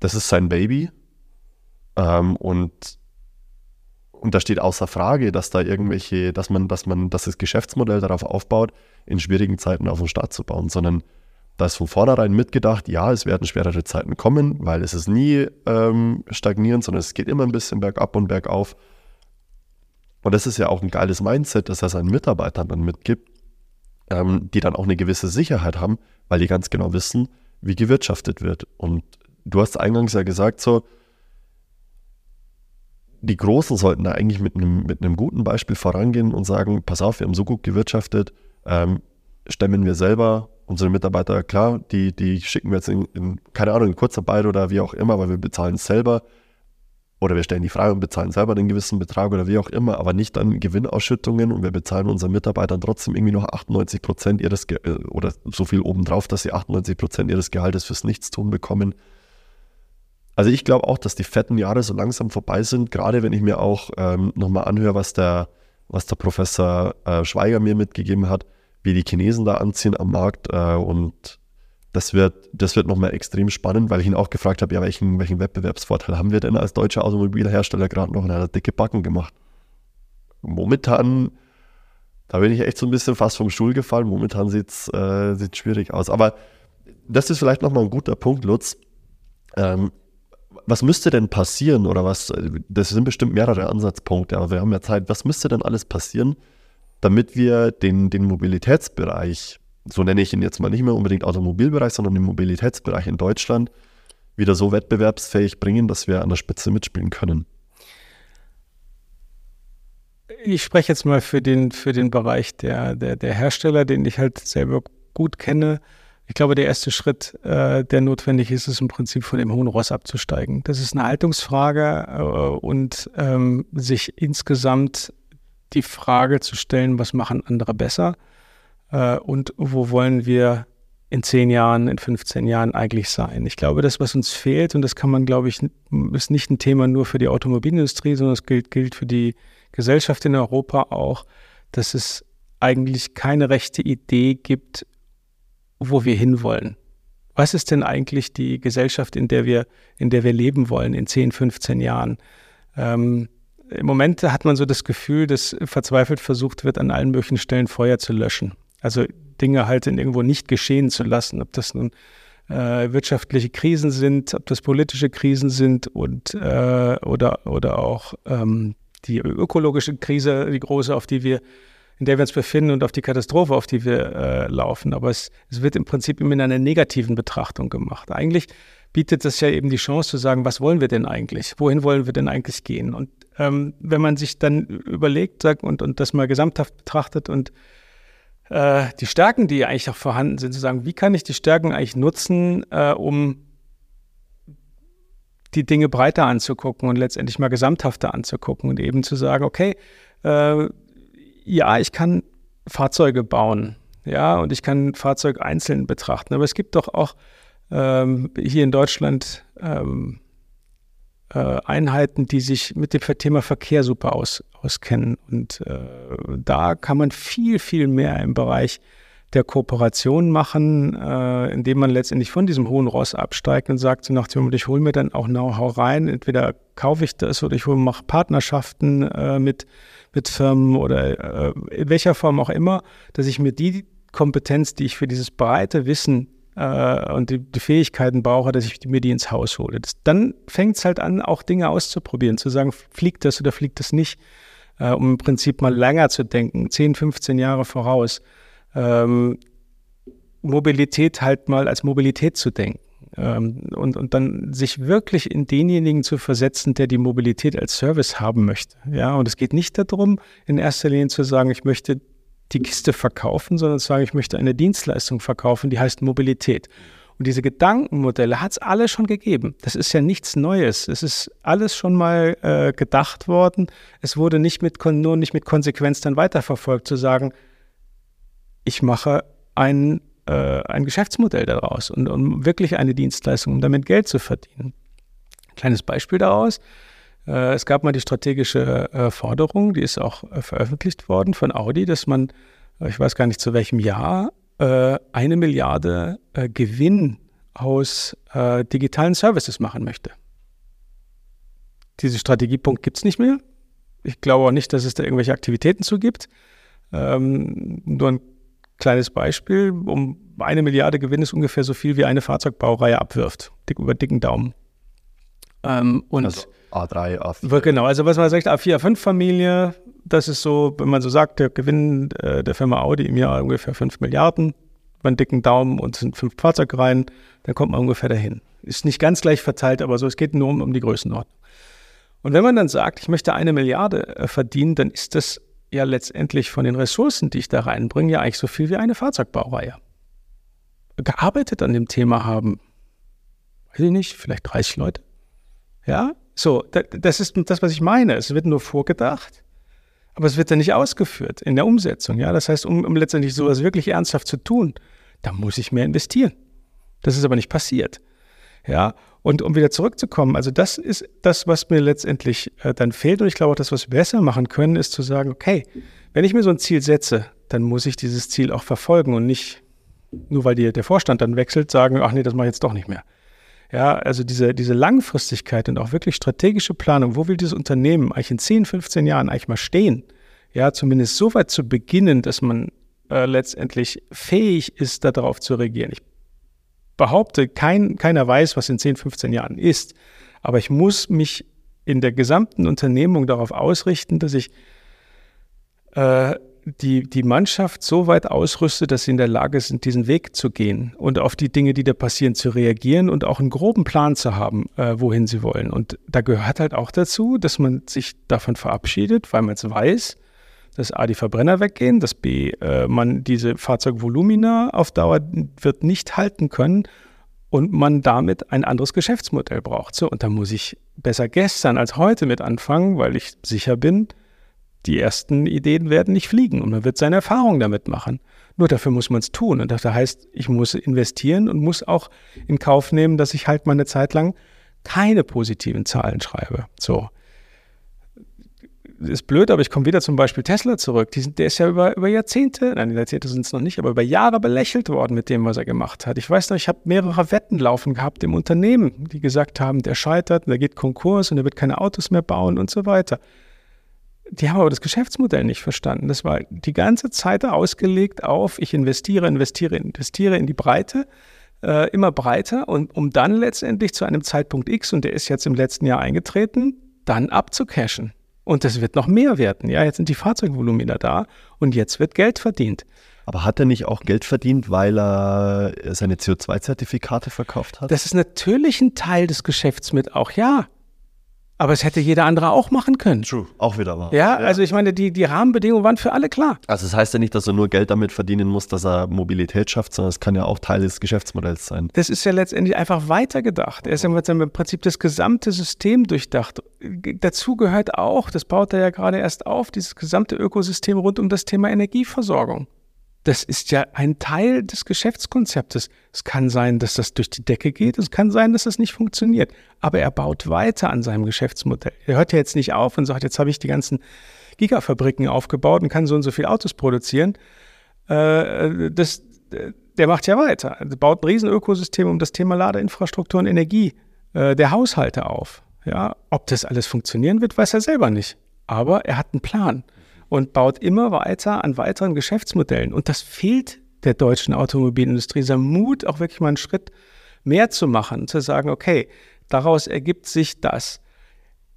das ist sein Baby. Ähm, und, und da steht außer Frage, dass da irgendwelche, dass man, dass man, dass das Geschäftsmodell darauf aufbaut, in schwierigen Zeiten auf den Start zu bauen, sondern da ist von vornherein mitgedacht, ja, es werden schwerere Zeiten kommen, weil es ist nie ähm, stagnierend, sondern es geht immer ein bisschen bergab und bergauf. Und das ist ja auch ein geiles Mindset, das er seinen Mitarbeitern dann mitgibt, ähm, die dann auch eine gewisse Sicherheit haben, weil die ganz genau wissen, wie gewirtschaftet wird. Und du hast eingangs ja gesagt, so, die Großen sollten da eigentlich mit einem, mit einem guten Beispiel vorangehen und sagen, pass auf, wir haben so gut gewirtschaftet, ähm, stemmen wir selber unsere Mitarbeiter, klar, die, die schicken wir jetzt in, in, keine Ahnung, in Kurzarbeit oder wie auch immer, weil wir bezahlen es selber. Oder wir stellen die frei und bezahlen selber einen gewissen Betrag oder wie auch immer, aber nicht dann Gewinnausschüttungen und wir bezahlen unseren Mitarbeitern trotzdem irgendwie noch 98 Prozent ihres, Ge äh, oder so viel obendrauf, dass sie 98 Prozent ihres Gehaltes fürs Nichtstun bekommen. Also ich glaube auch, dass die fetten Jahre so langsam vorbei sind, gerade wenn ich mir auch ähm, nochmal anhöre, was der, was der Professor äh, Schweiger mir mitgegeben hat, wie die Chinesen da anziehen am Markt äh, und das wird, das wird nochmal extrem spannend, weil ich ihn auch gefragt habe, ja, welchen, welchen Wettbewerbsvorteil haben wir denn als deutscher Automobilhersteller gerade noch? Und er hat dicke Backen gemacht. Momentan, da bin ich echt so ein bisschen fast vom Stuhl gefallen. Momentan sieht es äh, schwierig aus. Aber das ist vielleicht nochmal ein guter Punkt, Lutz. Ähm, was müsste denn passieren oder was, das sind bestimmt mehrere Ansatzpunkte, aber wir haben ja Zeit, was müsste denn alles passieren, damit wir den, den Mobilitätsbereich so nenne ich ihn jetzt mal nicht mehr unbedingt Automobilbereich, sondern im Mobilitätsbereich in Deutschland wieder so wettbewerbsfähig bringen, dass wir an der Spitze mitspielen können? Ich spreche jetzt mal für den, für den Bereich der, der, der Hersteller, den ich halt selber gut kenne. Ich glaube, der erste Schritt, äh, der notwendig ist, ist im Prinzip von dem hohen Ross abzusteigen. Das ist eine Haltungsfrage äh, und ähm, sich insgesamt die Frage zu stellen, was machen andere besser äh, und wo wollen wir in zehn Jahren, in 15 Jahren eigentlich sein. Ich glaube, das, was uns fehlt, und das kann man, glaube ich, ist nicht ein Thema nur für die Automobilindustrie, sondern es gilt, gilt für die Gesellschaft in Europa auch, dass es eigentlich keine rechte Idee gibt, wo wir hinwollen. Was ist denn eigentlich die Gesellschaft, in der wir, in der wir leben wollen in 10, 15 Jahren? Ähm, Im Moment hat man so das Gefühl, dass verzweifelt versucht wird, an allen möglichen Stellen Feuer zu löschen. Also Dinge halt in irgendwo nicht geschehen zu lassen, ob das nun äh, wirtschaftliche Krisen sind, ob das politische Krisen sind und äh, oder oder auch ähm, die ökologische Krise, die große, auf die wir in der wir uns befinden und auf die Katastrophe, auf die wir äh, laufen. Aber es, es wird im Prinzip immer in einer negativen Betrachtung gemacht. Eigentlich bietet das ja eben die Chance zu sagen, was wollen wir denn eigentlich? Wohin wollen wir denn eigentlich gehen? Und ähm, wenn man sich dann überlegt sagt, und, und das mal gesamthaft betrachtet und äh, die Stärken, die eigentlich auch vorhanden sind, zu sagen, wie kann ich die Stärken eigentlich nutzen, äh, um die Dinge breiter anzugucken und letztendlich mal gesamthafter anzugucken und eben zu sagen, okay, äh, ja, ich kann Fahrzeuge bauen, ja, und ich kann Fahrzeug einzeln betrachten, aber es gibt doch auch ähm, hier in Deutschland ähm, äh, Einheiten, die sich mit dem Thema Verkehr super aus, auskennen. Und äh, da kann man viel, viel mehr im Bereich der Kooperation machen, äh, indem man letztendlich von diesem hohen Ross absteigt und sagt so nach dem ich hole mir dann auch Know-how rein, entweder kaufe ich das oder ich hole mache Partnerschaften äh, mit, mit Firmen oder äh, in welcher Form auch immer, dass ich mir die Kompetenz, die ich für dieses breite Wissen äh, und die, die, Fähigkeiten brauche, dass ich mir die ins Haus hole. Das, dann fängt es halt an, auch Dinge auszuprobieren, zu sagen, fliegt das oder fliegt das nicht, äh, um im Prinzip mal länger zu denken, 10, 15 Jahre voraus. Ähm, Mobilität halt mal als Mobilität zu denken. Ähm, und, und dann sich wirklich in denjenigen zu versetzen, der die Mobilität als Service haben möchte. Ja, und es geht nicht darum, in erster Linie zu sagen, ich möchte die Kiste verkaufen, sondern sagen, ich möchte eine Dienstleistung verkaufen, die heißt Mobilität. Und diese Gedankenmodelle hat es alle schon gegeben. Das ist ja nichts Neues. Es ist alles schon mal äh, gedacht worden. Es wurde nicht mit, nur nicht mit Konsequenz dann weiterverfolgt, zu sagen, ich mache ein, äh, ein Geschäftsmodell daraus und um wirklich eine Dienstleistung, um damit Geld zu verdienen. Kleines Beispiel daraus. Äh, es gab mal die strategische äh, Forderung, die ist auch äh, veröffentlicht worden von Audi, dass man, ich weiß gar nicht zu welchem Jahr, eine Milliarde Gewinn aus digitalen Services machen möchte. Diesen Strategiepunkt gibt es nicht mehr. Ich glaube auch nicht, dass es da irgendwelche Aktivitäten zu gibt. Ähm, nur ein kleines Beispiel. Um eine Milliarde Gewinn ist ungefähr so viel, wie eine Fahrzeugbaureihe abwirft. Dick, über dicken Daumen. Ähm, und also A3, A4. Genau, also was man sagt, A4, A5-Familie, das ist so, wenn man so sagt, der Gewinn äh, der Firma Audi im Jahr ungefähr 5 Milliarden, über einen dicken Daumen und sind fünf Fahrzeugreihen, dann kommt man ungefähr dahin. Ist nicht ganz gleich verteilt, aber so, es geht nur um, um die Größenordnung. Und wenn man dann sagt, ich möchte eine Milliarde äh, verdienen, dann ist das ja letztendlich von den Ressourcen, die ich da reinbringe, ja eigentlich so viel wie eine Fahrzeugbaureihe. Gearbeitet an dem Thema haben, weiß ich nicht, vielleicht 30 Leute. Ja, so, das ist das, was ich meine. Es wird nur vorgedacht, aber es wird dann nicht ausgeführt in der Umsetzung. Ja, das heißt, um, um letztendlich sowas wirklich ernsthaft zu tun, da muss ich mehr investieren. Das ist aber nicht passiert. Ja, und um wieder zurückzukommen, also das ist das, was mir letztendlich äh, dann fehlt. Und ich glaube auch, das, was wir besser machen können, ist zu sagen, okay, wenn ich mir so ein Ziel setze, dann muss ich dieses Ziel auch verfolgen und nicht nur weil die, der Vorstand dann wechselt, sagen, ach nee, das mache ich jetzt doch nicht mehr. Ja, also diese, diese Langfristigkeit und auch wirklich strategische Planung, wo will dieses Unternehmen eigentlich in 10, 15 Jahren eigentlich mal stehen? Ja, zumindest so weit zu beginnen, dass man äh, letztendlich fähig ist, darauf zu reagieren. Ich behaupte, kein, keiner weiß, was in 10, 15 Jahren ist. Aber ich muss mich in der gesamten Unternehmung darauf ausrichten, dass ich äh, die, die Mannschaft so weit ausrüstet, dass sie in der Lage sind, diesen Weg zu gehen und auf die Dinge, die da passieren, zu reagieren und auch einen groben Plan zu haben, äh, wohin sie wollen. Und da gehört halt auch dazu, dass man sich davon verabschiedet, weil man es weiß, dass A, die Verbrenner weggehen, dass B, äh, man diese Fahrzeugvolumina auf Dauer wird nicht halten können und man damit ein anderes Geschäftsmodell braucht. So, und da muss ich besser gestern als heute mit anfangen, weil ich sicher bin, die ersten Ideen werden nicht fliegen und man wird seine Erfahrungen damit machen. Nur dafür muss man es tun. Und das heißt, ich muss investieren und muss auch in Kauf nehmen, dass ich halt mal eine Zeit lang keine positiven Zahlen schreibe. So. Ist blöd, aber ich komme wieder zum Beispiel Tesla zurück. Sind, der ist ja über, über Jahrzehnte, nein, Jahrzehnte sind es noch nicht, aber über Jahre belächelt worden mit dem, was er gemacht hat. Ich weiß noch, ich habe mehrere Wetten laufen gehabt im Unternehmen, die gesagt haben, der scheitert, der geht Konkurs und er wird keine Autos mehr bauen und so weiter. Die haben aber das Geschäftsmodell nicht verstanden. Das war die ganze Zeit ausgelegt auf, ich investiere, investiere, investiere in die Breite, äh, immer breiter und um dann letztendlich zu einem Zeitpunkt X, und der ist jetzt im letzten Jahr eingetreten, dann abzucashen. Und das wird noch mehr werden. Ja, jetzt sind die Fahrzeugvolumina da und jetzt wird Geld verdient. Aber hat er nicht auch Geld verdient, weil er seine CO2-Zertifikate verkauft hat? Das ist natürlich ein Teil des Geschäfts mit auch, ja. Aber es hätte jeder andere auch machen können. True, auch wieder wahr. Ja, ja, also ich meine, die, die Rahmenbedingungen waren für alle klar. Also es das heißt ja nicht, dass er nur Geld damit verdienen muss, dass er Mobilität schafft, sondern es kann ja auch Teil des Geschäftsmodells sein. Das ist ja letztendlich einfach weitergedacht. Er ist ja seinem Prinzip das gesamte System durchdacht. Dazu gehört auch, das baut er ja gerade erst auf, dieses gesamte Ökosystem rund um das Thema Energieversorgung. Das ist ja ein Teil des Geschäftskonzeptes. Es kann sein, dass das durch die Decke geht. Es kann sein, dass das nicht funktioniert. Aber er baut weiter an seinem Geschäftsmodell. Er hört ja jetzt nicht auf und sagt, jetzt habe ich die ganzen Gigafabriken aufgebaut und kann so und so viele Autos produzieren. Äh, das, der macht ja weiter. Er baut ein Riesenökosystem um das Thema Ladeinfrastruktur und Energie äh, der Haushalte auf. Ja, ob das alles funktionieren wird, weiß er selber nicht. Aber er hat einen Plan und baut immer weiter an weiteren Geschäftsmodellen. Und das fehlt der deutschen Automobilindustrie, dieser Mut, auch wirklich mal einen Schritt mehr zu machen, zu sagen, okay, daraus ergibt sich das.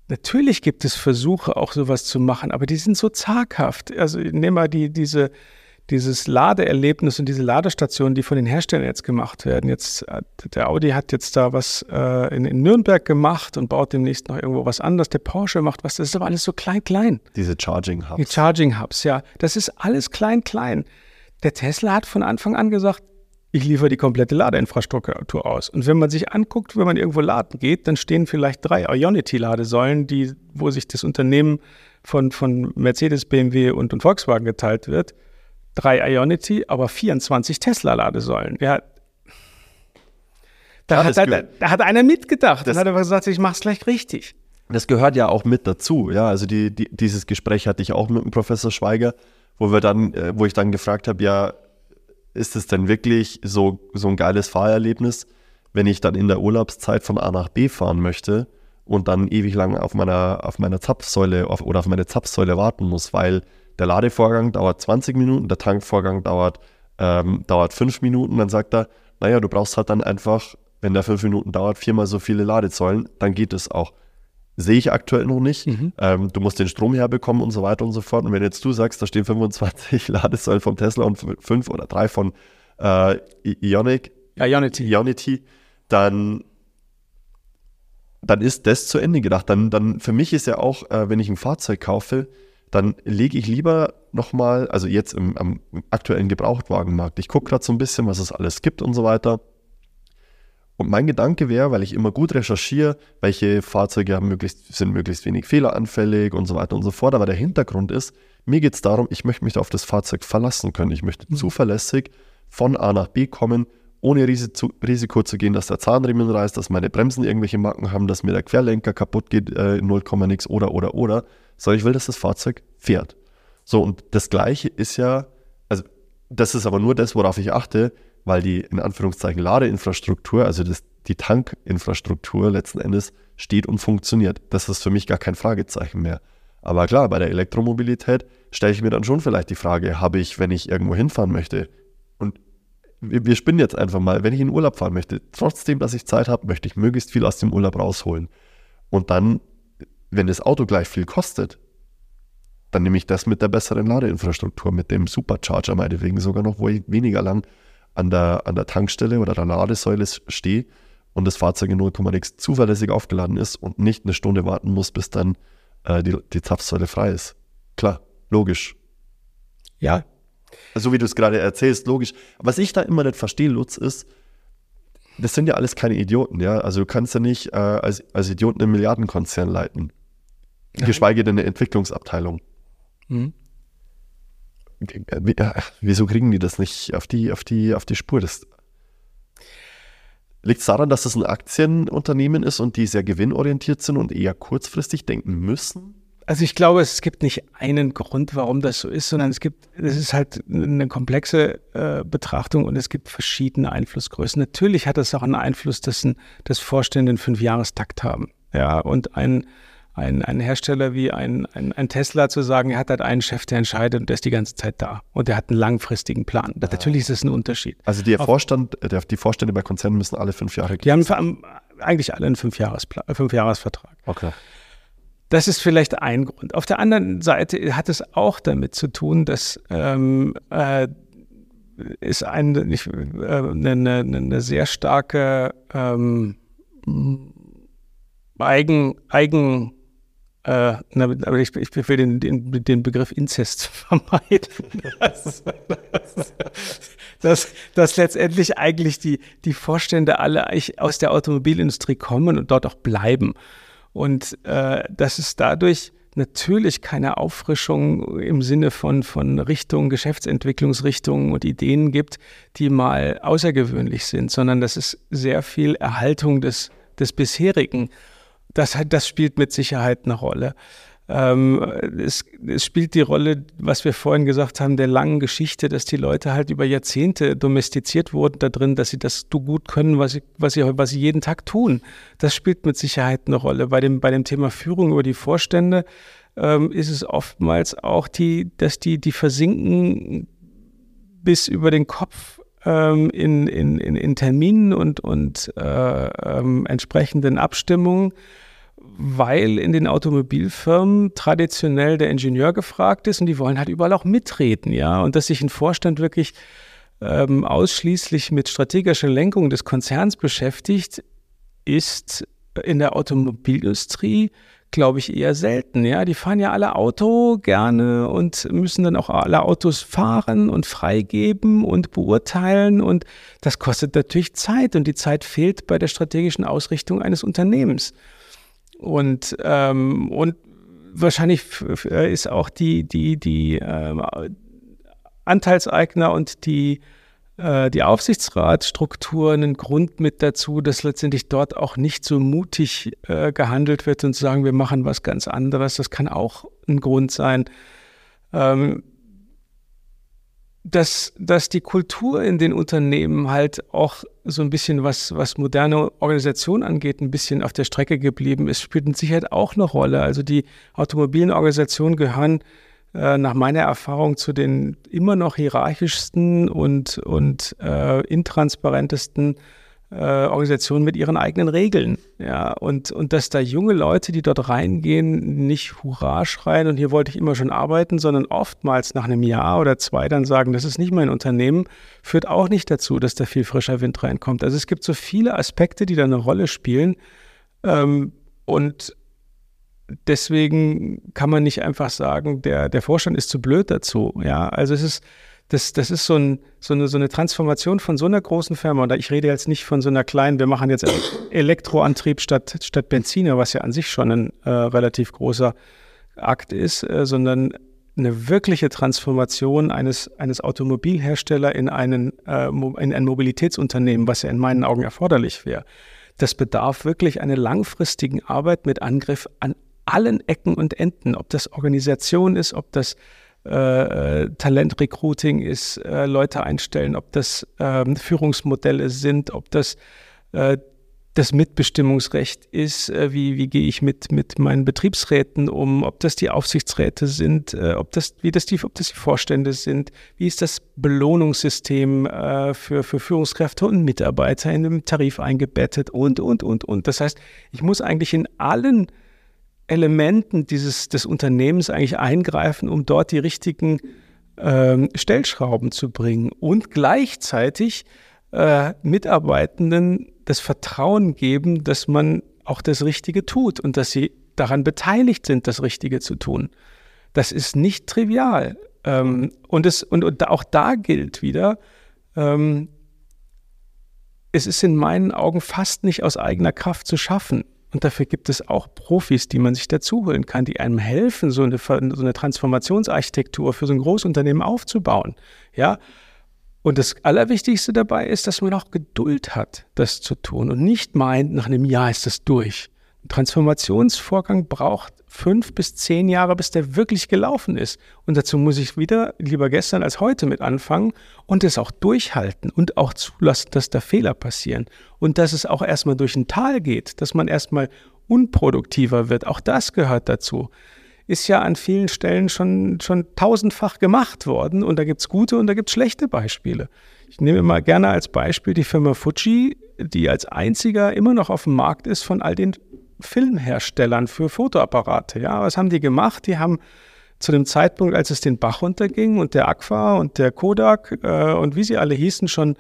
Natürlich gibt es Versuche, auch sowas zu machen, aber die sind so zaghaft. Also nehmen wir die, diese dieses Ladeerlebnis und diese Ladestationen, die von den Herstellern jetzt gemacht werden. Jetzt, äh, der Audi hat jetzt da was äh, in, in, Nürnberg gemacht und baut demnächst noch irgendwo was anderes. Der Porsche macht was, das ist aber alles so klein, klein. Diese Charging Hubs. Die Charging Hubs, ja. Das ist alles klein, klein. Der Tesla hat von Anfang an gesagt, ich liefere die komplette Ladeinfrastruktur aus. Und wenn man sich anguckt, wenn man irgendwo laden geht, dann stehen vielleicht drei Ionity-Ladesäulen, die, wo sich das Unternehmen von, von Mercedes, BMW und, und Volkswagen geteilt wird drei Ionity, aber 24 Tesla-Ladesäulen. Ja, da, hat, da, da, hat einer mitgedacht das, und hat einfach gesagt, ich mache es gleich richtig. Das gehört ja auch mit dazu. Ja, also die, die, dieses Gespräch hatte ich auch mit dem Professor Schweiger, wo wir dann, äh, wo ich dann gefragt habe, ja, ist es denn wirklich so, so ein geiles Fahrerlebnis, wenn ich dann in der Urlaubszeit von A nach B fahren möchte und dann ewig lang auf meiner, auf meiner Zapfsäule auf, oder auf meine Zapfsäule warten muss, weil der Ladevorgang dauert 20 Minuten, der Tankvorgang dauert, ähm, dauert 5 Minuten. Dann sagt er, naja, du brauchst halt dann einfach, wenn der 5 Minuten dauert, viermal so viele Ladesäulen, dann geht es auch. Sehe ich aktuell noch nicht. Mhm. Ähm, du musst den Strom herbekommen und so weiter und so fort. Und wenn jetzt du sagst, da stehen 25 Ladesäulen vom Tesla und 5 oder 3 von äh, Ionic, ja, Ionity. Ionity, dann, dann ist das zu Ende gedacht. Dann, dann für mich ist ja auch, äh, wenn ich ein Fahrzeug kaufe, dann lege ich lieber nochmal, also jetzt im, am aktuellen Gebrauchtwagenmarkt, ich gucke gerade so ein bisschen, was es alles gibt und so weiter. Und mein Gedanke wäre, weil ich immer gut recherchiere, welche Fahrzeuge haben möglichst, sind möglichst wenig fehleranfällig und so weiter und so fort. Aber der Hintergrund ist, mir geht es darum, ich möchte mich auf das Fahrzeug verlassen können. Ich möchte mhm. zuverlässig von A nach B kommen, ohne Risiko zu gehen, dass der Zahnriemen reißt, dass meine Bremsen irgendwelche Macken haben, dass mir der Querlenker kaputt geht, äh, 0, nix oder, oder, oder sondern ich will, dass das Fahrzeug fährt. So, und das Gleiche ist ja, also das ist aber nur das, worauf ich achte, weil die in Anführungszeichen Ladeinfrastruktur, also das, die Tankinfrastruktur letzten Endes steht und funktioniert. Das ist für mich gar kein Fragezeichen mehr. Aber klar, bei der Elektromobilität stelle ich mir dann schon vielleicht die Frage, habe ich, wenn ich irgendwo hinfahren möchte, wir, spinnen jetzt einfach mal, wenn ich in Urlaub fahren möchte, trotzdem, dass ich Zeit habe, möchte ich möglichst viel aus dem Urlaub rausholen. Und dann wenn das Auto gleich viel kostet, dann nehme ich das mit der besseren Ladeinfrastruktur, mit dem Supercharger meinetwegen sogar noch, wo ich weniger lang an der, an der Tankstelle oder der Ladesäule stehe und das Fahrzeug in 0, nix zuverlässig aufgeladen ist und nicht eine Stunde warten muss, bis dann äh, die, die Zapfsäule frei ist. Klar, logisch. Ja. Also wie du es gerade erzählst, logisch. Was ich da immer nicht verstehe, Lutz, ist, das sind ja alles keine Idioten, ja. Also du kannst ja nicht äh, als, als Idioten einen Milliardenkonzern leiten. Nein. Geschweige denn eine Entwicklungsabteilung. Mhm. Wie, äh, wieso kriegen die das nicht auf die, auf die, auf die Spur? Liegt es daran, dass das ein Aktienunternehmen ist und die sehr gewinnorientiert sind und eher kurzfristig denken müssen? Also ich glaube, es gibt nicht einen Grund, warum das so ist, sondern es gibt, es ist halt eine komplexe äh, Betrachtung und es gibt verschiedene Einflussgrößen. Natürlich hat es auch einen Einfluss, dass, ein, dass Vorstände einen Fünfjahrestakt haben. Ja, und ein, ein, ein Hersteller wie ein, ein, ein, Tesla zu sagen, er hat halt einen Chef, der entscheidet und der ist die ganze Zeit da. Und der hat einen langfristigen Plan. Ja. Natürlich ist das ein Unterschied. Also der Vorstand, der, die Vorstände bei Konzernen müssen alle fünf Jahre Die haben eigentlich alle einen Fünfjahresplan, Fünfjahresvertrag. Okay. Das ist vielleicht ein Grund. Auf der anderen Seite hat es auch damit zu tun, dass ähm, äh, ist ein, nicht, äh, eine, eine, sehr starke ähm, Eigen, Eigen äh, aber ich, ich will den, den, den Begriff Inzest vermeiden. Dass, dass, dass, dass letztendlich eigentlich die, die Vorstände alle aus der Automobilindustrie kommen und dort auch bleiben. Und äh, dass es dadurch natürlich keine Auffrischung im Sinne von, von Richtungen, Geschäftsentwicklungsrichtungen und Ideen gibt, die mal außergewöhnlich sind, sondern dass es sehr viel Erhaltung des, des bisherigen. Das, das spielt mit Sicherheit eine Rolle. Ähm, es, es, spielt die Rolle, was wir vorhin gesagt haben, der langen Geschichte, dass die Leute halt über Jahrzehnte domestiziert wurden da drin, dass sie das gut können, was sie, was sie, was sie jeden Tag tun. Das spielt mit Sicherheit eine Rolle. Bei dem, bei dem Thema Führung über die Vorstände ähm, ist es oftmals auch die, dass die, die versinken bis über den Kopf ähm, in, in, in, in Terminen und, und äh, ähm, entsprechenden Abstimmungen weil in den Automobilfirmen traditionell der Ingenieur gefragt ist und die wollen halt überall auch mitreden, ja. Und dass sich ein Vorstand wirklich ähm, ausschließlich mit strategischer Lenkung des Konzerns beschäftigt, ist in der Automobilindustrie, glaube ich, eher selten. Ja, die fahren ja alle Auto gerne und müssen dann auch alle Autos fahren und freigeben und beurteilen. Und das kostet natürlich Zeit und die Zeit fehlt bei der strategischen Ausrichtung eines Unternehmens. Und, ähm, und wahrscheinlich ist auch die, die, die ähm, Anteilseigner und die, äh, die Aufsichtsratstruktur ein Grund mit dazu, dass letztendlich dort auch nicht so mutig äh, gehandelt wird und zu sagen, wir machen was ganz anderes. Das kann auch ein Grund sein. Ähm, dass, dass die Kultur in den Unternehmen halt auch so ein bisschen, was, was moderne Organisation angeht, ein bisschen auf der Strecke geblieben ist, spielt mit Sicherheit auch eine Rolle. Also die automobilen Organisationen gehören äh, nach meiner Erfahrung zu den immer noch hierarchischsten und, und äh, intransparentesten äh, Organisationen mit ihren eigenen Regeln. Ja, und, und dass da junge Leute, die dort reingehen, nicht Hurra schreien und hier wollte ich immer schon arbeiten, sondern oftmals nach einem Jahr oder zwei dann sagen, das ist nicht mein Unternehmen, führt auch nicht dazu, dass da viel frischer Wind reinkommt. Also es gibt so viele Aspekte, die da eine Rolle spielen. Ähm, und deswegen kann man nicht einfach sagen, der, der Vorstand ist zu blöd dazu. Ja, also es ist, das, das ist so, ein, so, eine, so eine Transformation von so einer großen Firma. Und ich rede jetzt nicht von so einer kleinen, wir machen jetzt Elektroantrieb statt, statt Benziner, was ja an sich schon ein äh, relativ großer Akt ist, äh, sondern eine wirkliche Transformation eines, eines Automobilherstellers in, einen, äh, in ein Mobilitätsunternehmen, was ja in meinen Augen erforderlich wäre. Das bedarf wirklich einer langfristigen Arbeit mit Angriff an allen Ecken und Enden, ob das Organisation ist, ob das äh, Talentrecruiting ist, äh, Leute einstellen, ob das äh, Führungsmodelle sind, ob das äh, das Mitbestimmungsrecht ist, äh, wie, wie gehe ich mit, mit meinen Betriebsräten um, ob das die Aufsichtsräte sind, äh, ob, das, wie das die, ob das die Vorstände sind, wie ist das Belohnungssystem für, für Führungskräfte und Mitarbeiter in einem Tarif eingebettet und, und, und, und. Das heißt, ich muss eigentlich in allen Elementen dieses, des Unternehmens eigentlich eingreifen, um dort die richtigen ähm, Stellschrauben zu bringen und gleichzeitig äh, Mitarbeitenden das Vertrauen geben, dass man auch das Richtige tut und dass sie daran beteiligt sind, das Richtige zu tun. Das ist nicht trivial. Ähm, und, es, und, und auch da gilt wieder, ähm, es ist in meinen Augen fast nicht aus eigener Kraft zu schaffen. Und dafür gibt es auch Profis, die man sich dazuholen kann, die einem helfen, so eine, so eine Transformationsarchitektur für so ein Großunternehmen aufzubauen. Ja. Und das Allerwichtigste dabei ist, dass man auch Geduld hat, das zu tun und nicht meint, nach einem Jahr ist das durch. Transformationsvorgang braucht fünf bis zehn Jahre, bis der wirklich gelaufen ist. Und dazu muss ich wieder lieber gestern als heute mit anfangen und es auch durchhalten und auch zulassen, dass da Fehler passieren. Und dass es auch erstmal durch ein Tal geht, dass man erstmal unproduktiver wird. Auch das gehört dazu. Ist ja an vielen Stellen schon, schon tausendfach gemacht worden und da gibt es gute und da gibt es schlechte Beispiele. Ich nehme mal gerne als Beispiel die Firma Fuji, die als einziger immer noch auf dem Markt ist von all den Filmherstellern für Fotoapparate. Ja, was haben die gemacht? Die haben zu dem Zeitpunkt, als es den Bach runterging und der Aqua und der Kodak äh, und wie sie alle hießen schon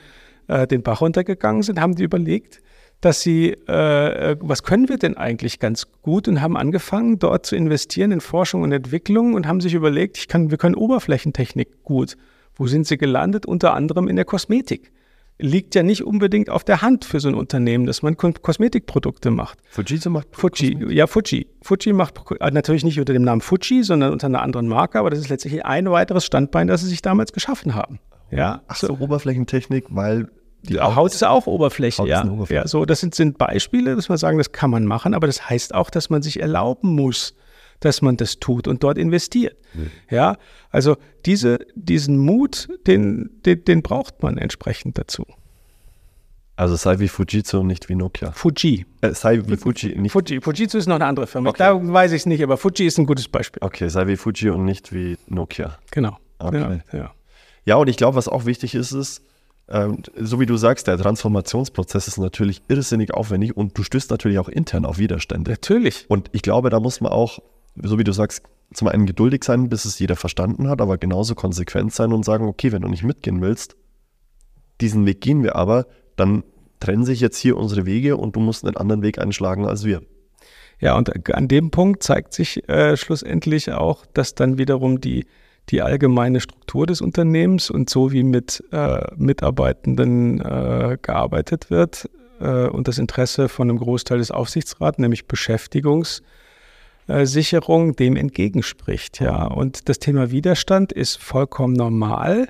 äh, den Bach runtergegangen sind, haben die überlegt, dass sie, äh, was können wir denn eigentlich ganz gut und haben angefangen, dort zu investieren in Forschung und Entwicklung und haben sich überlegt, ich kann, wir können Oberflächentechnik gut. Wo sind sie gelandet? Unter anderem in der Kosmetik liegt ja nicht unbedingt auf der Hand für so ein Unternehmen, dass man Kosmetikprodukte macht. Fujitsu macht Fuji, Kosmetik? ja, Fuji. Fuji macht äh, natürlich nicht unter dem Namen Fuji, sondern unter einer anderen Marke, aber das ist letztlich ein weiteres Standbein, das sie sich damals geschaffen haben. Ja, Ach so, so Oberflächentechnik, weil die Haut, Haut ist auch Oberfläche, Haut ja. Oberfläche. ja. So, das sind, sind Beispiele, dass man sagen, das kann man machen, aber das heißt auch, dass man sich erlauben muss, dass man das tut und dort investiert. Mhm. Ja, also diese, diesen Mut, den, den, den braucht man entsprechend dazu. Also sei wie Fujitsu und nicht wie Nokia. Fuji. Äh, sei wie Fuji. Nicht Fuji. Fujitsu ist noch eine andere Firma. Okay. Da weiß ich es nicht, aber Fuji ist ein gutes Beispiel. Okay, sei wie Fuji und nicht wie Nokia. Genau. Okay. Ja, ja. ja und ich glaube, was auch wichtig ist, ist, ähm, so wie du sagst, der Transformationsprozess ist natürlich irrsinnig aufwendig und du stößt natürlich auch intern auf Widerstände. Natürlich. Und ich glaube, da muss man auch so wie du sagst, zum einen geduldig sein, bis es jeder verstanden hat, aber genauso konsequent sein und sagen, okay, wenn du nicht mitgehen willst, diesen Weg gehen wir aber, dann trennen sich jetzt hier unsere Wege und du musst einen anderen Weg einschlagen als wir. Ja, und an dem Punkt zeigt sich äh, schlussendlich auch, dass dann wiederum die, die allgemeine Struktur des Unternehmens und so wie mit äh, Mitarbeitenden äh, gearbeitet wird äh, und das Interesse von einem Großteil des Aufsichtsrats, nämlich Beschäftigungs- Sicherung dem entgegenspricht. Ja. Und das Thema Widerstand ist vollkommen normal.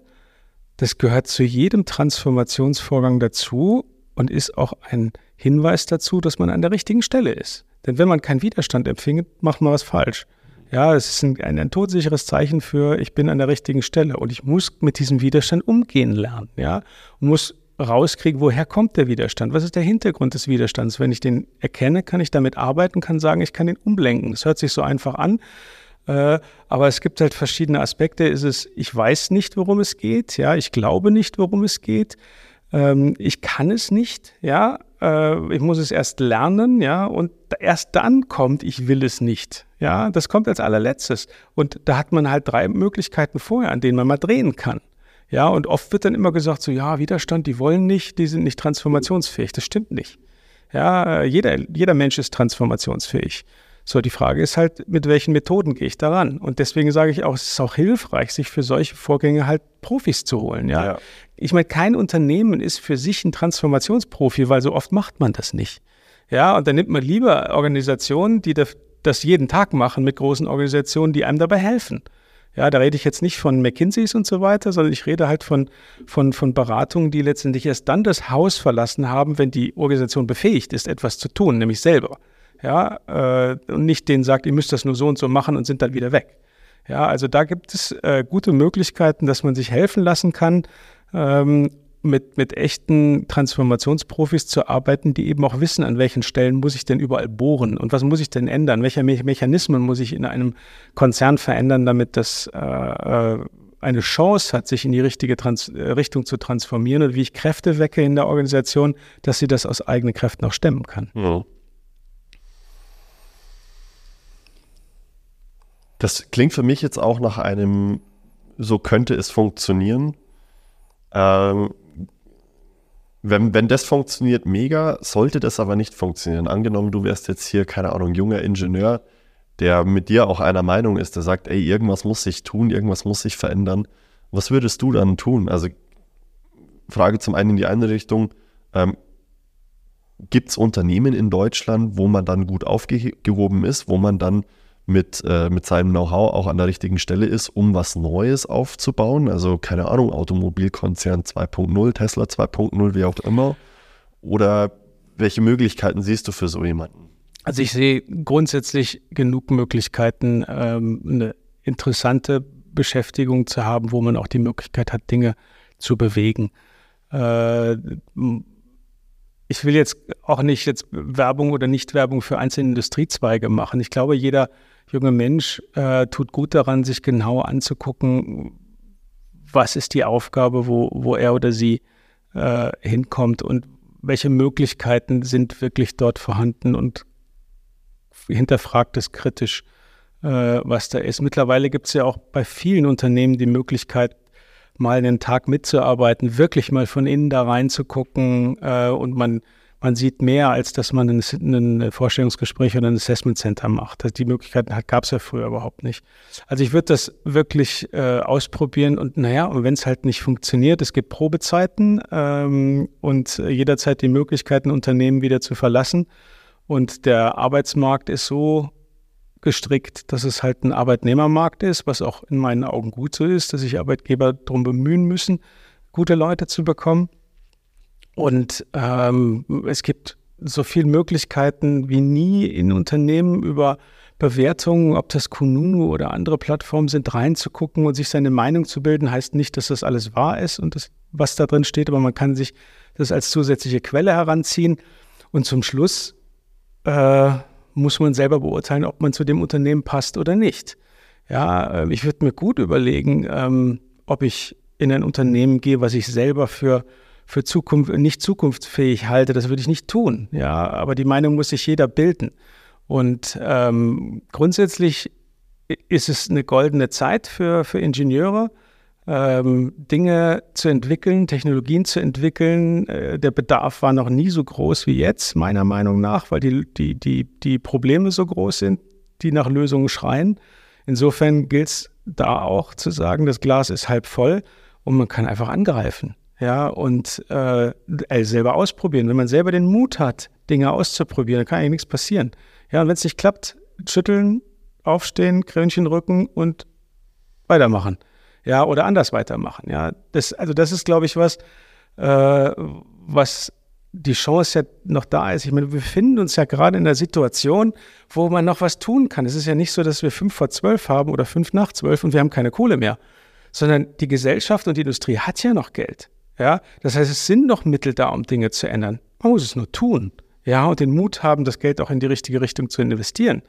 Das gehört zu jedem Transformationsvorgang dazu und ist auch ein Hinweis dazu, dass man an der richtigen Stelle ist. Denn wenn man keinen Widerstand empfindet, macht man was falsch. Ja, es ist ein, ein, ein todsicheres Zeichen für, ich bin an der richtigen Stelle und ich muss mit diesem Widerstand umgehen lernen. Ja, und muss rauskriege, woher kommt der Widerstand? Was ist der Hintergrund des Widerstands? Wenn ich den erkenne, kann ich damit arbeiten, kann sagen, ich kann ihn umlenken. Das hört sich so einfach an. Äh, aber es gibt halt verschiedene Aspekte. Ist es, ich weiß nicht, worum es geht. Ja, ich glaube nicht, worum es geht. Ähm, ich kann es nicht. Ja, äh, ich muss es erst lernen. Ja, und erst dann kommt, ich will es nicht. Ja, das kommt als allerletztes. Und da hat man halt drei Möglichkeiten vorher, an denen man mal drehen kann. Ja, und oft wird dann immer gesagt, so ja, Widerstand, die wollen nicht, die sind nicht transformationsfähig. Das stimmt nicht. Ja, jeder, jeder Mensch ist transformationsfähig. So, die Frage ist halt, mit welchen Methoden gehe ich daran? Und deswegen sage ich auch, es ist auch hilfreich, sich für solche Vorgänge halt Profis zu holen. Ja, ja. ich meine, kein Unternehmen ist für sich ein Transformationsprofi, weil so oft macht man das nicht. Ja, und dann nimmt man lieber Organisationen, die das jeden Tag machen, mit großen Organisationen, die einem dabei helfen. Ja, da rede ich jetzt nicht von McKinseys und so weiter, sondern ich rede halt von, von, von Beratungen, die letztendlich erst dann das Haus verlassen haben, wenn die Organisation befähigt ist, etwas zu tun, nämlich selber. Ja, äh, und nicht denen sagt, ihr müsst das nur so und so machen und sind dann wieder weg. Ja, also da gibt es äh, gute Möglichkeiten, dass man sich helfen lassen kann ähm, mit, mit echten Transformationsprofis zu arbeiten, die eben auch wissen, an welchen Stellen muss ich denn überall bohren und was muss ich denn ändern, welche Me Mechanismen muss ich in einem Konzern verändern, damit das äh, äh, eine Chance hat, sich in die richtige Trans äh, Richtung zu transformieren und wie ich Kräfte wecke in der Organisation, dass sie das aus eigenen Kräften auch stemmen kann. Ja. Das klingt für mich jetzt auch nach einem, so könnte es funktionieren. Ähm, wenn, wenn das funktioniert, mega, sollte das aber nicht funktionieren. Angenommen, du wärst jetzt hier, keine Ahnung, junger Ingenieur, der mit dir auch einer Meinung ist, der sagt, ey, irgendwas muss sich tun, irgendwas muss sich verändern. Was würdest du dann tun? Also Frage zum einen in die eine Richtung, ähm, gibt es Unternehmen in Deutschland, wo man dann gut aufgehoben ist, wo man dann mit, äh, mit seinem Know-how auch an der richtigen Stelle ist, um was Neues aufzubauen. Also keine Ahnung, Automobilkonzern 2.0, Tesla 2.0, wie auch immer. Oder welche Möglichkeiten siehst du für so jemanden? Also ich sehe grundsätzlich genug Möglichkeiten, ähm, eine interessante Beschäftigung zu haben, wo man auch die Möglichkeit hat, Dinge zu bewegen. Äh, ich will jetzt auch nicht jetzt Werbung oder Nicht-Werbung für einzelne Industriezweige machen. Ich glaube, jeder junge Mensch äh, tut gut daran, sich genau anzugucken, was ist die Aufgabe, wo, wo er oder sie äh, hinkommt und welche Möglichkeiten sind wirklich dort vorhanden und hinterfragt es kritisch, äh, was da ist. Mittlerweile gibt es ja auch bei vielen Unternehmen die Möglichkeit, mal einen Tag mitzuarbeiten, wirklich mal von innen da reinzugucken äh, und man man sieht mehr, als dass man ein, ein Vorstellungsgespräch oder ein Assessment Center macht. Also die Möglichkeiten gab es ja früher überhaupt nicht. Also ich würde das wirklich äh, ausprobieren und naja, und wenn es halt nicht funktioniert, es gibt Probezeiten ähm, und jederzeit die Möglichkeit, ein Unternehmen wieder zu verlassen. Und der Arbeitsmarkt ist so gestrickt, dass es halt ein Arbeitnehmermarkt ist, was auch in meinen Augen gut so ist, dass sich Arbeitgeber darum bemühen müssen, gute Leute zu bekommen. Und ähm, es gibt so viele Möglichkeiten wie nie in Unternehmen über Bewertungen, ob das Kununu oder andere Plattformen sind, reinzugucken und sich seine Meinung zu bilden, heißt nicht, dass das alles wahr ist und das, was da drin steht, aber man kann sich das als zusätzliche Quelle heranziehen. Und zum Schluss äh, muss man selber beurteilen, ob man zu dem Unternehmen passt oder nicht. Ja, äh, ich würde mir gut überlegen, ähm, ob ich in ein Unternehmen gehe, was ich selber für für Zukunft, nicht zukunftsfähig halte, das würde ich nicht tun. Ja, aber die Meinung muss sich jeder bilden. Und ähm, grundsätzlich ist es eine goldene Zeit für, für Ingenieure, ähm, Dinge zu entwickeln, Technologien zu entwickeln. Äh, der Bedarf war noch nie so groß wie jetzt, meiner Meinung nach, weil die, die, die, die Probleme so groß sind, die nach Lösungen schreien. Insofern gilt es da auch zu sagen, das Glas ist halb voll und man kann einfach angreifen ja, und äh, selber ausprobieren. Wenn man selber den Mut hat, Dinge auszuprobieren, dann kann eigentlich nichts passieren. Ja, und wenn es nicht klappt, schütteln, aufstehen, Krönchen rücken und weitermachen. Ja, oder anders weitermachen. Ja, das, also das ist, glaube ich, was, äh, was die Chance ja noch da ist. Ich meine, wir befinden uns ja gerade in der Situation, wo man noch was tun kann. Es ist ja nicht so, dass wir fünf vor zwölf haben oder fünf nach zwölf und wir haben keine Kohle mehr, sondern die Gesellschaft und die Industrie hat ja noch Geld. Ja, das heißt, es sind noch Mittel da, um Dinge zu ändern. Man muss es nur tun. Ja, und den Mut haben, das Geld auch in die richtige Richtung zu investieren.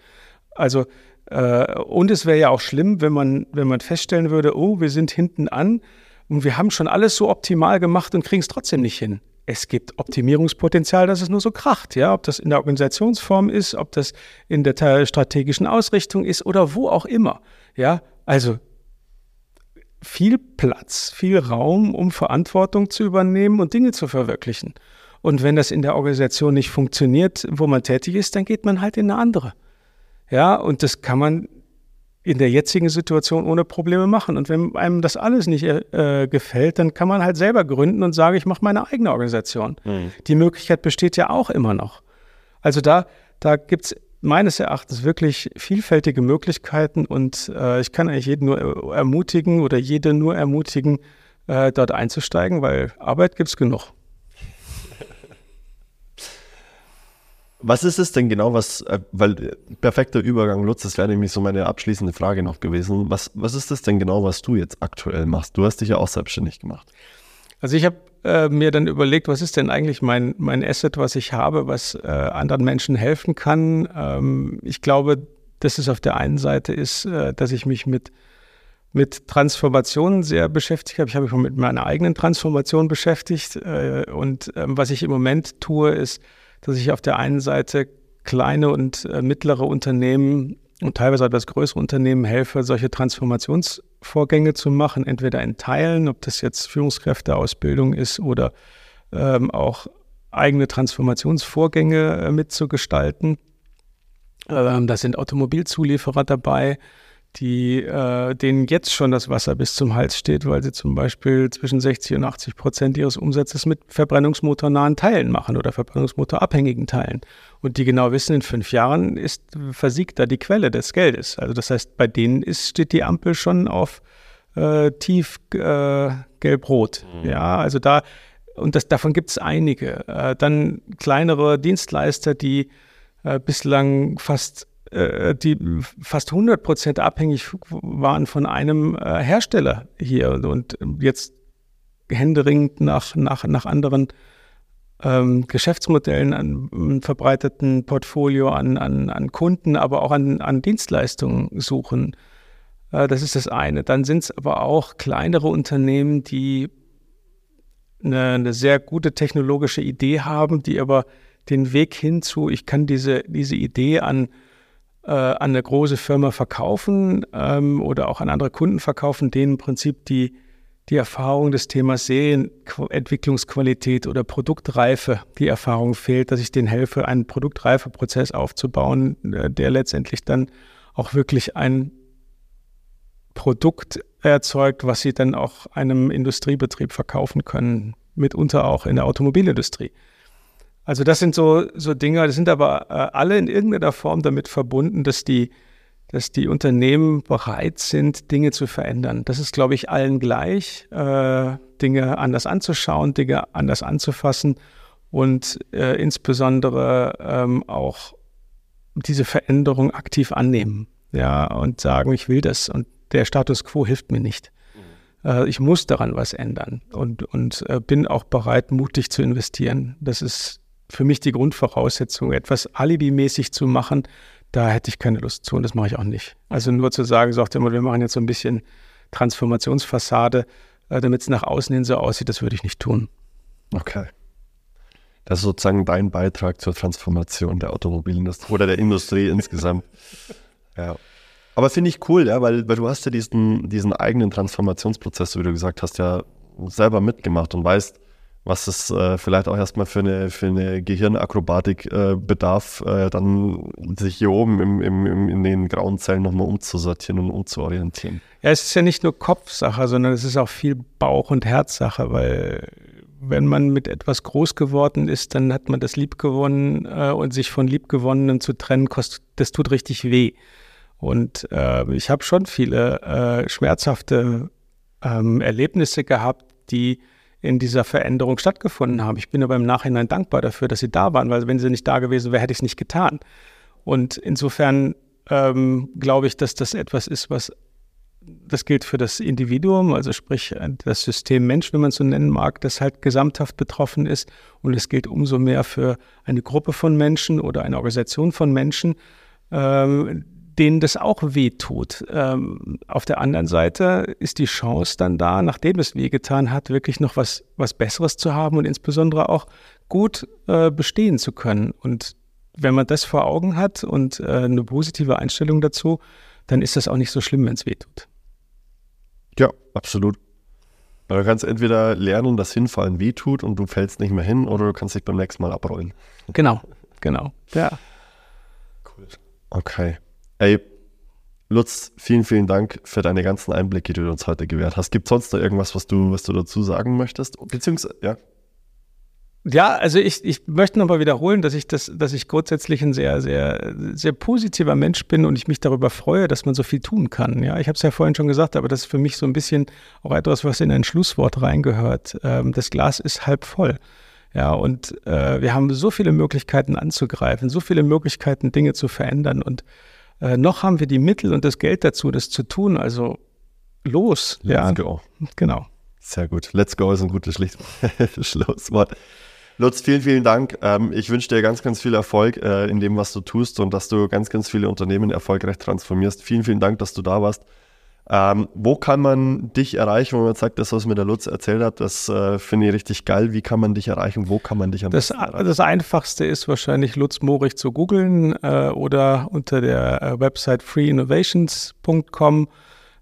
Also, äh, und es wäre ja auch schlimm, wenn man, wenn man feststellen würde, oh, wir sind hinten an und wir haben schon alles so optimal gemacht und kriegen es trotzdem nicht hin. Es gibt Optimierungspotenzial, dass es nur so kracht, ja, ob das in der Organisationsform ist, ob das in der strategischen Ausrichtung ist oder wo auch immer. Ja, also viel Platz, viel Raum, um Verantwortung zu übernehmen und Dinge zu verwirklichen. Und wenn das in der Organisation nicht funktioniert, wo man tätig ist, dann geht man halt in eine andere. Ja, und das kann man in der jetzigen Situation ohne Probleme machen. Und wenn einem das alles nicht äh, gefällt, dann kann man halt selber gründen und sagen, ich mache meine eigene Organisation. Mhm. Die Möglichkeit besteht ja auch immer noch. Also da, da gibt es meines Erachtens wirklich vielfältige Möglichkeiten und äh, ich kann eigentlich jeden nur ermutigen oder jede nur ermutigen, äh, dort einzusteigen, weil Arbeit gibt es genug. Was ist es denn genau, was, äh, weil äh, perfekter Übergang, Lutz, das wäre nämlich so meine abschließende Frage noch gewesen. Was, was ist es denn genau, was du jetzt aktuell machst? Du hast dich ja auch selbstständig gemacht. Also ich habe äh, mir dann überlegt, was ist denn eigentlich mein, mein Asset, was ich habe, was äh, anderen Menschen helfen kann. Ähm, ich glaube, dass es auf der einen Seite ist, äh, dass ich mich mit, mit Transformationen sehr beschäftigt habe. Ich habe mich mit meiner eigenen Transformation beschäftigt. Äh, und ähm, was ich im Moment tue, ist, dass ich auf der einen Seite kleine und äh, mittlere Unternehmen und teilweise etwas größere Unternehmen helfe, solche Transformationsvorgänge zu machen, entweder in Teilen, ob das jetzt Führungskräfteausbildung ist oder ähm, auch eigene Transformationsvorgänge äh, mitzugestalten. Ähm, da sind Automobilzulieferer dabei, die, äh, denen jetzt schon das Wasser bis zum Hals steht, weil sie zum Beispiel zwischen 60 und 80 Prozent ihres Umsatzes mit verbrennungsmotornahen Teilen machen oder verbrennungsmotorabhängigen Teilen. Und die genau wissen, in fünf Jahren ist versiegt da die Quelle des Geldes. Also das heißt, bei denen ist, steht die Ampel schon auf äh, tief äh, gelb-rot. Mhm. Ja, also da, und das, davon gibt es einige. Äh, dann kleinere Dienstleister, die äh, bislang fast die fast 100 Prozent abhängig waren von einem äh, Hersteller hier und jetzt händeringend nach, nach, nach anderen ähm, Geschäftsmodellen, an verbreiteten Portfolio an, an, an Kunden, aber auch an, an Dienstleistungen suchen. Äh, das ist das eine. Dann sind es aber auch kleinere Unternehmen, die eine, eine sehr gute technologische Idee haben, die aber den Weg hinzu, ich kann diese, diese Idee an äh, an eine große Firma verkaufen ähm, oder auch an andere Kunden verkaufen, denen im Prinzip die, die Erfahrung des Themas Serienentwicklungsqualität oder Produktreife, die Erfahrung fehlt, dass ich denen helfe, einen Produktreifeprozess aufzubauen, äh, der letztendlich dann auch wirklich ein Produkt erzeugt, was sie dann auch einem Industriebetrieb verkaufen können, mitunter auch in der Automobilindustrie. Also das sind so, so Dinge, das sind aber äh, alle in irgendeiner Form damit verbunden, dass die, dass die Unternehmen bereit sind, Dinge zu verändern. Das ist, glaube ich, allen gleich, äh, Dinge anders anzuschauen, Dinge anders anzufassen und äh, insbesondere ähm, auch diese Veränderung aktiv annehmen. Ja, und sagen, ich will das und der Status quo hilft mir nicht. Mhm. Äh, ich muss daran was ändern und, und äh, bin auch bereit, mutig zu investieren. Das ist für mich die Grundvoraussetzung, etwas alibimäßig zu machen, da hätte ich keine Lust zu und das mache ich auch nicht. Also nur zu sagen, sagt immer, wir machen jetzt so ein bisschen Transformationsfassade, äh, damit es nach außen hin so aussieht, das würde ich nicht tun. Okay. Das ist sozusagen dein Beitrag zur Transformation der Automobilindustrie oder der Industrie insgesamt. Ja. Aber finde ich cool, ja, weil, weil du hast ja diesen, diesen eigenen Transformationsprozess, wie du gesagt hast, ja selber mitgemacht und weißt, was es äh, vielleicht auch erstmal für eine, für eine Gehirnakrobatik äh, bedarf, äh, dann sich hier oben im, im, im, in den grauen Zellen nochmal umzusortieren und umzuorientieren. Ja, es ist ja nicht nur Kopfsache, sondern es ist auch viel Bauch- und Herzsache, weil wenn man mit etwas groß geworden ist, dann hat man das lieb gewonnen äh, und sich von liebgewonnenem zu trennen, kostet, das tut richtig weh. Und äh, ich habe schon viele äh, schmerzhafte ähm, Erlebnisse gehabt, die in dieser Veränderung stattgefunden haben. Ich bin aber im Nachhinein dankbar dafür, dass sie da waren, weil wenn sie nicht da gewesen wäre, hätte ich es nicht getan. Und insofern ähm, glaube ich, dass das etwas ist, was das gilt für das Individuum, also sprich äh, das System Mensch, wenn man es so nennen mag, das halt gesamthaft betroffen ist. Und es gilt umso mehr für eine Gruppe von Menschen oder eine Organisation von Menschen, ähm, denen das auch wehtut. Ähm, auf der anderen Seite ist die Chance dann da, nachdem es wehgetan hat, wirklich noch was, was Besseres zu haben und insbesondere auch gut äh, bestehen zu können. Und wenn man das vor Augen hat und äh, eine positive Einstellung dazu, dann ist das auch nicht so schlimm, wenn es wehtut. Ja, absolut. Du kannst entweder lernen, dass Hinfallen wehtut und du fällst nicht mehr hin, oder du kannst dich beim nächsten Mal abrollen. Genau, genau. Ja. Cool. Okay. Ey, Lutz, vielen, vielen Dank für deine ganzen Einblicke, die du uns heute gewährt hast. Gibt es sonst noch irgendwas, was du, was du dazu sagen möchtest? Beziehungsweise, ja. Ja, also ich, ich möchte nochmal wiederholen, dass ich das, dass ich grundsätzlich ein sehr, sehr, sehr positiver Mensch bin und ich mich darüber freue, dass man so viel tun kann. Ja, ich habe es ja vorhin schon gesagt, aber das ist für mich so ein bisschen auch etwas, was in ein Schlusswort reingehört. Ähm, das Glas ist halb voll. Ja, und äh, wir haben so viele Möglichkeiten anzugreifen, so viele Möglichkeiten, Dinge zu verändern und äh, noch haben wir die Mittel und das Geld dazu, das zu tun. Also los. Let's ja, go. Genau. Sehr gut. Let's go ist ein gutes Schlusswort. Lutz, vielen, vielen Dank. Ähm, ich wünsche dir ganz, ganz viel Erfolg äh, in dem, was du tust und dass du ganz, ganz viele Unternehmen erfolgreich transformierst. Vielen, vielen Dank, dass du da warst. Ähm, wo kann man dich erreichen, wenn man sagt, das, was mir der Lutz erzählt hat, das äh, finde ich richtig geil. Wie kann man dich erreichen? Wo kann man dich am das, besten erreichen? Das Einfachste ist wahrscheinlich Lutz Morich zu googeln äh, oder unter der äh, Website freeinnovations.com.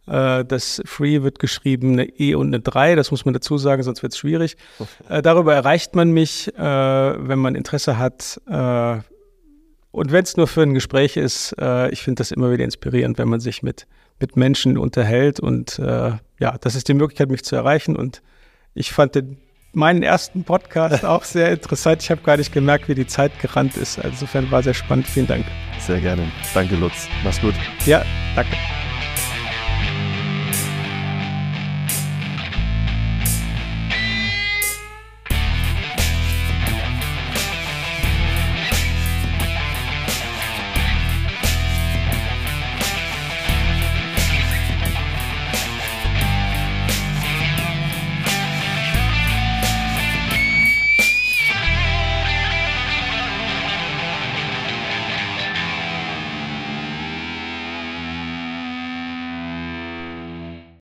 Äh, das Free wird geschrieben eine E und eine 3, das muss man dazu sagen, sonst wird es schwierig. Äh, darüber erreicht man mich, äh, wenn man Interesse hat. und wenn es nur für ein Gespräch ist, ich finde das immer wieder inspirierend, wenn man sich mit mit Menschen unterhält. Und äh, ja, das ist die Möglichkeit, mich zu erreichen. Und ich fand den, meinen ersten Podcast auch sehr interessant. Ich habe gar nicht gemerkt, wie die Zeit gerannt ist. Also insofern war sehr spannend. Vielen Dank. Sehr gerne. Danke, Lutz. Mach's gut. Ja, danke.